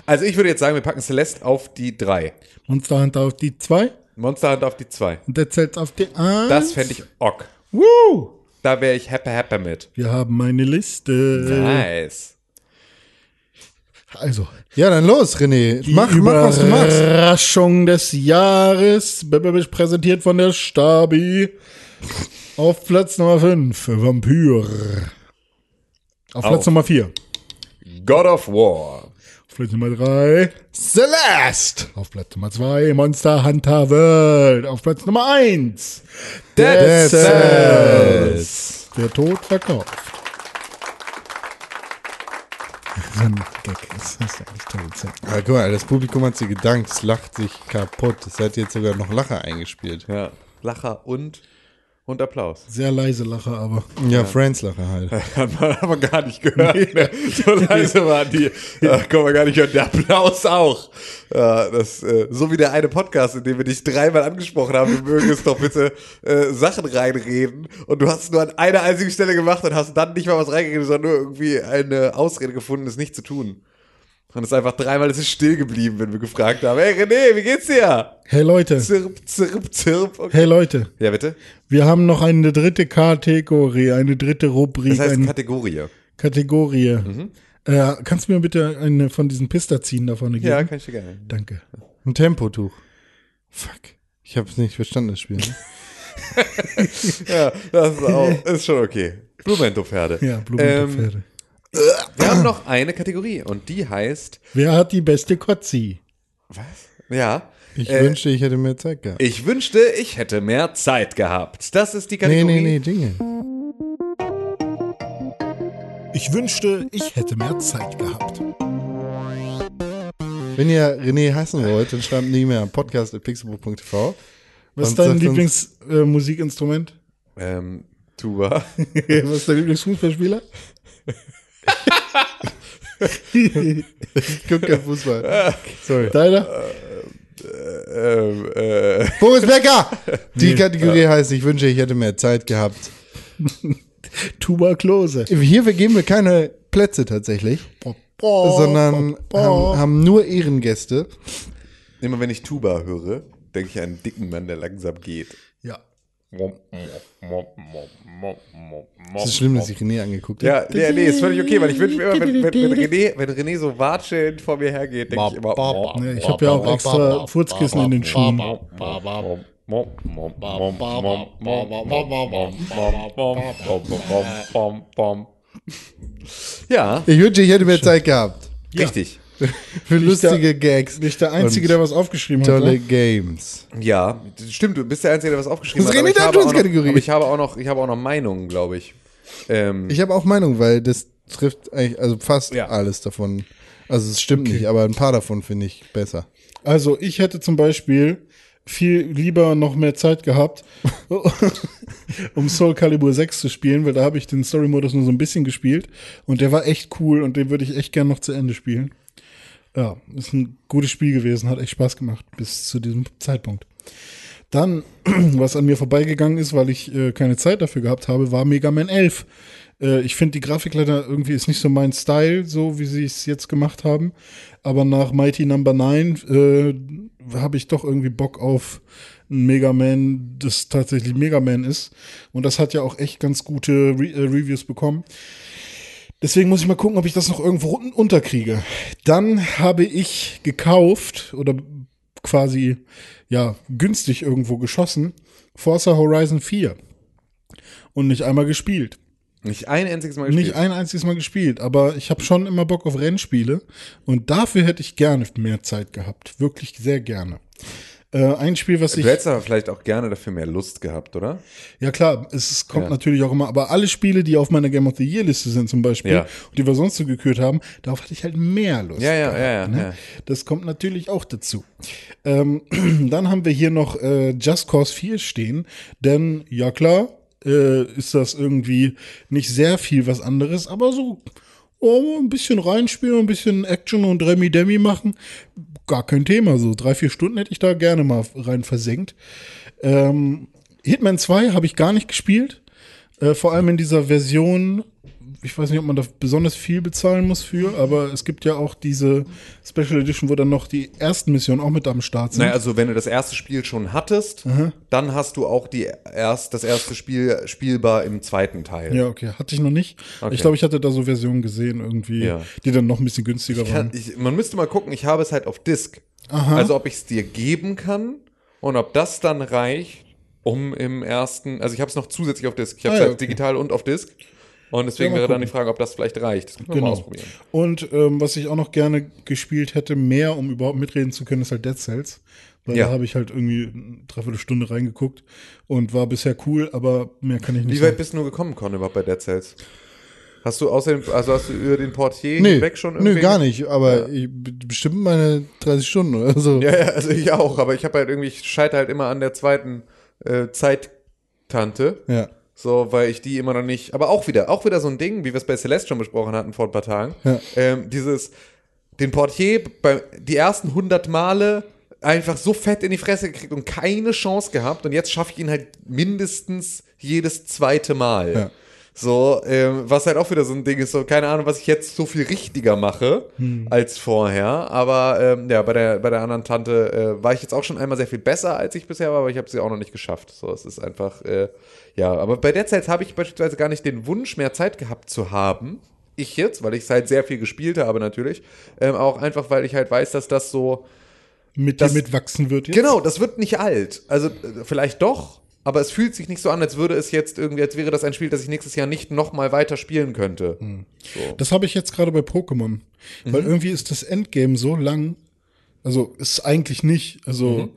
Also ich würde jetzt sagen, wir packen Celeste auf die 3. Monster Hunter auf die 2 Monster Hunter auf die 2. und der zählt auf die 1. Das fände ich ok. Woo! Da wäre ich happy happy mit. Wir haben eine Liste. Nice. Also, Ja, dann los, René. die Mach, mach, was du machst. Überraschung des Jahres, präsentiert von der Stabi. Auf Platz Nummer 5, Vampyr. Auf Platz Auf. Nummer 4. God of War. Auf Platz Nummer 3. Celeste! Auf Platz Nummer 2 Monster Hunter World. Auf Platz Nummer 1 Dead Dead Cells. Der Tod verkauft. So ein Gag ist das eigentlich toll. Ja, guck mal, das Publikum hat sich gedankt, es lacht sich kaputt. Es hat jetzt sogar noch Lacher eingespielt. Ja, Lacher und, und Applaus. Sehr leise Lache, aber. Ja, Friends Lacher halt. Hat man aber gar nicht gehört. Ne? So leise waren die. Ja, kann man gar nicht hören. Der Applaus auch. Ja, das, äh, so wie der eine Podcast, in dem wir dich dreimal angesprochen haben, wir mögen es doch bitte äh, Sachen reinreden. Und du hast es nur an einer einzigen Stelle gemacht und hast dann nicht mal was reingeredet, sondern nur irgendwie eine Ausrede gefunden, es nicht zu tun. Und es ist einfach dreimal, es ist still geblieben, wenn wir gefragt haben, hey René, wie geht's dir? Hey Leute, Zirp, zirp, zirp. Okay. hey Leute, Ja, bitte? wir haben noch eine dritte Kategorie, eine dritte Rubrik, Das heißt eine Kategorie. Kategorie. Äh, kannst du mir bitte eine von diesen Pistazinen da vorne geben? Ja, kann ich dir gerne. Danke. Ein Tempotuch. Fuck. Ich hab's nicht verstanden, das Spiel. Ne? Ja, das ist auch, ist schon okay. Blumentopferde. Ja, Blumentopferde. Wir haben noch eine Kategorie und die heißt, Wer hat die beste Kotzi? was? Ja, Ich Äh, wünschte, ich hätte mehr Zeit gehabt. Ich wünschte, ich hätte mehr Zeit gehabt. Das ist die Nee, Kategorie. nee, nee, Dinge. Ich wünschte, ich hätte mehr Zeit gehabt. Wenn ihr René hassen wollt, dann schreibt nie mehr podcast.pixelbook.tv. Was ist dein Lieblingsmusikinstrument? Äh? Ähm, Tuba. Was ist dein Lieblingsfußballspieler? Ich guck kein Fußball. Sorry. Deiner? ähm, äh, Boris Becker! Die Kategorie heißt, ich wünsche, ich hätte mehr Zeit gehabt. Tuberkulose. Hier vergeben wir keine Plätze tatsächlich, sondern haben, haben nur Ehrengäste. immer wenn ich Tuba höre, denke ich an einen dicken Mann, der langsam geht. Es ist schlimm, dass ich René angeguckt habe. ja, nee, ist völlig okay, weil ich wünsche mir immer, wenn, wenn, wenn, René, wenn René so watschelnd vor mir hergeht, denke ich immer. Ja, ich habe ja auch extra Furzkissen in den Schuhen. Ja, Ich wünsche, ich hätte mehr Zeit gehabt. richtig. Für lustige der- Gags. Bin ich der Einzige, der was aufgeschrieben hat? Tolle ne? Games. Ja, das stimmt, du bist der Einzige, der was aufgeschrieben Das hat. ist Aber ich, René habe auch noch, Dadrons-Kategorie. aber ich habe auch noch, ich habe auch noch Meinungen, glaube ich. Ähm, Ich habe auch Meinung, weil das trifft eigentlich, also fast Ja. alles davon. Also es stimmt nicht, aber ein paar davon finde ich besser. Also ich hätte zum Beispiel viel lieber noch mehr Zeit gehabt, um Soul Calibur 6 zu spielen, weil da habe ich den Story-Modus nur so ein bisschen gespielt und der war echt cool und den würde ich echt gern noch zu Ende spielen. Ja, ist ein gutes Spiel gewesen, hat echt Spaß gemacht bis zu diesem Zeitpunkt. Dann, was an mir vorbeigegangen ist, weil ich äh, keine Zeit dafür gehabt habe, war Mega Man 11. Äh, ich finde, die Grafik leider irgendwie ist nicht so mein Style, so wie sie es jetzt gemacht haben. Aber nach Mighty Number 9 äh, habe ich doch irgendwie Bock auf ein Mega Man, das tatsächlich Mega Man ist. Und das hat ja auch echt ganz gute Re äh, Reviews bekommen. Deswegen muss ich mal gucken, ob ich das noch irgendwo unten unterkriege. Dann habe ich gekauft oder quasi ja günstig irgendwo geschossen Forza Horizon 4 und nicht einmal gespielt. nicht ein einziges Mal gespielt. Nicht ein einziges Mal gespielt, aber ich habe schon immer Bock auf Rennspiele und dafür hätte ich gerne mehr Zeit gehabt, wirklich sehr gerne. Äh, ein Spiel, was ich Du hättest aber vielleicht auch gerne dafür mehr Lust gehabt, oder? Ja klar, es kommt Ja. natürlich auch immer, aber alle Spiele, die auf meiner Game of the Year Liste sind zum Beispiel Ja. und die wir sonst so gekürt haben, darauf hatte ich halt mehr Lust. Ja, ja, gehabt, ja, ja, ne? ja. Das kommt natürlich auch dazu. Ähm, dann haben wir hier noch äh, Just Cause 4 stehen, denn ja klar, äh, ist das irgendwie nicht sehr viel was anderes, aber so oh, ein bisschen reinspielen, ein bisschen Action und Remi Demi machen, gar kein Thema. So drei, vier Stunden hätte ich da gerne mal rein versenkt. Ähm, Hitman 2 habe ich gar nicht gespielt. Äh, vor allem in dieser Version, ich weiß nicht, ob man da besonders viel bezahlen muss für, aber es gibt ja auch diese Special Edition, wo dann noch die ersten Missionen auch mit am Start sind. Naja, also wenn du das erste Spiel schon hattest, dann hast du auch die erst, das erste Spiel spielbar im zweiten Teil. ja, okay, hatte ich noch nicht. Okay. Ich glaube, ich hatte da so Versionen gesehen irgendwie, Ja. die dann noch ein bisschen günstiger Kann, waren. ich, man müsste mal gucken, ich habe es halt auf Disk. Also ob ich es dir geben kann und ob das dann reicht, um im ersten, also ich habe es noch zusätzlich auf Disk. Ich habe es Ah, ja, halt okay. digital und auf Disk. Und deswegen Ja, mal wäre dann die. Frage, ob das vielleicht reicht. Das können wir mal Genau. ausprobieren. Und ähm, was ich auch noch gerne gespielt hätte, mehr, um überhaupt mitreden zu können, ist halt Dead Cells. Weil Ja. da habe ich halt irgendwie eine Dreiviertelstunde reingeguckt und war bisher cool, aber mehr kann ich nicht Wie weit bist du gekommen, Con, überhaupt bei Dead Cells? Hast du außerdem, also hast du über den Portier Nee, hinweg schon irgendwie? nö, gar nicht, aber ich, bestimmt meine 30 Stunden oder so. Ja, ja, also ich auch, aber ich habe halt irgendwie, ich scheitere halt immer an der zweiten äh, Zeittante. Ja. So, weil ich die immer noch nicht. Aber auch wieder, auch wieder so ein Ding, wie wir es bei Celeste schon besprochen hatten vor ein paar Tagen. Ja. Ähm, dieses, den Portier bei, die ersten 100 Male einfach so fett in die Fresse gekriegt und keine Chance gehabt. Und jetzt schaffe ich ihn halt mindestens jedes zweite Mal. Ja. So, ähm, was halt auch wieder so ein Ding ist, so keine Ahnung, was ich jetzt so viel richtiger mache als vorher. Aber ähm, ja, bei der, bei der anderen Tante äh, war ich jetzt auch schon einmal sehr viel besser, als ich bisher war, aber ich habe sie auch noch nicht geschafft. So, es ist einfach, äh, ja, aber bei der Zeit habe ich beispielsweise gar nicht den Wunsch, mehr Zeit gehabt zu haben. Ich jetzt, weil ich es halt sehr viel gespielt habe natürlich. Ähm, auch einfach, weil ich halt weiß, dass das so, mit das- mitwachsen wird. Jetzt. Genau, das wird nicht alt. Also äh, vielleicht doch, aber es fühlt sich nicht so an, als würde es jetzt irgendwie, als wäre das ein Spiel, das ich nächstes Jahr nicht noch mal weiter spielen könnte. Hm. So. Das habe ich jetzt gerade bei Pokémon. Weil Mhm. irgendwie ist das Endgame so lang, Also ist eigentlich nicht. Also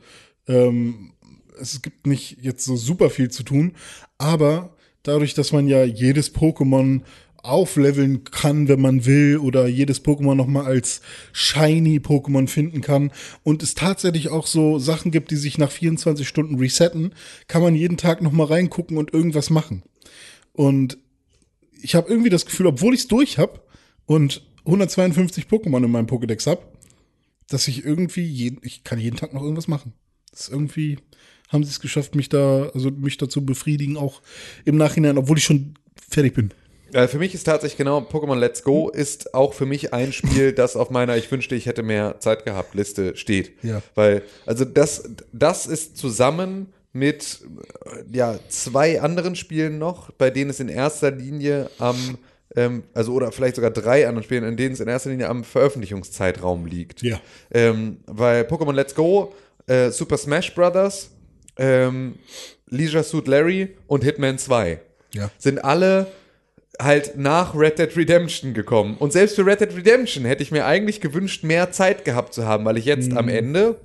ähm, es gibt nicht jetzt so super viel zu tun, aber dadurch, dass man ja jedes Pokémon aufleveln kann, wenn man will, oder jedes Pokémon nochmal als shiny Pokémon finden kann und es tatsächlich auch so Sachen gibt, die sich nach 24 Stunden resetten, kann man jeden Tag nochmal reingucken und irgendwas machen. Und ich habe irgendwie das Gefühl, obwohl ich es durch habe und 152 Pokémon in meinem Pokédex habe, dass ich irgendwie jeden, ich kann jeden Tag noch irgendwas machen. Das ist irgendwie haben sie es geschafft, mich da, also mich dazu befriedigen, auch im Nachhinein, obwohl ich schon fertig bin. Äh, für mich ist tatsächlich genau Pokémon Let's Go ist auch für mich ein Spiel, das auf meiner Ich wünschte, ich hätte mehr Zeit gehabt Liste steht. Ja. Weil, also das, das ist zusammen mit äh, ja, zwei anderen Spielen noch, bei denen es in erster Linie am, ähm, also oder vielleicht sogar drei anderen Spielen, in denen es in erster Linie am Veröffentlichungszeitraum liegt. Ja. Ähm, weil Pokémon Let's Go, äh, Super Smash Brothers, ähm, Leisure Suit Larry und Hitman 2 Ja. sind alle halt nach Red Dead Redemption gekommen. Und selbst für Red Dead Redemption hätte ich mir eigentlich gewünscht, mehr Zeit gehabt zu haben, weil ich jetzt am Ende,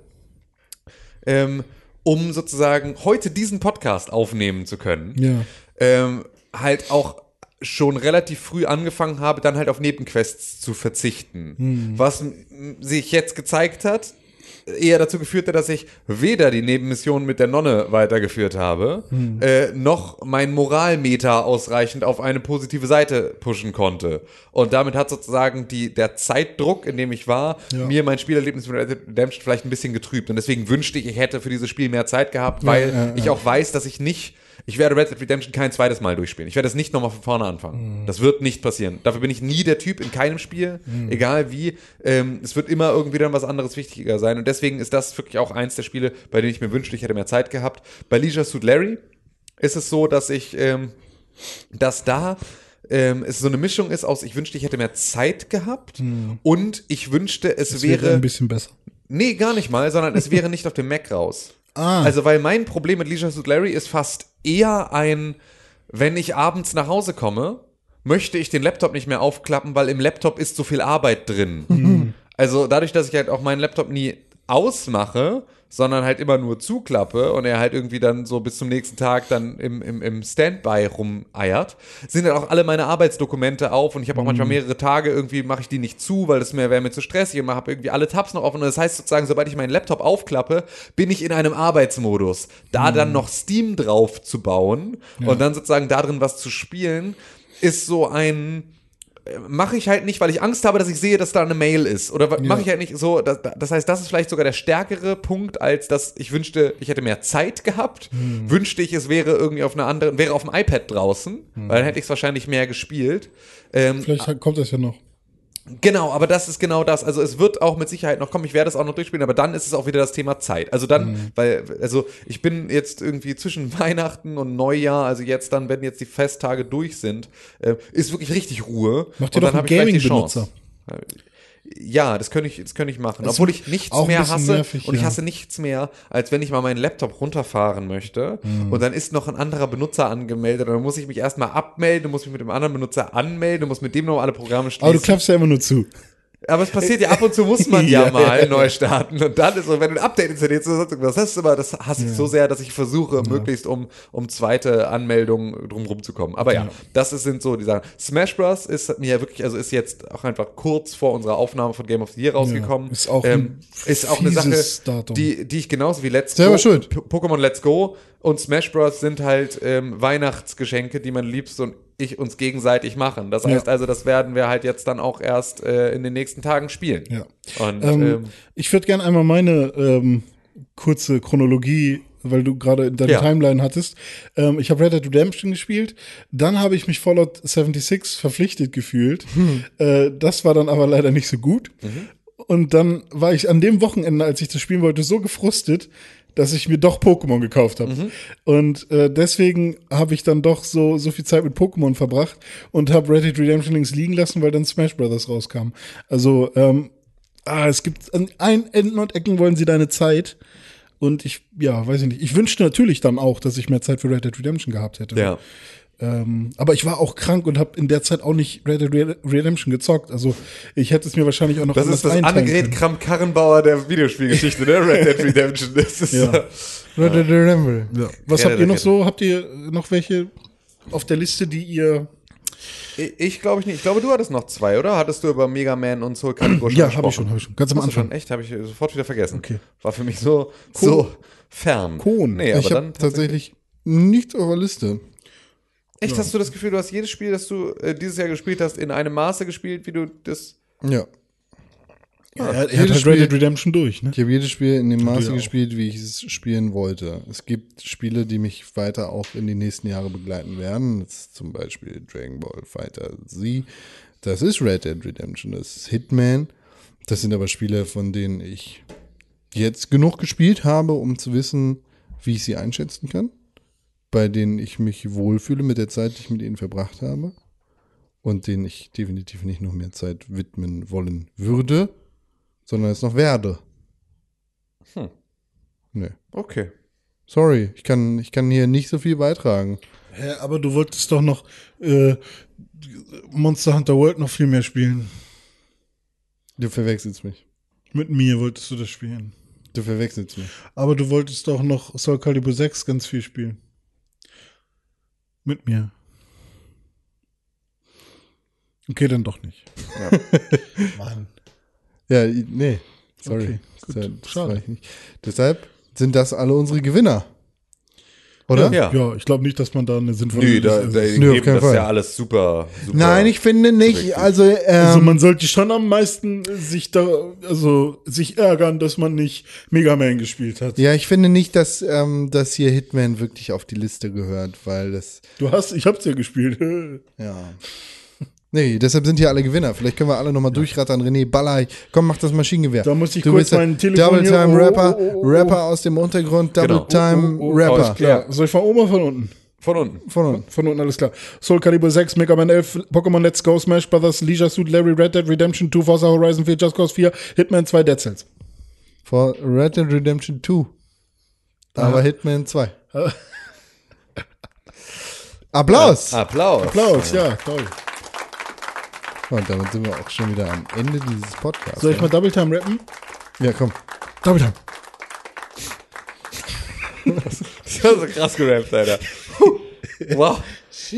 ähm, um sozusagen heute diesen Podcast aufnehmen zu können, Ja. ähm, halt auch schon relativ früh angefangen habe, dann halt auf Nebenquests zu verzichten. Was m- sich jetzt gezeigt hat, eher dazu geführt hat, dass ich weder die Nebenmission mit der Nonne weitergeführt habe, äh, noch mein Moralmeter ausreichend auf eine positive Seite pushen konnte. Und damit hat sozusagen die, der Zeitdruck, in dem ich war, Ja. mir mein Spielerlebnis mit Red Redemption vielleicht ein bisschen getrübt. Und deswegen wünschte ich, ich hätte für dieses Spiel mehr Zeit gehabt, weil ja, ja. ich auch weiß, dass ich nicht ich werde Red Dead Redemption kein zweites Mal durchspielen. Ich werde es nicht nochmal von vorne anfangen. Das wird nicht passieren. Dafür bin ich nie der Typ in keinem Spiel, egal wie. Ähm, es wird immer irgendwie dann was anderes wichtiger sein. Und deswegen ist das wirklich auch eins der Spiele, bei denen ich mir wünschte, ich hätte mehr Zeit gehabt. Bei Leisure Suit Larry ist es so, dass ich, ähm, dass da ähm, es so eine Mischung ist aus, ich wünschte, ich hätte mehr Zeit gehabt und ich wünschte, es Das wäre wäre ein bisschen besser. Nee, gar nicht mal, sondern es wäre nicht auf dem Mac raus. Ah. Also, weil mein Problem mit Leisure Suit Larry ist fast eher ein, wenn ich abends nach Hause komme, möchte ich den Laptop nicht mehr aufklappen, weil im Laptop ist so viel Arbeit drin. Also dadurch, dass ich halt auch meinen Laptop nie ausmache, sondern halt immer nur zuklappe und er halt irgendwie dann so bis zum nächsten Tag dann im, im, im Standby rumeiert, sind dann auch alle meine Arbeitsdokumente auf und ich habe auch manchmal mehrere Tage irgendwie mache ich die nicht zu, weil das mir wäre mir zu stressig und habe irgendwie alle Tabs noch offen. Und das heißt sozusagen, sobald ich meinen Laptop aufklappe, bin ich in einem Arbeitsmodus. Da dann noch Steam drauf zu bauen und dann sozusagen darin was zu spielen, ist so ein mache ich halt nicht, weil ich Angst habe, dass ich sehe, dass da eine Mail ist. Oder wa- mache ich halt nicht so. Das, das heißt, das ist vielleicht sogar der stärkere Punkt, als dass ich wünschte, ich hätte mehr Zeit gehabt. Wünschte ich, es wäre irgendwie auf einer anderen, wäre auf dem iPad draußen, weil dann hätte ich es wahrscheinlich mehr gespielt. Ähm, Vielleicht kommt das ja noch. Genau, aber das ist genau das. Also es wird auch mit Sicherheit noch kommen, ich werde es auch noch durchspielen, aber dann ist es auch wieder das Thema Zeit. Also dann, Mhm. weil, also ich bin jetzt irgendwie zwischen Weihnachten und Neujahr, also jetzt dann, wenn jetzt die Festtage durch sind, äh, ist wirklich richtig Ruhe. Mach dir Und doch dann einen Gaming-Benutzer. Ja, das könnte ich, das könnte ich machen. Es Obwohl ich nichts mehr hasse. nervig, und ich ja. hasse nichts mehr, als wenn ich mal meinen Laptop runterfahren möchte. Mhm. Und dann ist noch ein anderer Benutzer angemeldet. Und dann muss ich mich erstmal abmelden, muss ich mich mit dem anderen Benutzer anmelden, muss mit dem noch alle Programme schließen. Aber du klappst ja immer nur zu. Aber es passiert ja ab und zu, muss man ja, Ja, mal ja. neu starten. Und dann ist so, wenn du ein Update installierst, das ist immer, das hasse ich so sehr, dass ich versuche, möglichst um, um zweite Anmeldungen drumherum zu kommen. Aber ja, das ist, sind so die Sachen. Smash Bros. ist mir wirklich, also ist jetzt auch einfach kurz vor unserer Aufnahme von Game of the Year rausgekommen. ist auch ein ist auch eine Sache, Datum. die, die ich genauso wie Let's Selber Go, schuld. Pokémon Let's Go und Smash Bros. sind halt ähm, Weihnachtsgeschenke, die man liebst und ich uns gegenseitig machen. Das heißt Ja. also, das werden wir halt jetzt dann auch erst äh, in den nächsten Tagen spielen. Ja. Und Ähm, ähm, ich würde gerne einmal meine ähm, kurze Chronologie, weil du gerade deine Ja. Timeline hattest. Ähm, ich habe Red Dead Redemption gespielt. Dann habe ich mich Fallout 76 verpflichtet gefühlt. Äh, das war dann aber leider nicht so gut. Und dann war ich an dem Wochenende, als ich das spielen wollte, so gefrustet, dass ich mir doch Pokémon gekauft habe. Und äh, deswegen habe ich dann doch so, so viel Zeit mit Pokémon verbracht und habe Red Dead Redemption links liegen lassen, weil dann Smash Brothers rauskam. Also, ähm, ah, es gibt an allen Enden und Ecken wollen sie deine Zeit. Und ich, ja, weiß ich nicht. Ich wünschte natürlich dann auch, dass ich mehr Zeit für Red Dead Redemption gehabt hätte. ja. Ähm, aber ich war auch krank und habe in der Zeit auch nicht Red Dead Red- Redemption gezockt. Also ich hätte es mir wahrscheinlich auch noch Das ist das Annegret. Kramp-Karrenbauer der Videospielgeschichte, ne? Red Dead Redemption. Das ist Ja. Red Dead Redemption. Ja. Was habt ihr noch so? Habt ihr noch welche auf der Liste, die ihr Ich, glaube ich nicht. Ich glaube, du hattest noch zwei, oder? Hattest du über Mega Man und Soul Calibur schon Ja, gesprochen? habe ich schon, habe ich schon. Ganz am Anfang. schon? Echt? Habe ich sofort wieder vergessen. Okay. War für mich so, so fern. Kohn. Nee, aber ich dann habe tatsächlich nichts auf der Liste. Echt, hast du das Gefühl, du hast jedes Spiel, das du äh, dieses Jahr gespielt hast, in einem Maße gespielt, wie du das. Ja. er, er hat halt Red Dead Redemption durch, ne? Ich habe jedes Spiel in dem Maße gespielt, wie ich es spielen wollte. Es gibt Spiele, die mich weiter auch in die nächsten Jahre begleiten werden. Ist zum Beispiel Dragon Ball Fighter Z. Das ist Red Dead Redemption. Das ist Hitman. Das sind aber Spiele, von denen ich jetzt genug gespielt habe, um zu wissen, wie ich sie einschätzen kann. Bei denen ich mich wohlfühle mit der Zeit, die ich mit ihnen verbracht habe. Und denen ich definitiv nicht noch mehr Zeit widmen wollen würde, sondern es noch werde. Hm. Nee. Okay. Sorry, ich kann, ich kann hier nicht so viel beitragen. Hä, aber du wolltest doch noch äh, Monster Hunter World noch viel mehr spielen. Du verwechselst mich. Mit mir wolltest du das spielen. Du verwechselst mich. Aber du wolltest doch noch Soul Calibur 6 ganz viel spielen. Mit mir. Okay, dann doch nicht. Mann. Ja, nee. Sorry. Okay, gut. Das, Schade. Deshalb sind das alle unsere Gewinner. Oder? Ja. Ja, ich glaube nicht, dass man da eine sinnvolle Nö, da, da Nö, auf keinen das ist Fall. ja alles super, super. Nein, ich finde nicht. Subjektiv. Also, ähm, Also man sollte schon am meisten sich da, also sich ärgern, dass man nicht Mega Man gespielt hat. ja, ich finde nicht, dass, ähm, dass hier Hitman wirklich auf die Liste gehört, weil das, Du hast, ich hab's ja gespielt. ja. Nee, deshalb sind hier alle Gewinner. Vielleicht können wir alle nochmal durchrattern. René Baller, komm, mach das Maschinengewehr. Da muss ich du kurz bist der mein Telefon Double Time oh, Rapper, oh, oh, oh. Rapper aus dem Untergrund, Double Genau. Time Oh, Rapper. alles klar. Ja, soll ich von oben oder von unten? Von unten. Von uns. Von unten, alles klar. Soul Calibur 6, Mega Man 11, Pokémon Let's Go, Smash Brothers, Leisure Suit Larry, Red Dead Redemption 2, Forza Horizon 4, Just Cause 4, Hitman 2, Dead Cells. For Red Dead Redemption 2. Aber Hitman 2. Applaus! Applaus. Applaus, ja, toll. Und damit sind wir auch schon wieder am Ende dieses Podcasts. Soll ich mal Double Time rappen? ja, komm. Double Time. Das ist so krass gerappt, Alter. Wow.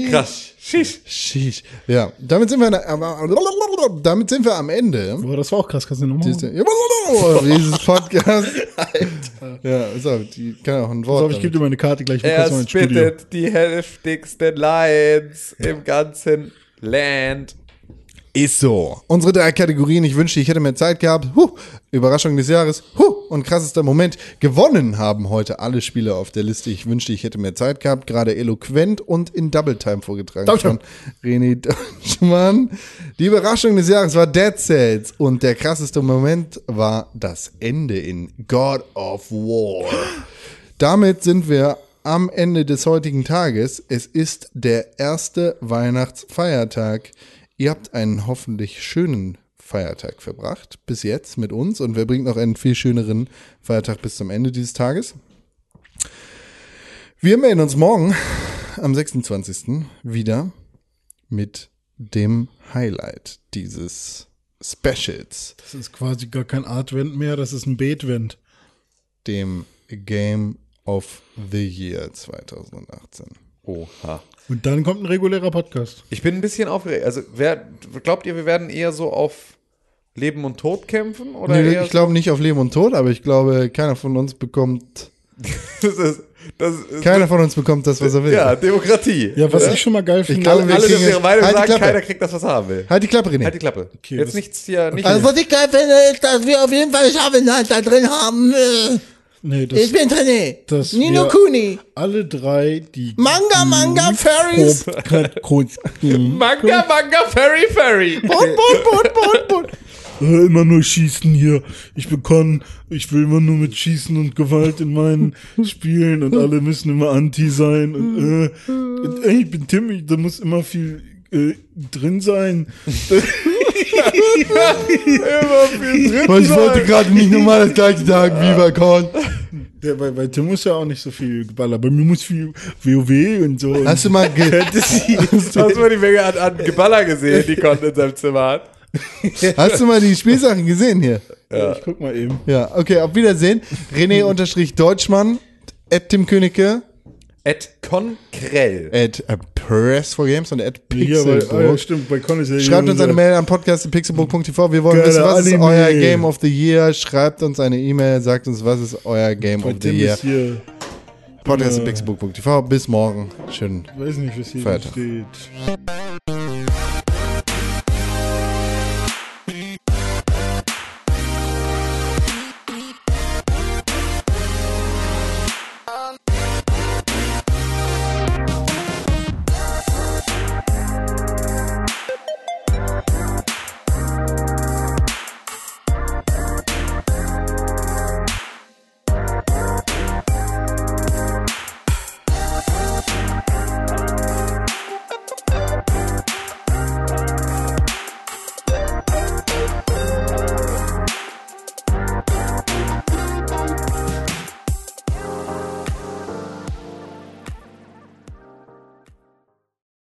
Krass. Sheesh. Sheesh. Ja, damit sind wir, am- damit sind wir am Ende. Boah, das war auch krass, kannst du nochmal Dieses, machen? dieses Podcast. Alter. Ja, so, die kann auch ein Wort. So, ich gebe dir meine Karte gleich. Er spittet die heftigsten Lines im ganzen Land. Ist so. Unsere drei Kategorien. Ich wünschte, ich hätte mehr Zeit gehabt. Huh. Überraschung des Jahres. Huh. Und krassester Moment. Gewonnen haben heute alle Spiele auf der Liste. Ich wünschte, ich hätte mehr Zeit gehabt. Gerade eloquent und in Double Time vorgetragen Double von René Deutschmann. Die Überraschung des Jahres war Dead Cells. Und der krasseste Moment war das Ende in God of War. Damit sind wir am Ende des heutigen Tages. Es ist der erste Weihnachtsfeiertag. Ihr habt einen hoffentlich schönen Feiertag verbracht bis jetzt mit uns und wer bringt noch einen viel schöneren Feiertag bis zum Ende dieses Tages? Wir melden uns morgen am 26. wieder mit dem Highlight dieses Specials, Das ist quasi gar kein Advent mehr, das ist ein Beetwend. dem Game of the Year 2018. Oha. Und dann kommt ein regulärer Podcast. Ich bin ein bisschen aufgeregt. Also, wer, glaubt ihr, wir werden eher so auf Leben und Tod kämpfen? Oder Nee, ich glaube nicht auf Leben und Tod, aber ich glaube, keiner von uns bekommt, das ist, das ist, keiner von uns bekommt das, was er will. ja, Demokratie. Ja, was Oder? ich schon mal geil finde. glaube, alle, alle dürfen ihre Meinung Halt sagen, keiner kriegt das, was er haben will. Halt die Klappe, René. Halt die Klappe. Okay, Jetzt nichts hier, nicht Also was ich geil finde, ist, dass wir auf jeden Fall Schaffenland da drin haben. Äh, nee, das, Ich bin René. Das Nino Kuni. alle drei, die Manga, Manga, Fairies. Manga, Manga, Fairy, Fairy. Boot, Boot, Boot, Boot, Boot. Äh, immer nur schießen hier. Ich bekomme, ich will immer nur mit Schießen und Gewalt in meinen Spielen und alle müssen immer anti sein. Und, äh, ich bin Tim, ich, da muss immer viel äh, drin sein. Weil ich wollte gerade nicht nochmal das gleiche sagen, wie bei Korn. Der, bei, bei Tim muss ja auch nicht so viel geballert. Bei mir muss viel WoW und so. Hast du mal ge Hast du mal die Menge an, an Geballer gesehen, die Con in seinem Zimmer hat? Hast du mal die Spielsachen gesehen hier? Ich guck mal eben. Ja, okay, auf Wiedersehen. René unterstrich Deutschmann, at Tim Königke, Ed Konkrell. at äh, Press for Games und at Hier, bei, ah, ja, Pixelburg. stimmt, bei Con ist ja Schreibt uns eine Mail an podcast.pixelburg.tv. Wir wollen wissen, was ist Anime. euer Game of the Year. Schreibt uns eine E-Mail, sagt uns, was ist euer Game Bei of the Year. ist hier, Podcast.pixelburg.tv. Bis morgen. Schönen weiß nicht, was hier Feiertag. steht.